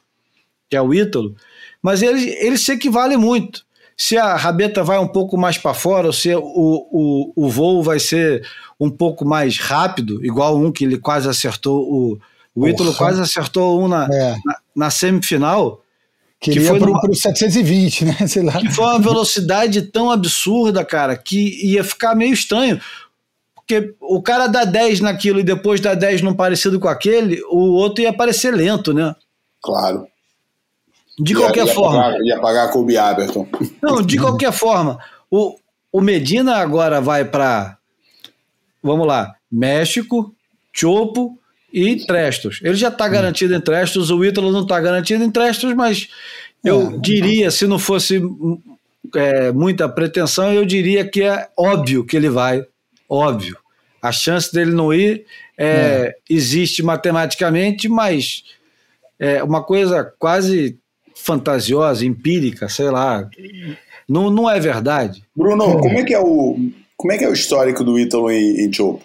que é o Ítalo, mas ele, ele se equivale muito. Se a rabeta vai um pouco mais para fora, ou se o, o, o voo vai ser um pouco mais rápido, igual um que ele quase acertou, o, o Ítalo quase acertou um na, é. na, na semifinal. Queria que foi para o 720, né? (laughs) Sei lá. Que foi uma velocidade tão absurda, cara, que ia ficar meio estranho. Porque o cara dá 10 naquilo e depois dá 10 num parecido com aquele, o outro ia parecer lento, né? Claro. De qualquer ia, forma. Pagar, ia pagar Kobe Aberton. Não, de qualquer forma. O, o Medina agora vai para. Vamos lá. México, Chopo e Trestos. Ele já está garantido em Trestos, o Ítalo não está garantido em Trestos, mas eu é. diria, se não fosse é, muita pretensão, eu diria que é óbvio que ele vai. Óbvio. A chance dele não ir é, é. existe matematicamente, mas é uma coisa quase fantasiosa, empírica, sei lá. Não, não é verdade. Bruno, é. como é que é o como é que é o histórico do Ítalo em, em Chopo?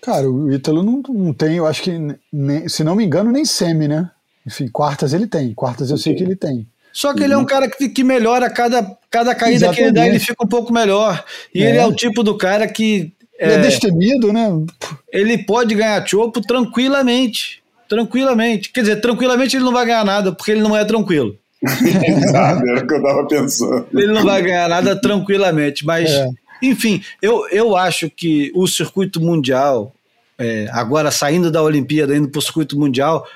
Cara, o Ítalo não, não tem, eu acho que, nem, se não me engano, nem semi, né? Enfim, quartas ele tem, quartas eu sei que ele tem. Só que ele é um cara que, que melhora cada, cada caída Exatamente. que ele dá, ele fica um pouco melhor. E é. ele é o tipo do cara que. Ele é, é destemido, né? Ele pode ganhar chopo tranquilamente tranquilamente. Quer dizer, tranquilamente ele não vai ganhar nada, porque ele não é tranquilo. (laughs) Exato, era o que eu estava pensando. Ele não vai ganhar nada tranquilamente, mas, é. Enfim, eu, eu acho que o circuito mundial, é, agora saindo da Olimpíada, indo para o circuito mundial,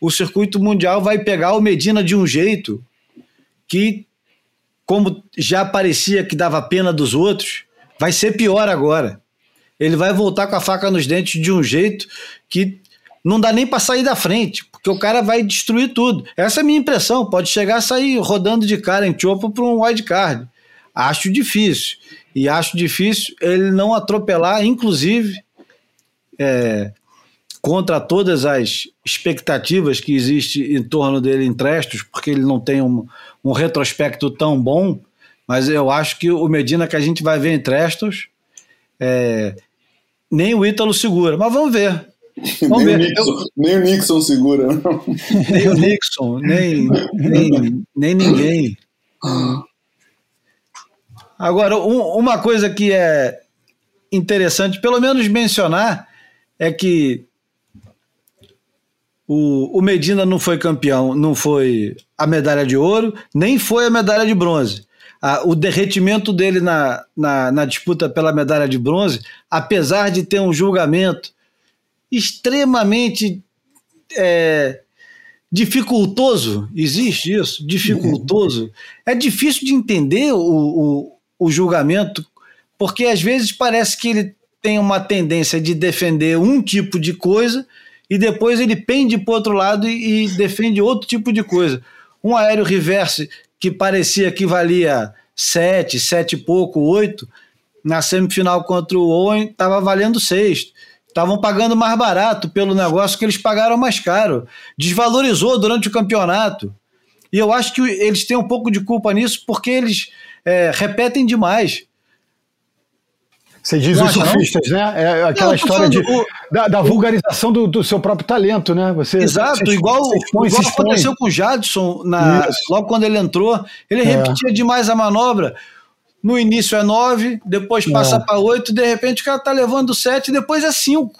o circuito mundial vai pegar o Medina de um jeito que, como já parecia que dava pena dos outros, vai ser pior agora. Ele vai voltar com a faca nos dentes de um jeito que não dá nem para sair da frente, porque o cara vai destruir tudo. Essa é a minha impressão. Pode chegar a sair rodando de cara em chopo para um wide card. Acho difícil. E acho difícil ele não atropelar, inclusive, é, contra todas as expectativas que existe em torno dele em Trestos, porque ele não tem um, um retrospecto tão bom. Mas eu acho que o Medina que a gente vai ver em Trestos, é, nem o Ítalo segura. Mas vamos ver. (laughs) Nem o, Nixon, nem, o Nixon, segura. Não. Nem o Nixon, nem, nem, nem ninguém. (laughs) Agora, um, uma coisa que é interessante, pelo menos mencionar, é que o, o Medina não foi campeão, não foi a medalha de ouro, nem foi a medalha de bronze. o derretimento dele na, na, na disputa pela medalha de bronze, apesar de ter um julgamento extremamente é, dificultoso. Existe isso? Dificultoso. É difícil de entender o, o, o julgamento, porque às vezes parece que ele tem uma tendência de defender um tipo de coisa e depois ele pende para o outro lado e, e, defende outro tipo de coisa. Um aéreo reverse que parecia que valia sete, sete e pouco, oito, na semifinal contra o Owen estava valendo seis estavam pagando mais barato pelo negócio que eles pagaram mais caro. Desvalorizou durante o campeonato. E eu acho que eles têm um pouco de culpa nisso porque eles é, repetem demais. Você diz os surfistas, né? É aquela não, história de, o, da, da, vulgarização do, do, seu próprio talento, né? Você, exato, você, igual, expõe, igual aconteceu com o Jadson na, logo quando ele entrou. Ele é. repetia demais a manobra no início é 9, depois passa é. para 8, de repente o cara tá levando 7, depois é 5.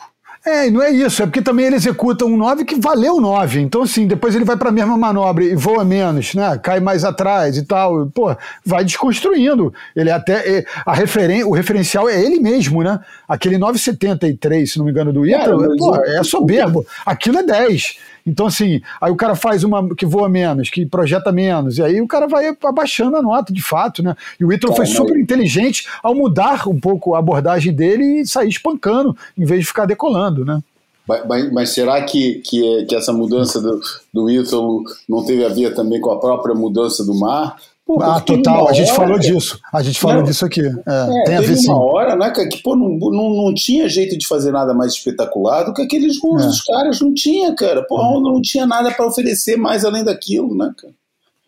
É, não é isso, é porque também ele executa um 9 que valeu 9. Então, assim, depois ele vai para a mesma manobra e voa menos, né? Cai mais atrás e tal. Pô, vai desconstruindo. Ele até. É, a referen o referencial é ele mesmo, né? Aquele 9,73, se não me engano, do Ítalo, pô, é soberbo. Aquilo é 10. Então, assim, aí o cara faz uma que voa menos, que projeta menos, e aí o cara vai abaixando a nota, de fato, né? E o Ítalo foi super inteligente ao mudar um pouco a abordagem dele e sair espancando, em vez de ficar decolando, né? Mas, mas, será que, que, que, essa mudança do, do Ítalo não teve a ver também com a própria mudança do mar? Pô, ah, total, a gente hora, falou disso. A gente falou disso aqui. É, é, tem a ver sim. uma hora, né, que pô, não, não, não tinha jeito de fazer nada mais espetacular do que aqueles gols é. dos caras. Não tinha, cara. Pô, Honda não tinha nada para oferecer mais além daquilo, né, cara?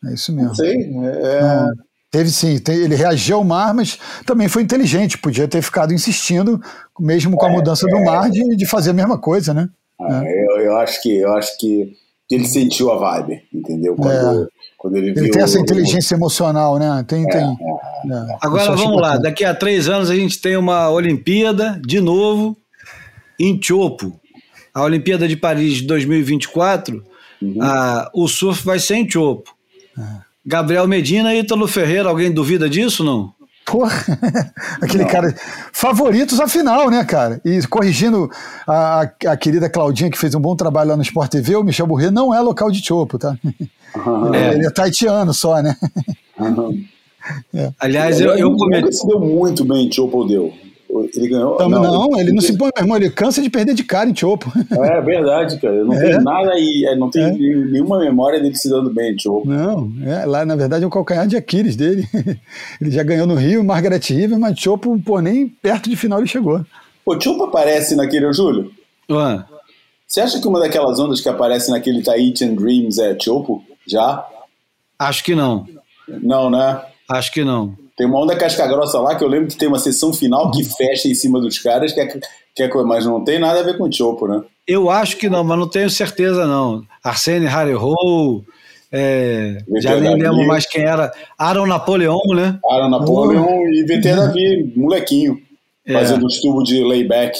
É isso mesmo. Não sei. É... Teve sim, ele reagiu ao mar, mas também foi inteligente, podia ter ficado insistindo, mesmo com a mudança do mar, de, de fazer a mesma coisa, né? Ah, eu, eu, acho que eu acho que ele sentiu a vibe, entendeu? Quando, É. quando ele, Ele viu tem essa o- inteligência emocional, né? Tem, tem. é. Agora Isso eu acho vamos lá, daqui a três anos a gente tem uma Olimpíada de novo em Chopo. A Olimpíada de Paris de 2024, a- o surf vai ser em Chopo. Gabriel Medina e Ítalo Ferreira, alguém duvida disso não? Porra, (laughs) aquele cara. Favoritos à final, né, cara? E corrigindo a, a, a querida Claudinha, que fez um bom trabalho lá no Sport TV, o Michel Burret não é local de Chopo, tá? (laughs) É. Ele é taitiano só, né? (laughs) Aliás, eu, eu Ele cometi. nunca se deu muito bem em Chopo deu. Ele ganhou. Então, não, ele não se põe, meu irmão, ele cansa de perder de cara em Chopo. (laughs) É verdade, cara. Não É. tem nada aí, é, não tem É. nenhuma memória dele se dando bem em Chopo. Não, é, lá na verdade é o calcanhar de Aquiles dele. (laughs) Ele já ganhou no Rio, Margaret River, mas Chopo, pô, nem perto de final ele chegou. O Chopo aparece naquele, ô, Júlio. Ué, Você acha que uma daquelas ondas que aparece naquele Tahitian Dreams é Chopo? Já? acho que não. Não, né? Acho que não. Tem uma onda casca grossa lá que eu lembro que tem uma sessão final que fecha em cima dos caras, que é, que é, coisa- mas não tem nada a ver com Chopo, né? Eu acho que não, mas não tenho certeza não. Arsene Harry-Hole, é, já nem lembro mais quem era. Aaron Napoleon, né? Aaron Napoleon e VT Davi, molequinho, É. fazendo os tubos de layback.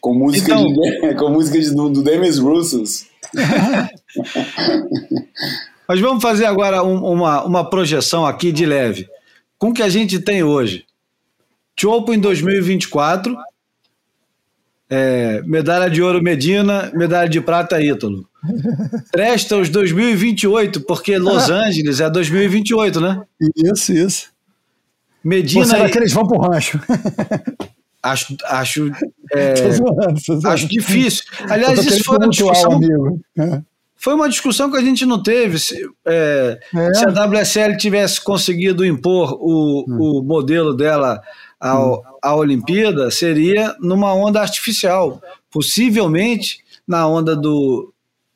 Com música, Então- de, (laughs) com música de, do, do Demis Russos. (laughs) Mas vamos fazer agora um- uma, uma projeção aqui de leve. Com o que a gente tem hoje. Chopo em 2024. é, medalha de ouro Medina, medalha de prata Ítalo. (laughs) Trestles 2028, porque Los (laughs) Angeles é 2028, né? Isso, isso. Ou Medina, será que eles vão pro rancho? (laughs) acho, acho, é, zoando, acho difícil. Aliás, isso foi uma discussão. É. Foi uma discussão que a gente não teve. Se, é, É. se a WSL tivesse conseguido impor o, o modelo dela ao, à Olimpíada, seria numa onda artificial. Possivelmente na onda do,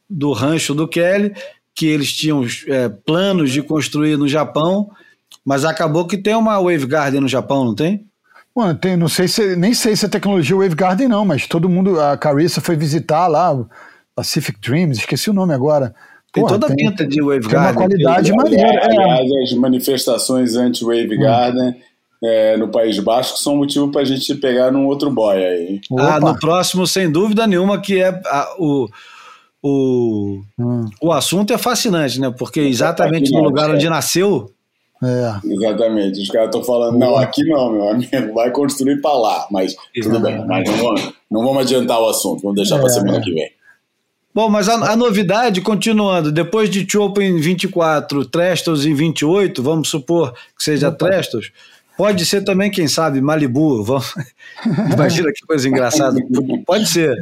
do rancho do Kelly, que eles tinham é, planos de construir no Japão, mas acabou que tem uma Wave Garden no Japão, não tem? Mano, tem, não sei se, nem sei se é tecnologia Wave Garden, não, mas todo mundo, a Carissa foi visitar lá, Pacific Dreams, esqueci o nome agora. Tem Porra, toda a pinta de Wave tem uma Garden. qualidade maneira. É, aliás, as manifestações anti-Wave Garden é, no País Basco são motivo para a gente pegar num outro boy aí. Ah, Opa. no próximo, sem dúvida nenhuma, que é a- o, o, Hum, o assunto é fascinante, né? Porque exatamente no lugar é. onde nasceu, é. Exatamente. Os caras estão falando, não, aqui não, meu amigo, vai construir para lá. Mas tudo bem, mas não vamos, não vamos adiantar o assunto, vamos deixar para É. semana que vem. Bom, mas a, a novidade, continuando, depois de Chopo em 24, Trestos em 28, vamos supor que seja Trestos, pode ser também, quem sabe, Malibu. Vamos... (laughs) Imagina que coisa engraçada. Pode ser.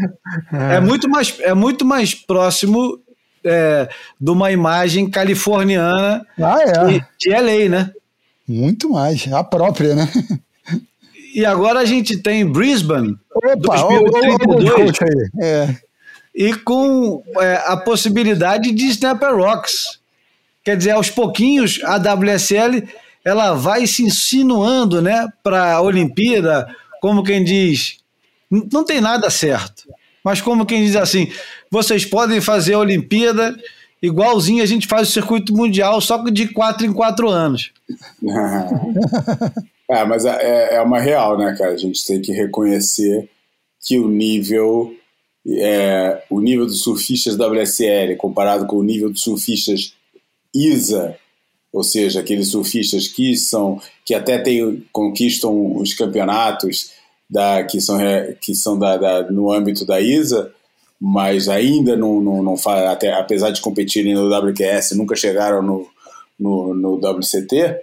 É muito mais, é muito mais próximo é, de uma imagem californiana Ah, é. de, de LA, né? Muito mais. A própria, né? E agora a gente tem Brisbane Opa, ô, ô, ô, ô, 2032 coach aí. É. e com é, a possibilidade de Snapper Rocks. Quer dizer, aos pouquinhos a WSL ela vai se insinuando né, para a Olimpíada, como quem diz, não tem nada certo, mas como quem diz assim, vocês podem fazer a Olimpíada igualzinho a gente faz o circuito mundial, só que de quatro em quatro anos. (laughs) é, mas é, é uma real, né, cara? A gente tem que reconhecer que o nível é, o nível dos surfistas WSL comparado com o nível dos surfistas ISA, ou seja, aqueles surfistas que são que até tem, conquistam os campeonatos da, que são, re- que são da, da- no âmbito da ISA, mas ainda não, não, não fa- até, apesar de competirem no WQS, nunca chegaram no, no, no WCT.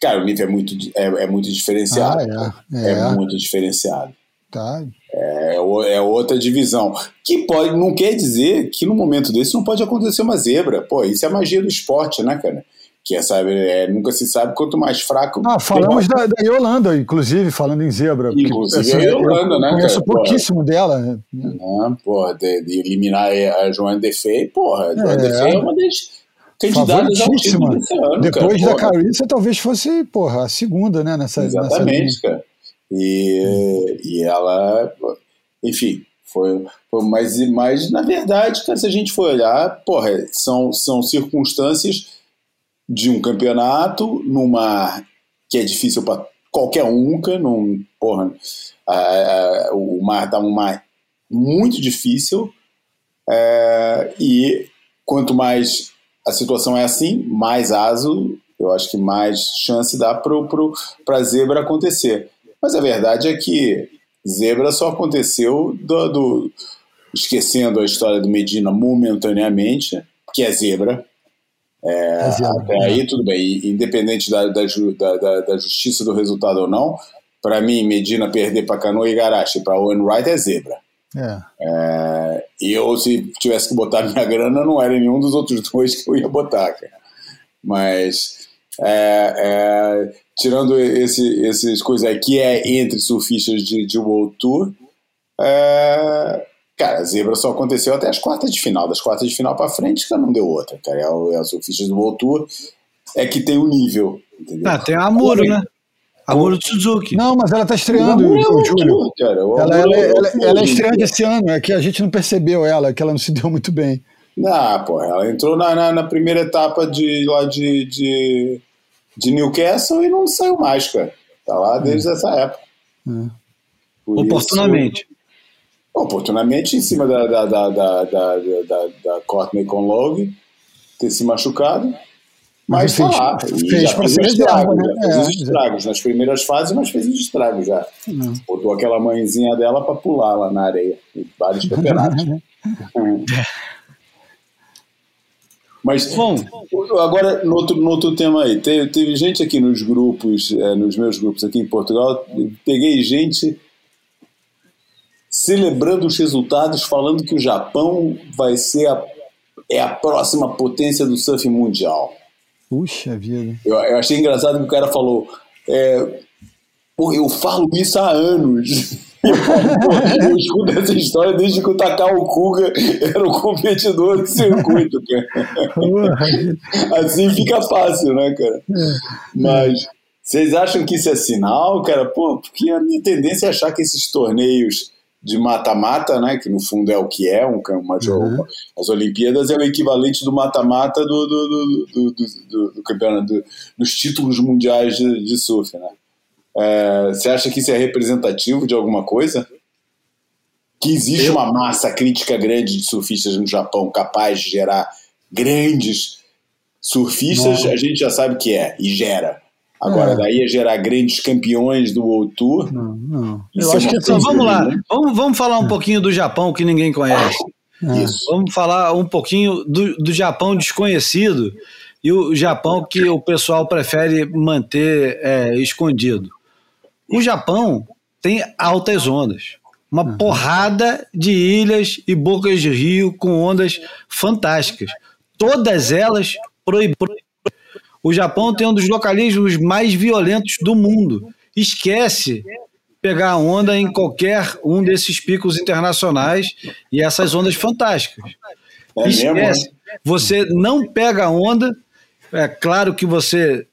Cara, o nível é muito, é, é muito diferenciado. Ah, é. É É. muito diferenciado. Tá. É, é outra divisão. Que pode, não quer dizer que no momento desse não pode acontecer uma zebra. Pô, isso é a magia do esporte, né, cara? Que é, sabe, é, nunca se sabe quanto mais fraco. Ah, falamos da, da Yolanda, inclusive, falando em zebra. porque, Inclusive a Yolanda, eu né, Conheço cara? Porra. pouquíssimo dela. né? Né, porra, de, de eliminar a Joana Defei, porra, a Joana É. Defei é uma das, candidatas ao título Favoritíssima. desse ano, Depois cara. da Porra. Carissa, talvez fosse, porra, a segunda, né? Nessa, nessa. Exatamente, cara. E, e ela, enfim, foi, foi mas, mas na verdade, se a gente for olhar, porra, são, são circunstâncias de um campeonato numa que é difícil para qualquer um, num, porra, a- a- o mar tá um mar muito difícil é, e quanto mais a situação é assim, mais aso, eu acho que mais chance dá pro, pro, para zebra acontecer. Mas a verdade é que zebra só aconteceu do, do- esquecendo a história do Medina momentaneamente, que é zebra. É zebra. Até aí tudo bem, independente da, da, da- da justiça do resultado ou não, para mim Medina perder para Canoa e Garache para Owen Wright é zebra. É. É, e eu, se tivesse que botar minha grana, não era nenhum dos outros (laughs) dois que eu ia botar, cara. Mas, é, é, tirando esse, esses coisas aí que é entre surfistas de, de World Tour, é, cara, a zebra só aconteceu até as quartas de final. Das quartas de final para frente, cara, não deu outra, cara. É, o, é os surfistas do World Tour é que tem um nível, entendeu? Ah, tem a Amuro, né? Amuro Suzuki. Não, mas ela tá O estreando, Amuro é o Júlio. Cara. O Ela, ela, é ela, ela é estreante esse ano, é que a gente não percebeu ela, que ela não se deu muito bem. Ah, pô, ela entrou na, na, na primeira etapa de, lá de, de, de Newcastle e não saiu mais, cara. Tá lá desde essa época. Por isso- Oportunamente. oportunamente em cima da, da, da, da, da, da, da Courtney Conlove ter se machucado. Mas tá fez- lá. E fez fez estragos, já né? fez os É, estragos. Nas primeiras fases, mas fez os estragos já. Botou aquela mãezinha dela pra pular lá na areia. Em vários (laughs) campeonatos. (laughs) Mas Bom. agora no outro, no outro tema aí, teve, teve gente aqui nos grupos, eh, nos meus grupos aqui em Portugal, peguei gente celebrando os resultados, falando que o Japão vai ser a, é a próxima potência do surf mundial. Puxa vida. Eu, eu achei engraçado que o cara falou, é, pô, eu falo isso há anos. (laughs) eu escuto essa história desde que o Takao Kuga era o competidor do circuito, cara. Assim fica fácil, né, cara? Mas vocês acham que isso é sinal, cara? Pô, porque a minha tendência é achar que esses torneios de mata-mata, né, que no fundo é o que é, um, uma jogo, as Olimpíadas é o equivalente do mata-mata do, do, do, do, campeonato, do- dos títulos mundiais de, de surf, né? É, você acha que isso é representativo de alguma coisa? Que existe uma massa crítica grande de surfistas no Japão capaz de gerar grandes surfistas, a gente já sabe que é, e gera. Agora, É. daí é gerar grandes campeões do World Tour. não, não. Eu é acho que assim, vamos lá. né? Vamos, vamos falar um pouquinho do Japão que ninguém conhece. Isso. Vamos falar um pouquinho do, do Japão desconhecido e o Japão que o pessoal prefere manter é, escondido. O Japão tem altas ondas. Uma porrada de ilhas e bocas de rio com ondas fantásticas. Todas elas proibidas. O Japão tem um dos localismos mais violentos do mundo. Esquece pegar onda em qualquer um desses picos internacionais e essas ondas fantásticas. É mesmo? né? Esquece. Você não pega onda. É claro que você,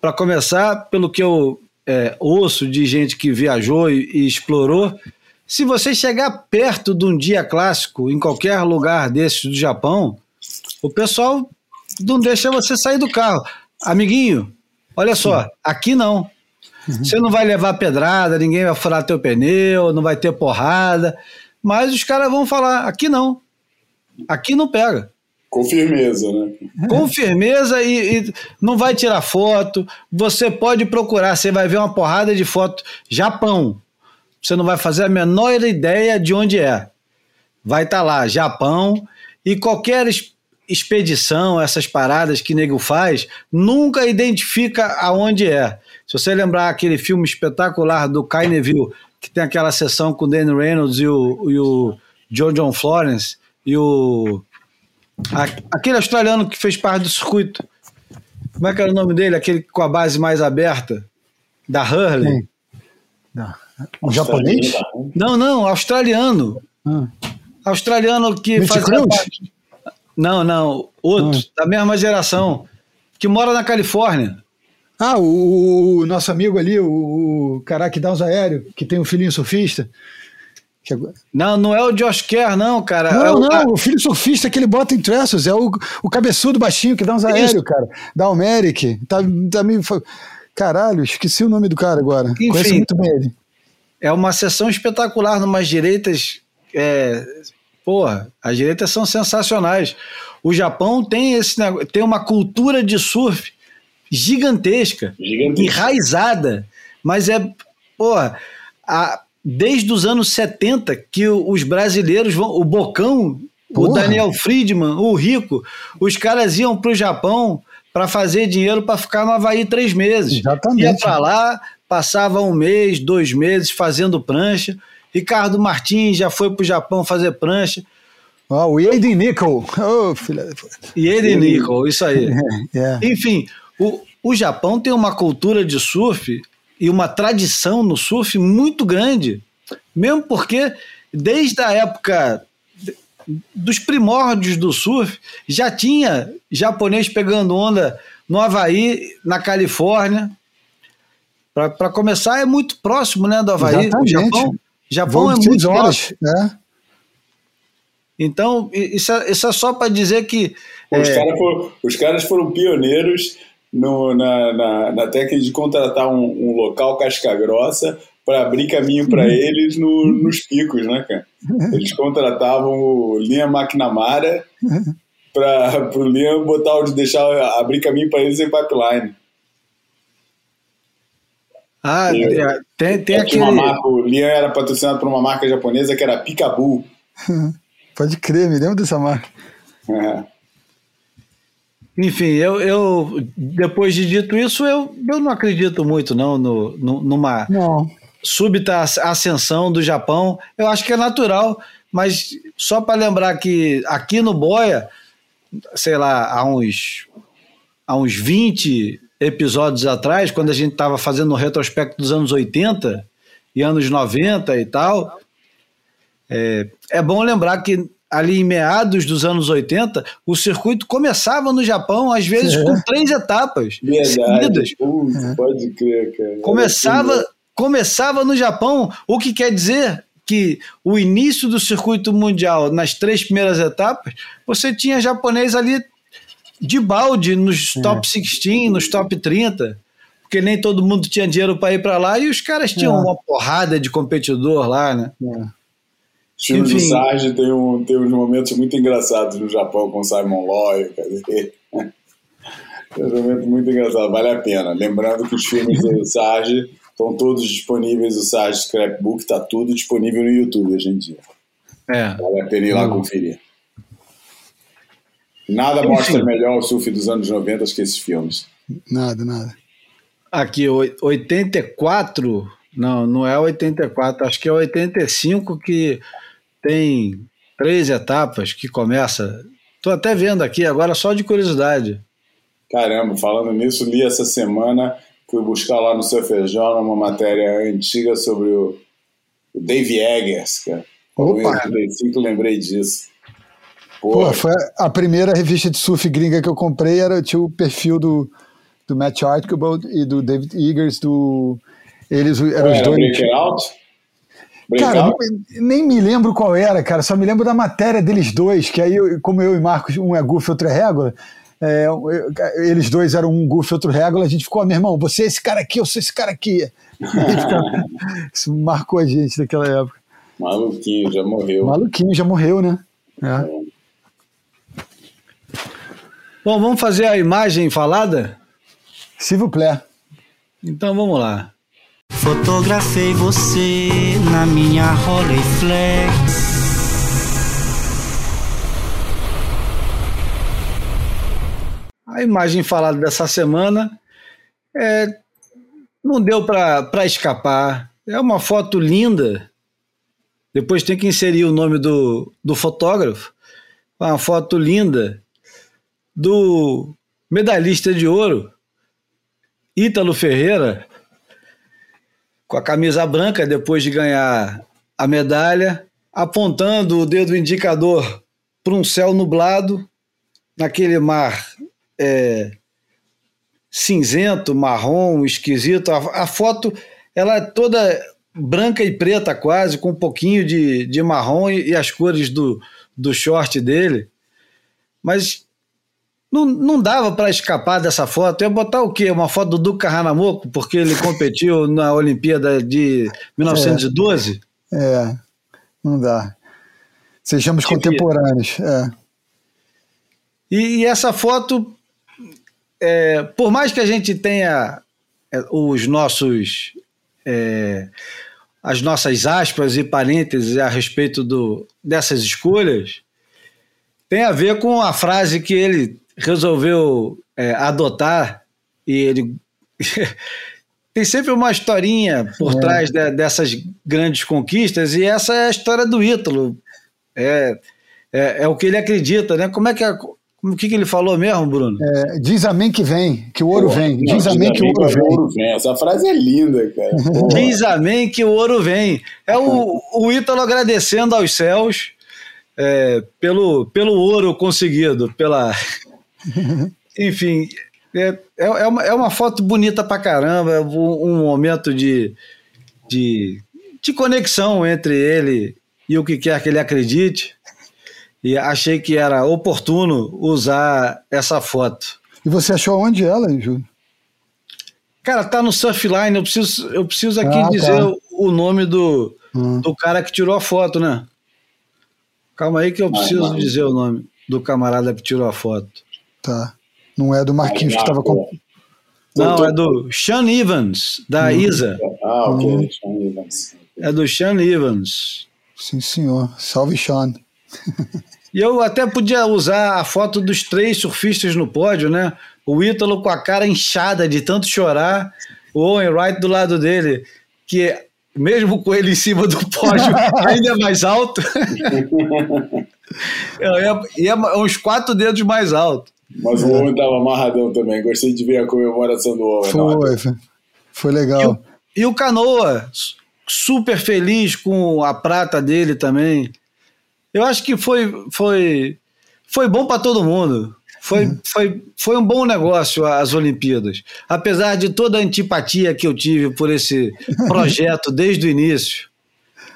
para começar, pelo que eu é, ouço de gente que viajou e, e explorou, se você chegar perto de um dia clássico em qualquer lugar desses do Japão, o pessoal não deixa você sair do carro. Amiguinho, olha só, aqui não. Você não vai levar pedrada, ninguém vai furar teu pneu, não vai ter porrada, mas os caras vão falar: aqui não. Aqui não pega. Com firmeza, né? Com firmeza e, e não vai tirar foto. Você pode procurar, você vai ver uma porrada de foto. Japão. Você não vai fazer a menor ideia de onde é. Vai estar lá, Japão, e qualquer expedição, essas paradas que nego faz, nunca identifica aonde é. Se você lembrar aquele filme espetacular do Kai Neville, que tem aquela sessão com o Danny Reynolds e o, e o John John Florence e o aquele australiano que fez parte do circuito. Como é que era o nome dele? Aquele com a base mais aberta? Da Hurley? Um japonês? Não, não, australiano. Ah. Australiano que Mitch fazia Crews? parte- Não, não, outro, Hum. da mesma geração, que mora na Califórnia. Ah, o, o nosso amigo ali, o, o cara que dá uns aéreo, que tem um filhinho surfista. Que agora- Não, não é o Josh Kerr, não, cara. é Não, o, não, o filho surfista que ele bota em Tressos, é o, o cabeçudo baixinho que dá uns aéreo, cara. Dá o Merrick. Tá, tá meio... Caralho, esqueci o nome do cara agora. Enfim. Conheço muito bem ele. É uma sessão espetacular numas direitas. É, porra, as direitas são sensacionais. O Japão tem esse tem uma cultura de surf gigantesca, Gigantesco. enraizada, mas é, porra, a- desde os anos 70 que o- os brasileiros vão, o Bocão, o Porra. Daniel Friedman, o Rico, os caras iam para o Japão para fazer dinheiro para ficar no Havaí três meses. Exatamente. Ia para lá, passava um mês, dois meses fazendo prancha. Ricardo Martins já foi para o Japão fazer prancha. Ó, o Aiden Nickel. Ô, filha ele, Nico, isso aí. (laughs) É. Enfim, o, o Japão tem uma cultura de surf e uma tradição no surf muito grande. Mesmo porque, desde a época dos primórdios do surf, já tinha japonês pegando onda no Havaí, na Califórnia. Para começar, é muito próximo né, do Havaí. Exatamente. O Japão, Japão é muito horas. É. Então, isso é, isso é só para dizer que. Os, é, cara foram, os caras foram pioneiros no- na, na, na técnica de contratar um, um local casca-grossa para abrir caminho para eles no- nos picos, né, cara? (laughs) Eles contratavam o Liam McNamara (laughs) para o Liam botar, o- deixar, abrir caminho para eles em pipeline. ah, Eu- tem, tem É que uma aquele. marca, o Liam era patrocinado por uma marca japonesa que era Pikabu. (laughs) Pode crer, me lembro dessa marca. É. Enfim, eu, eu depois de dito isso, eu, eu não acredito muito não no, no- numa Não. súbita as- ascensão do Japão. Eu acho que é natural, mas só para lembrar que aqui no Boia, sei lá, há uns há uns 20 episódios atrás, quando a gente estava fazendo o retrospecto dos anos 80 e anos 90 e tal, é, é bom lembrar que ali em meados dos anos 80, o circuito começava no Japão, às vezes É. com (laughs) três etapas Verdade. seguidas. Putz, Pode crer, cara. Começava, começava no Japão, o que quer dizer que o início do circuito mundial, nas três primeiras etapas, você tinha japonês ali de balde nos top 16, nos top 30, porque nem todo mundo tinha dinheiro para ir para lá e os caras tinham É. uma porrada de competidor lá, né? Os filmes do. Sarge tem, um, tem uns momentos muito engraçados no Japão com Simon Lloyd. Cadê? (laughs) Tem um momento muito engraçado, vale a pena. Lembrando que os filmes do Sarge estão todos disponíveis, o Sarge Scrapbook está tudo disponível no YouTube hoje em dia. É. Vale a pena ir lá conferir. Nada mostra melhor o surf dos anos 90 que esses filmes. Nada, nada. Aqui, oi- 84, não, não é 84, acho que é 85 que tem três etapas que começa. Tô até vendo aqui agora só de curiosidade. Caramba, falando nisso, li essa semana, fui buscar lá no Surfer Journal uma matéria antiga sobre o, o Dave Eggers, cara. Opa! 85 lembrei disso. Pô, Pô, foi a primeira revista de surf gringa que eu comprei, era, tinha o perfil do, do Matt Archibald e do David Eagers, do... Eles eram os era dois... Breakout? Cara, nem me lembro qual era, cara. Só me lembro da matéria deles dois, que aí, eu- como eu e Marcos, um é Goofy, outro é Régula, é, eles dois eram um Goofy, outro Régula, a gente ficou, "Ah, meu irmão, você é esse cara aqui, eu sou esse cara aqui. Ficava- (laughs) Isso marcou a gente naquela época. Maluquinho, já morreu. Maluquinho, já morreu, né? É. Bom, vamos fazer a imagem falada? S'il vous plaît. Então vamos lá. Fotografei você na minha Rolleiflex. A imagem falada dessa semana é, não deu para escapar. É uma foto linda. Depois tem que inserir o nome do, do fotógrafo. Uma foto linda do medalhista de ouro, Ítalo Ferreira, com a camisa branca depois de ganhar a medalha, apontando o dedo indicador para um céu nublado naquele mar é, cinzento, marrom, esquisito. A, a, foto ela é toda branca e preta quase, com um pouquinho de, de marrom e, e as cores do, do short dele. Mas não, não dava para escapar dessa foto. Eu ia botar o quê? Uma foto do Duca Hanamoku, porque ele competiu na Olimpíada de 1912? É, é não dá. Sejamos Devia. contemporâneos. É. E, e, essa foto, é, por mais que a gente tenha é, os nossos. É, as nossas aspas e parênteses a respeito do, dessas escolhas, tem a ver com a frase que ele resolveu é, adotar e ele (laughs) tem sempre uma historinha por é. trás de, dessas grandes conquistas e essa é a história do Ítalo. É, é, é, o que ele acredita, né? Como é que é, o que, que ele falou mesmo, Bruno? É, diz amém que vem, que o ouro Pô, vem. Não, diz amém que o ouro vem. ouro vem. Essa frase é linda, cara. (laughs) diz amém que o ouro vem. É o, o Ítalo agradecendo aos céus é, pelo, pelo ouro conseguido, pela, (laughs) Enfim, é, é, é, uma, é uma foto bonita pra caramba, é um, momento de, de, de conexão entre ele e o que quer que ele acredite. E achei que era oportuno usar essa foto. E você achou onde ela, Júlio? Cara, tá no Surfline. Eu preciso, eu preciso aqui ah, tá. dizer tá. o nome do, hum. do cara que tirou a foto, né? Calma aí que eu preciso ah, dizer o nome do camarada que tirou a foto. Tá. Não é do Marquinhos que estava com. Não, é do Sean Evans, da hum. Isa. Ah, ok, hum. Sean Evans. É do Sean Evans. Sim, senhor. Salve, Sean. e eu até podia usar a foto dos três surfistas no pódio, né? O Ítalo com a cara inchada de tanto chorar, o Owen Wright do lado dele, que mesmo com ele em cima do pódio (laughs) ainda é mais alto. (laughs) é, é uns quatro dedos mais alto. Mas o homem estava amarradão também. Gostei de ver a comemoração do homem. Foi, foi, foi legal. E o, e o Canoa, super feliz com a prata dele também. Eu acho que foi, foi, foi bom para todo mundo. Foi, uhum. foi, foi um bom negócio as Olimpíadas. Apesar de toda a antipatia que eu tive por esse (laughs) projeto desde o início.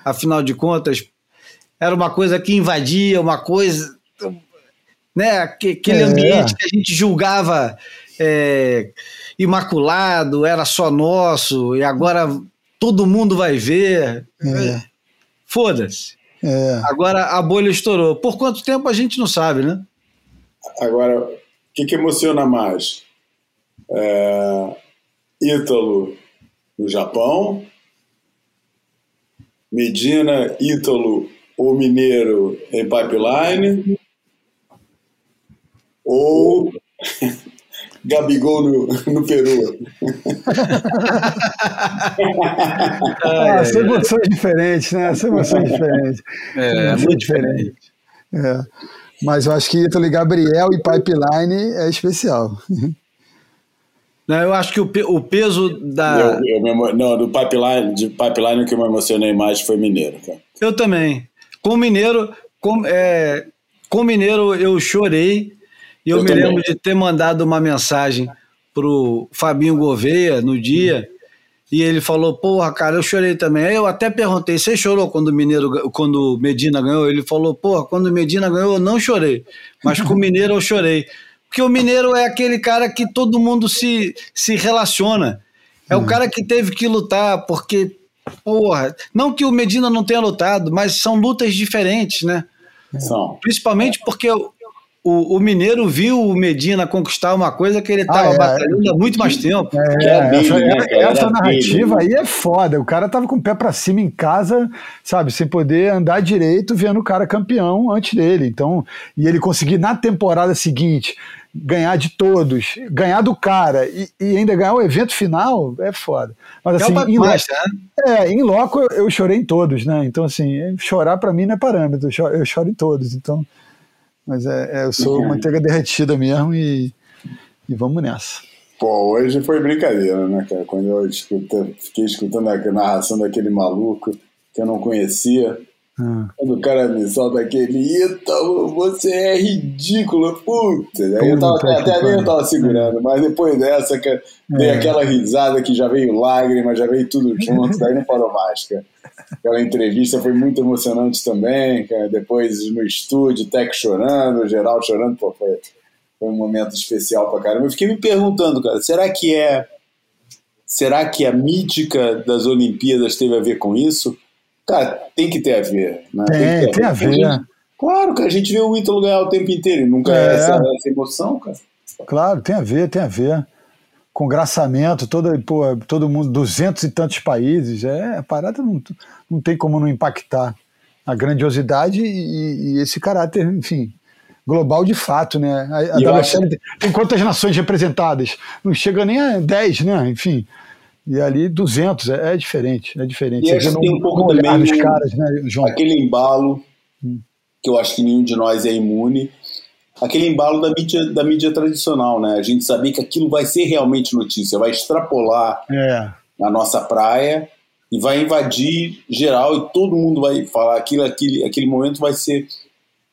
Afinal de contas, era uma coisa que invadia, uma coisa né? Aquele é. ambiente que a gente julgava é, imaculado, era só nosso, e agora todo mundo vai ver. É. Foda-se. É. Agora a bolha estourou. Por quanto tempo a gente não sabe, né? Agora, o que, que emociona mais? É, Ítalo no Japão, Medina, Ítalo ou Mineiro em Pipeline, ou (laughs) Gabigol no, no Peru. ah, são emoções diferentes, né? São emoções diferentes. (laughs) É, é muito diferente. É. Mas eu acho que Ítalo Gabriel e Pipeline é especial. (laughs) Não, eu acho que o, o peso da. Eu, eu não, do Pipeline, de Pipeline que eu me emocionei mais foi Mineiro. Cara. Eu também. Com Mineiro, com, é, com Mineiro eu chorei e eu, eu me também. lembro de ter mandado uma mensagem pro Fabinho Gouveia no dia. E ele falou, porra, cara, eu chorei também. Aí eu até perguntei, você chorou quando o Mineiro, quando Medina ganhou? Ele falou, porra, quando o Medina ganhou, eu não chorei. Mas com o Mineiro eu chorei. Porque o Mineiro é aquele cara que todo mundo se, se relaciona. É hum. o cara que teve que lutar, porque, porra, não que o Medina não tenha lutado, mas são lutas diferentes, né? São. Principalmente porque o, o, Mineiro viu o Medina conquistar uma coisa que ele estava ah, é, batalhando há muito mais tempo. É, é essa, né, essa narrativa aí é foda. O cara tava com o pé para cima em casa, sabe, sem poder andar direito, vendo o cara campeão antes dele. Então, e ele conseguir na temporada seguinte ganhar de todos, ganhar do cara e, e ainda ganhar o evento final é foda. Mas assim, é em, mais, né? é, em loco eu, eu, chorei em todos, né? Então assim, chorar para mim não é parâmetro, eu choro, eu choro em todos. Então mas é, é eu sou uhum. manteiga derretida mesmo e, e vamos nessa. Pô, hoje foi brincadeira, né, cara? Quando eu escuta, fiquei escutando a narração daquele maluco que eu não conhecia, Ah. Quando o cara me solta aquele, Ítalo, você é ridículo, puta. Aí eu tava, que até ali eu tava segurando, mas depois dessa, cara, dei É. aquela risada que já veio lágrima, já veio tudo junto, daí não parou mais, cara. Aquela entrevista foi muito emocionante também, cara. Depois no estúdio, o Tec chorando, o Geraldo chorando, pô, foi, foi um momento especial pra caramba. Eu fiquei me perguntando, cara, será que é. Será que a mítica das Olimpíadas teve a ver com isso? Cara, tem que ter a ver. Né? Tem, que ter tem a ver. claro, cara, a gente vê o Ítalo ganhar o tempo inteiro e nunca É. é essa, essa emoção, cara. Claro, tem a ver, tem a ver. Congraçamento, todo, pô, todo mundo, duzentos e tantos países, é, a parada não, não tem como não impactar a grandiosidade e, e esse caráter, enfim, global de fato, né? A, a WSL tem, tem quantas nações representadas? Não chega nem a 10, né? Enfim. E ali 200, é, é diferente, é diferente. E Você acho vê que tem um pouco também caras, né, João? Aquele embalo, que eu acho que nenhum de nós é imune, aquele embalo da mídia, da mídia tradicional, né? A gente sabia que aquilo vai ser realmente notícia, vai extrapolar É, a nossa praia e vai invadir geral e todo mundo vai falar aquilo, aquele, aquele momento vai ser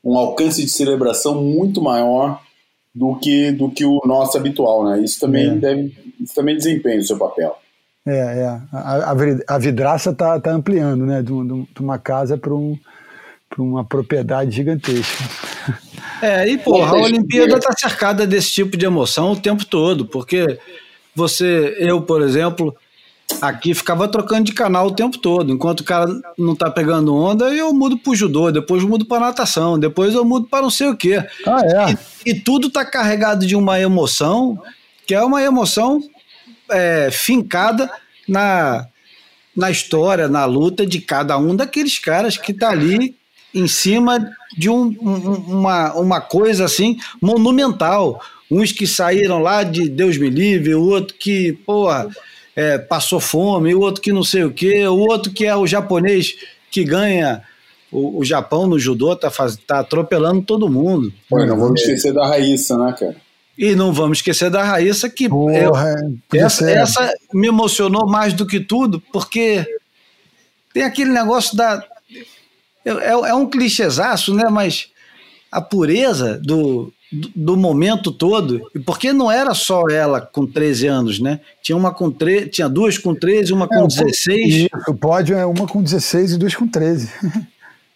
um alcance de celebração muito maior do que do que o nosso habitual, né? Isso também É. deve, isso também desempenha o seu papel. É, é. A, a, vidraça está tá ampliando, né? De, um- um- uma casa para um, pra uma propriedade gigantesca. É, e porra, a Olimpíada está cercada desse tipo de emoção o tempo todo, porque você, eu, por exemplo, aqui ficava trocando de canal o tempo todo. Enquanto o cara não tá pegando onda, eu mudo pro judô, depois eu mudo para natação, depois eu mudo para não sei o quê. Ah, é. E, e tudo tá carregado de uma emoção, que é uma emoção é, fincada na, na história, na luta de cada um daqueles caras que tá ali em cima de um- um- uma, uma coisa assim monumental. Uns que saíram lá de Deus me livre, o outro que, porra, é, passou fome, o outro que não sei o quê, o outro que é o japonês que ganha o, o Japão no judô, tá, faz, tá atropelando todo mundo. Pô, não vamos esquecer da Raíssa, né, cara? E não vamos esquecer da Raíssa, que Porra, eu- é, podia essa, ser. essa me emocionou mais do que tudo, porque tem aquele negócio da. É, é- é um clichêzaço, né? Mas a pureza do, do, do momento todo, e porque não era só ela com 13 anos, né? Tinha uma com tre tinha duas com 13, uma É, com o- 16. Isso, o pódio é uma com 16 e duas com 13.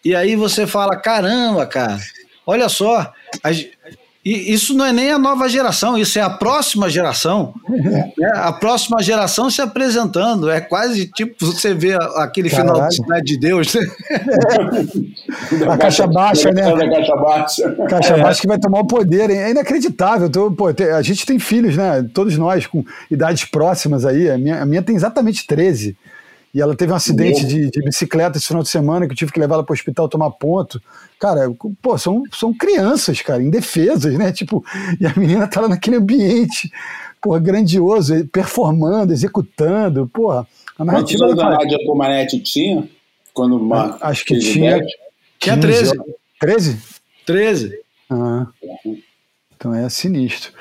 E aí você fala, caramba, cara, olha só, as- e isso não é nem a nova geração, isso é a próxima geração. né? A próxima geração se apresentando. É quase tipo você vê aquele final Caralho. de Cidade de Deus. né? (laughs) A caixa baixa, né? Da caixa baixa. Caixa baixa que vai tomar o poder, hein? é inacreditável. Tô- pô, a gente tem filhos, né? Todos nós com idades próximas aí. A minha, a minha tem exatamente 13. E ela teve um acidente de, de bicicleta esse final de semana que eu tive que levar ela para o hospital tomar ponto. Cara, pô, são, são crianças, cara, indefesas, né? Tipo, e a menina tá lá naquele ambiente, porra, grandioso, performando, executando, porra. A Quantos narrativa anos a Nádia Comaneci tinha? Quando uma, Acho que tinha. Tinha 15, 13. 13? 13. Ah, então é sinistro.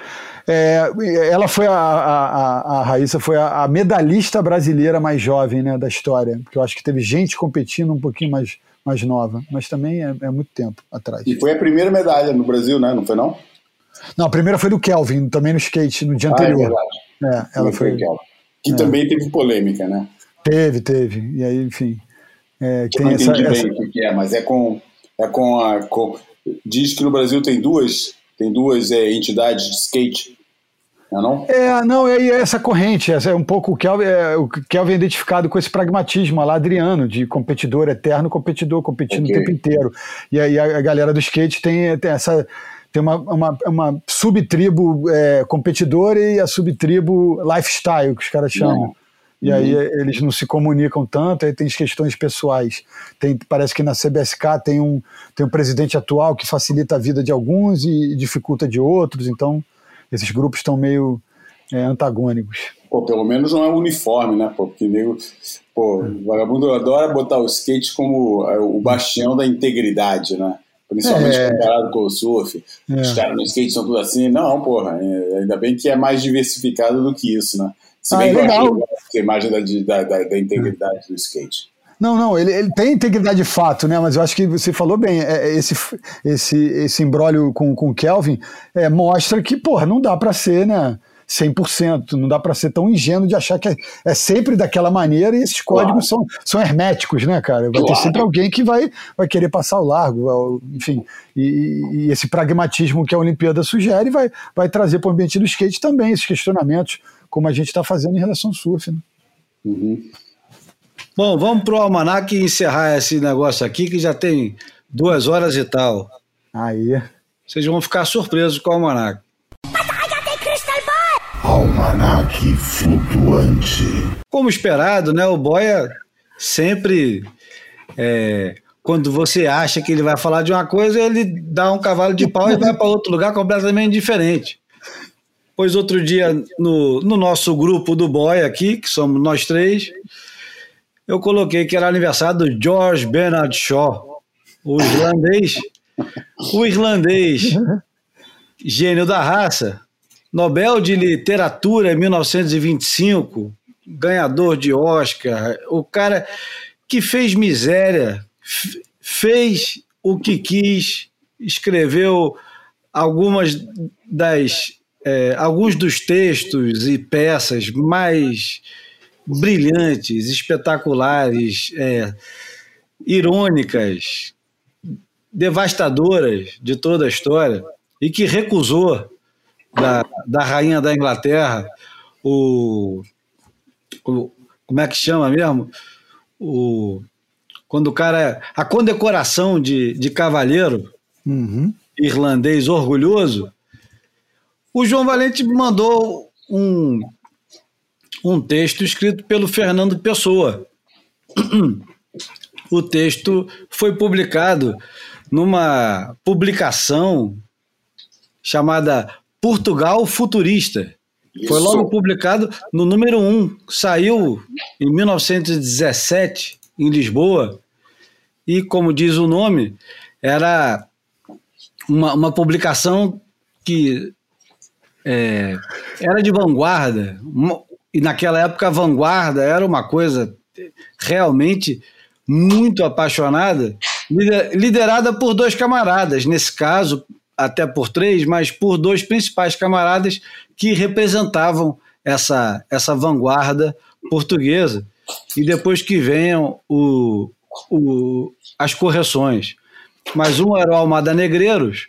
É, ela foi a, a, a- Raíssa foi a, a medalhista brasileira mais jovem né, da história, porque eu acho que teve gente competindo um pouquinho mais, mais nova, mas também é, é muito tempo atrás. E foi a primeira medalha no Brasil, né? Não foi não? Não, a primeira foi do Kelvin, também no skate, no dia Ah, é anterior. verdade. É, ela foi, aquela. Que É. também teve polêmica, né? teve, teve. E aí, enfim. é, Eu não entendi essa- bem o que que é, mas é com, é com a. com- diz que no Brasil tem duas, tem duas é, entidades de skate. Não é não? É, não, é, é essa corrente, essa é um pouco o Kelvin, é, o Kelvin é identificado com esse pragmatismo lá, Adriano, de competidor eterno, competidor competindo Ok. o tempo inteiro. E aí a, a galera do skate tem, tem essa tem uma, uma, uma subtribo é, competidora e a subtribo lifestyle, que os caras chamam. E aí é, eles não se comunicam tanto, aí tem as questões pessoais. Tem, parece que na CBSK tem um, tem um presidente atual que facilita a vida de alguns e dificulta de outros, então esses grupos estão meio é, antagônicos. Pô, pelo menos não é uniforme, né? Pô, porque nego, pô, o vagabundo adora botar o skate como é, o bastião da integridade, né? Principalmente É. comparado com o surf. É. Os caras no skate são tudo assim. Não, porra, é, ainda bem que é mais diversificado do que isso, né? Se Ah, bem é que eu acho legal. legal essa imagem da, da, da, da integridade do skate. Não, não, ele, ele tem integridade de fato, né? Mas eu acho que você falou bem. É, é esse, esse, esse imbróglio com, com o Kelvin é, mostra que, porra, não dá para ser, né? 100%, não dá para ser tão ingênuo de achar que é, é, sempre daquela maneira e esses códigos claro. são, são herméticos, né, cara? Vai claro. ter sempre alguém que vai, vai querer passar o largo, enfim. E, e esse pragmatismo que a Olimpíada sugere vai, vai trazer para o ambiente do skate também esses questionamentos, como a gente está fazendo em relação ao surf. Né? Uhum. Bom, vamos para o Almanac encerrar esse negócio aqui, que já tem duas horas e tal. Aí. Vocês vão ficar surpresos com o Almanac. Almanac flutuante. Como esperado, né? O Boia sempre. É, quando você acha que ele vai falar de uma coisa, ele dá um cavalo de pau e vai para outro lugar completamente diferente. Pois outro dia, no, no nosso grupo do Boia aqui, que somos nós três, eu coloquei que era aniversário do George Bernard Shaw, o irlandês, o irlandês, gênio da raça, Nobel de Literatura em 1925, ganhador de Oscar, o cara que fez miséria, fez o que quis, escreveu algumas das é, alguns dos textos e peças mais brilhantes, espetaculares, é, irônicas, devastadoras de toda a história e que recusou da, da rainha da Inglaterra o, o como é que chama mesmo o quando o cara a condecoração de, de cavaleiro uhum. irlandês orgulhoso o João Valente mandou um um texto escrito pelo Fernando Pessoa. O texto foi publicado numa publicação chamada Portugal Futurista. Isso. Foi logo publicado no número 1. Saiu em 1917 em Lisboa. E, como diz o nome, era uma, uma publicação que é, era de vanguarda, uma, e naquela época a vanguarda era uma coisa realmente muito apaixonada, liderada por dois camaradas, nesse caso até por três, mas por dois principais camaradas que representavam essa, essa vanguarda portuguesa. E depois que venham o, o, as correções. Mas um era o Almada Negreiros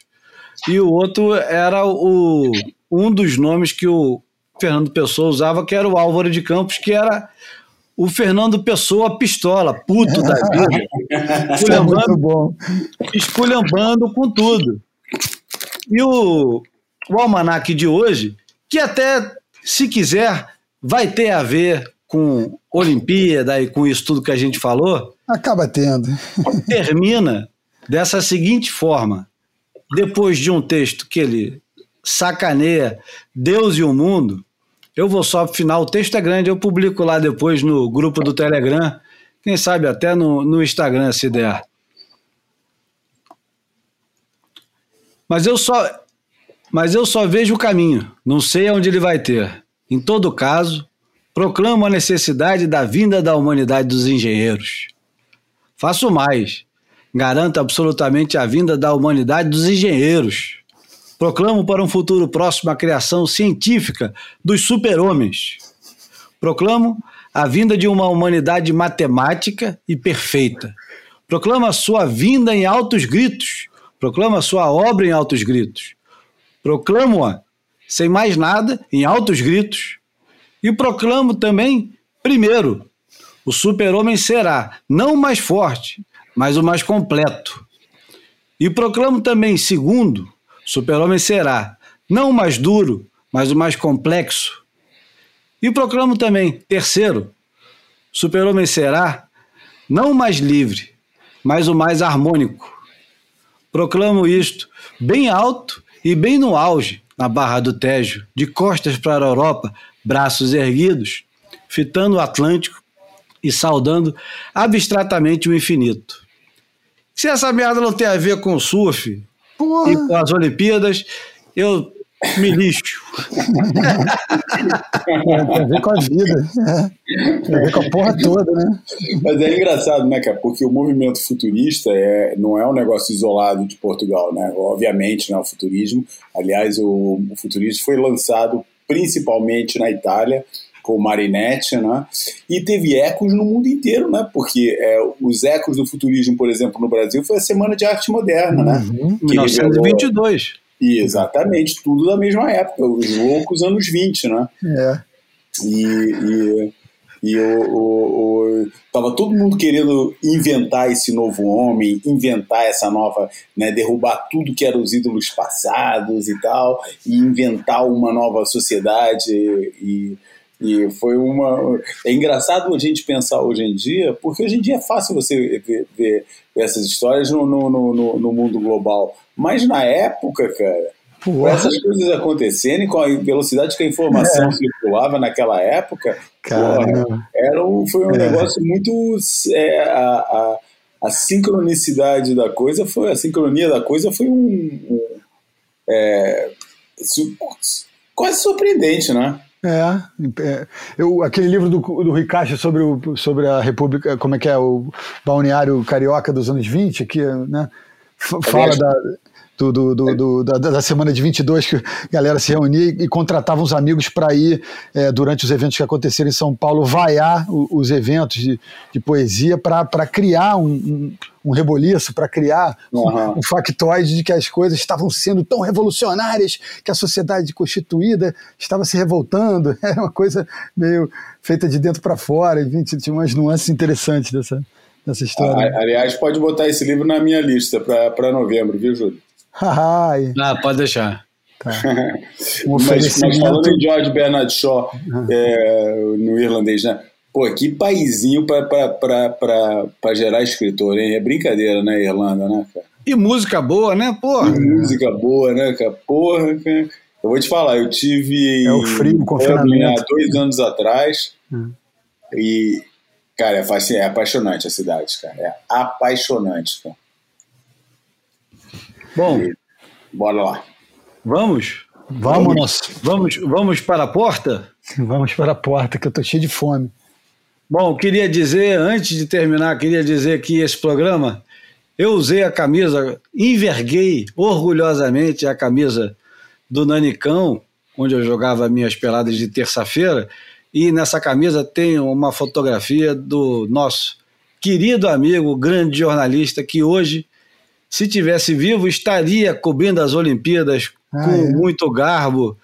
e o outro era o, um dos nomes que o Fernando Pessoa usava, que era o Álvaro de Campos, que era o Fernando Pessoa pistola, puto da (laughs) vida. esculhambando, é esculhambando com tudo. E o, o almanac de hoje, que até, se quiser, vai ter a ver com Olimpíada e com isso tudo que a gente falou. Acaba tendo. (laughs) termina dessa seguinte forma. Depois de um texto que ele sacaneia Deus e o mundo, eu vou só pro final. O texto é grande, eu publico lá depois no grupo do Telegram. Quem sabe até no, no Instagram, se der. Mas eu só. Mas eu só vejo o caminho, não sei aonde ele vai ter. Em todo caso, proclamo a necessidade da vinda da humanidade dos engenheiros. Faço mais, garanto absolutamente a vinda da humanidade dos engenheiros. Proclamo para um futuro próximo a criação científica dos super-homens. Proclamo a vinda de uma humanidade matemática e perfeita. Proclamo a sua vinda em altos gritos. Proclamo a sua obra em altos gritos. Proclamo-a, sem mais nada, em altos gritos. E proclamo também, primeiro, o super-homem será não o mais forte, mas o mais completo. E proclamo também, segundo, Super-Homem será não o mais duro, mas o mais complexo. E proclamo também, terceiro, Super-Homem será não o mais livre, mas o mais harmônico. Proclamo isto bem alto e bem no auge, na Barra do Tejo, de costas para a Europa, braços erguidos, fitando o Atlântico e saudando abstratamente o infinito. Se essa merda não tem a ver com surf, Porra. E com as Olimpíadas, eu me lixo. É, tem a ver com a vida. É. Tem a ver com a porra toda, né? Mas é engraçado, né, cara? Porque o movimento futurista é, não é um negócio isolado de Portugal, né? Obviamente, né, o futurismo. Aliás, o, o futurismo foi lançado principalmente na Itália com o Marinetti, né? E teve ecos no mundo inteiro, né? Porque é, os ecos do futurismo, por exemplo, no Brasil, foi a Semana de Arte Moderna, né? Uhum. 1922. E exatamente, tudo da mesma época, os loucos anos 20, né? É. E, e, e o, o, o, tava todo mundo querendo inventar esse novo homem, inventar essa nova, né, derrubar tudo que eram os ídolos passados e tal, e inventar uma nova sociedade e, e foi uma. É engraçado a gente pensar hoje em dia, porque hoje em dia é fácil você ver, ver essas histórias no, no, no, no, mundo global. Mas na época, cara, com essas coisas acontecendo com a velocidade que a informação é. circulava naquela época, porra, era um, foi um é. negócio muito. É, a, a, a, sincronicidade da coisa foi. A sincronia da coisa foi um. um é, quase surpreendente, né? É, é, eu, aquele livro do, do Ricacho sobre, o, sobre a República, como é que é, o balneário carioca dos anos 20, que né, fala da, do, do, do, do da, da, semana de 22 que a galera se reunia e, contratava uns amigos para ir é, durante os eventos que aconteceram em São Paulo, vaiar os eventos de, de poesia para criar um, um, um reboliço, para criar uhum. um, um factoide de que as coisas estavam sendo tão revolucionárias que a sociedade constituída estava se revoltando. (laughs) Era uma coisa meio feita de dentro para fora, enfim, tinha umas nuances interessantes dessa, dessa história. Ah, aliás, pode botar esse livro na minha lista para novembro, viu, Júlio? (laughs) ah, pode deixar. Tá. (laughs) mas, mas, falando em George Bernard Shaw uhum. é, no irlandês, né? Pô, que paizinho para gerar escritor, hein? É brincadeira, né, Irlanda, né, cara? E música boa, né, porra? E música boa, né, cara? Porra, cara. Eu vou te falar, eu tive. É o frio, o confinamento. Há dois anos atrás. Hum. E, cara, é, é apaixonante a cidade, cara. É apaixonante, cara. Bom, bora lá. Vamos? Vamos. Vamos, vamos para a porta? Vamos para a porta, que eu tô cheio de fome. Bom, queria dizer, antes de terminar, queria dizer que esse programa, eu usei a camisa, enverguei orgulhosamente a camisa do Nanicão, onde eu jogava minhas peladas de terça-feira, e nessa camisa tem uma fotografia do nosso querido amigo, grande jornalista, que hoje se tivesse vivo, estaria cobrindo as Olimpíadas ah, com é. muito garbo.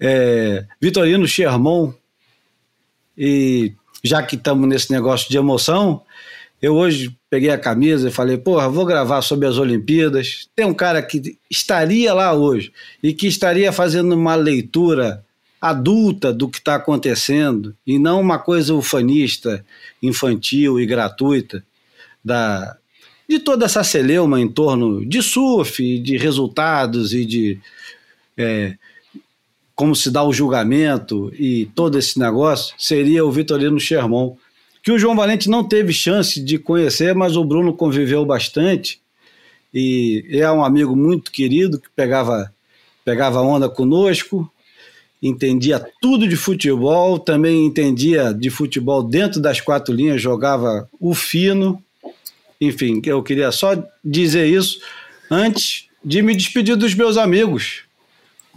É, Vitorino Sherman. E já que estamos nesse negócio de emoção, eu hoje peguei a camisa e falei, porra, vou gravar sobre as Olimpíadas. Tem um cara que estaria lá hoje e que estaria fazendo uma leitura adulta do que está acontecendo e não uma coisa ufanista, infantil e gratuita da, de toda essa celeuma em torno de surf, de resultados e de é, como se dá o julgamento e todo esse negócio, seria o Vitorino Sherman, que o João Valente não teve chance de conhecer, mas o Bruno conviveu bastante e é um amigo muito querido que pegava, pegava onda conosco, entendia tudo de futebol, também entendia de futebol dentro das quatro linhas, jogava o fino enfim, eu queria só dizer isso antes de me despedir dos meus amigos.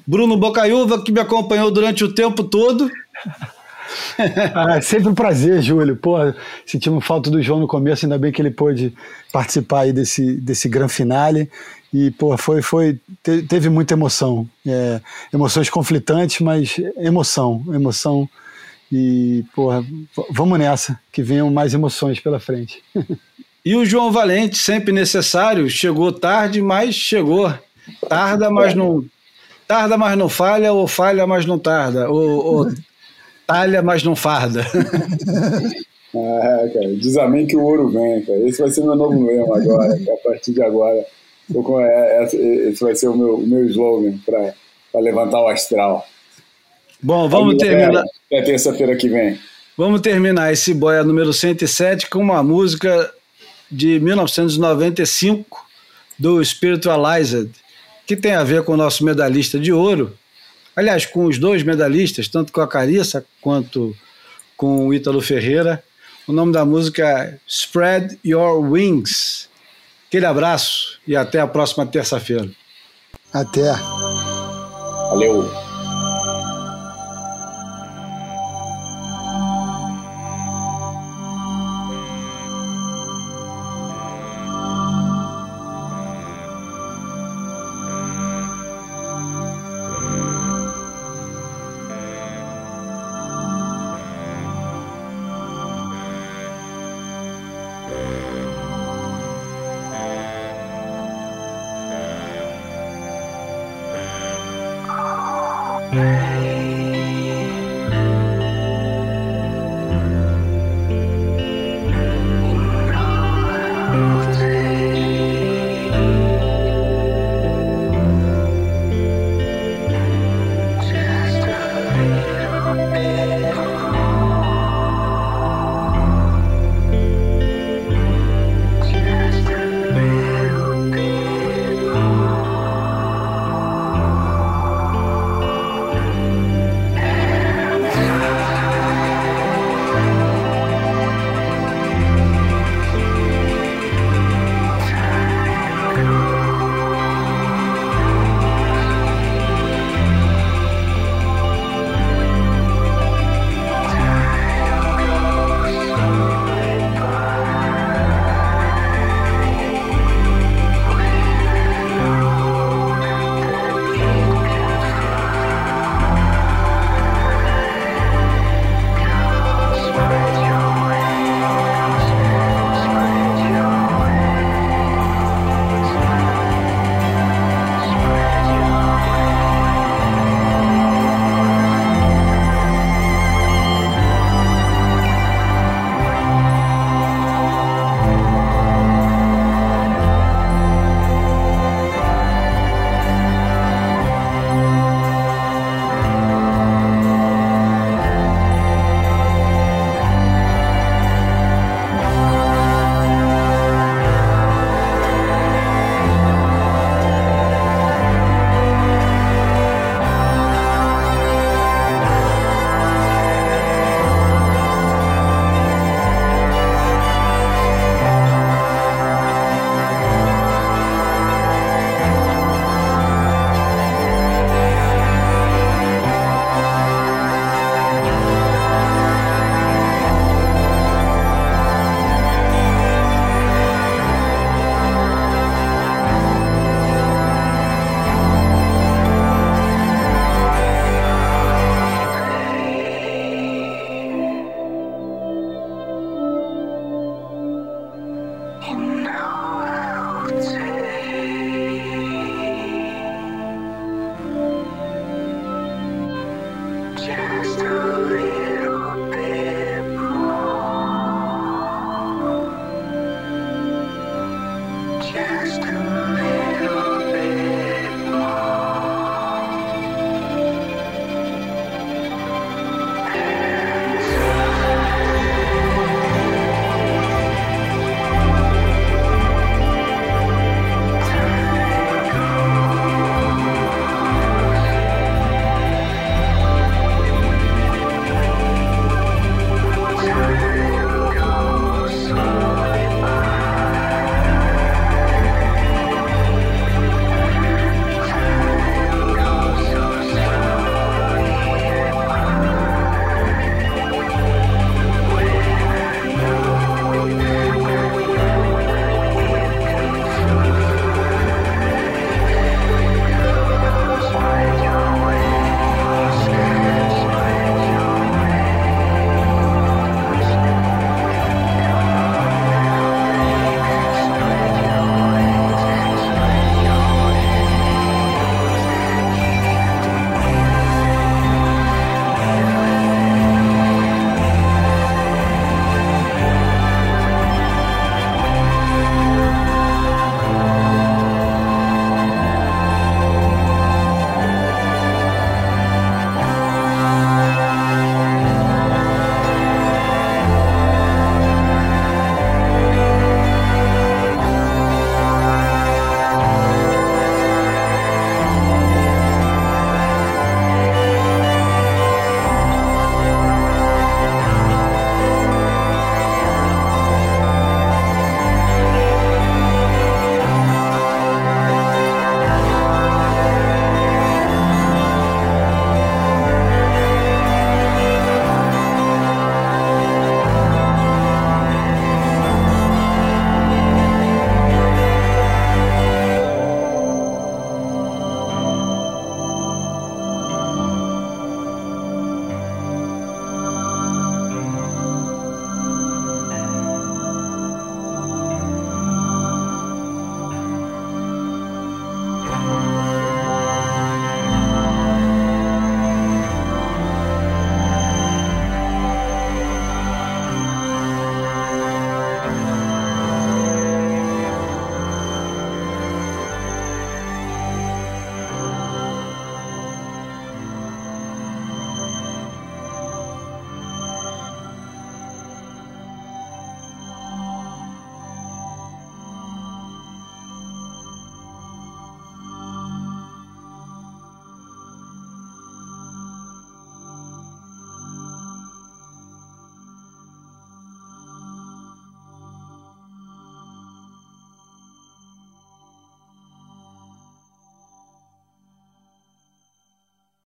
Bruno Bocaiúva, que me acompanhou durante o tempo todo. (laughs) ah, é sempre um prazer, Júlio. Pô, sentimos falta do João no começo, ainda bem que ele pôde participar aí desse, desse grande finale. E, pô, foi, foi, teve muita emoção. É, emoções conflitantes, mas emoção, emoção. E, porra, vamos nessa, que venham mais emoções pela frente. (laughs) E o João Valente, sempre necessário, chegou tarde, mas chegou. Tarda, mas não. Tarda, mas não falha, ou falha, mas não tarda. Ou, ou talha, mas não farda. (laughs) Ah, cara, diz amém que o ouro vem, cara. Esse vai ser meu novo lema agora, a partir de agora. É, esse vai ser o meu, o meu slogan para levantar o astral. Bom, vamos terminar. Até terça-feira que vem. Vamos terminar esse boia número 107 com uma música de 1995 do Spiritualized, que tem a ver com o nosso medalhista de ouro. Aliás, com os dois medalhistas, tanto com a Carissa quanto com o Ítalo Ferreira. O nome da música é Spread Your Wings. Aquele abraço e até a próxima terça-feira. Até. Valeu.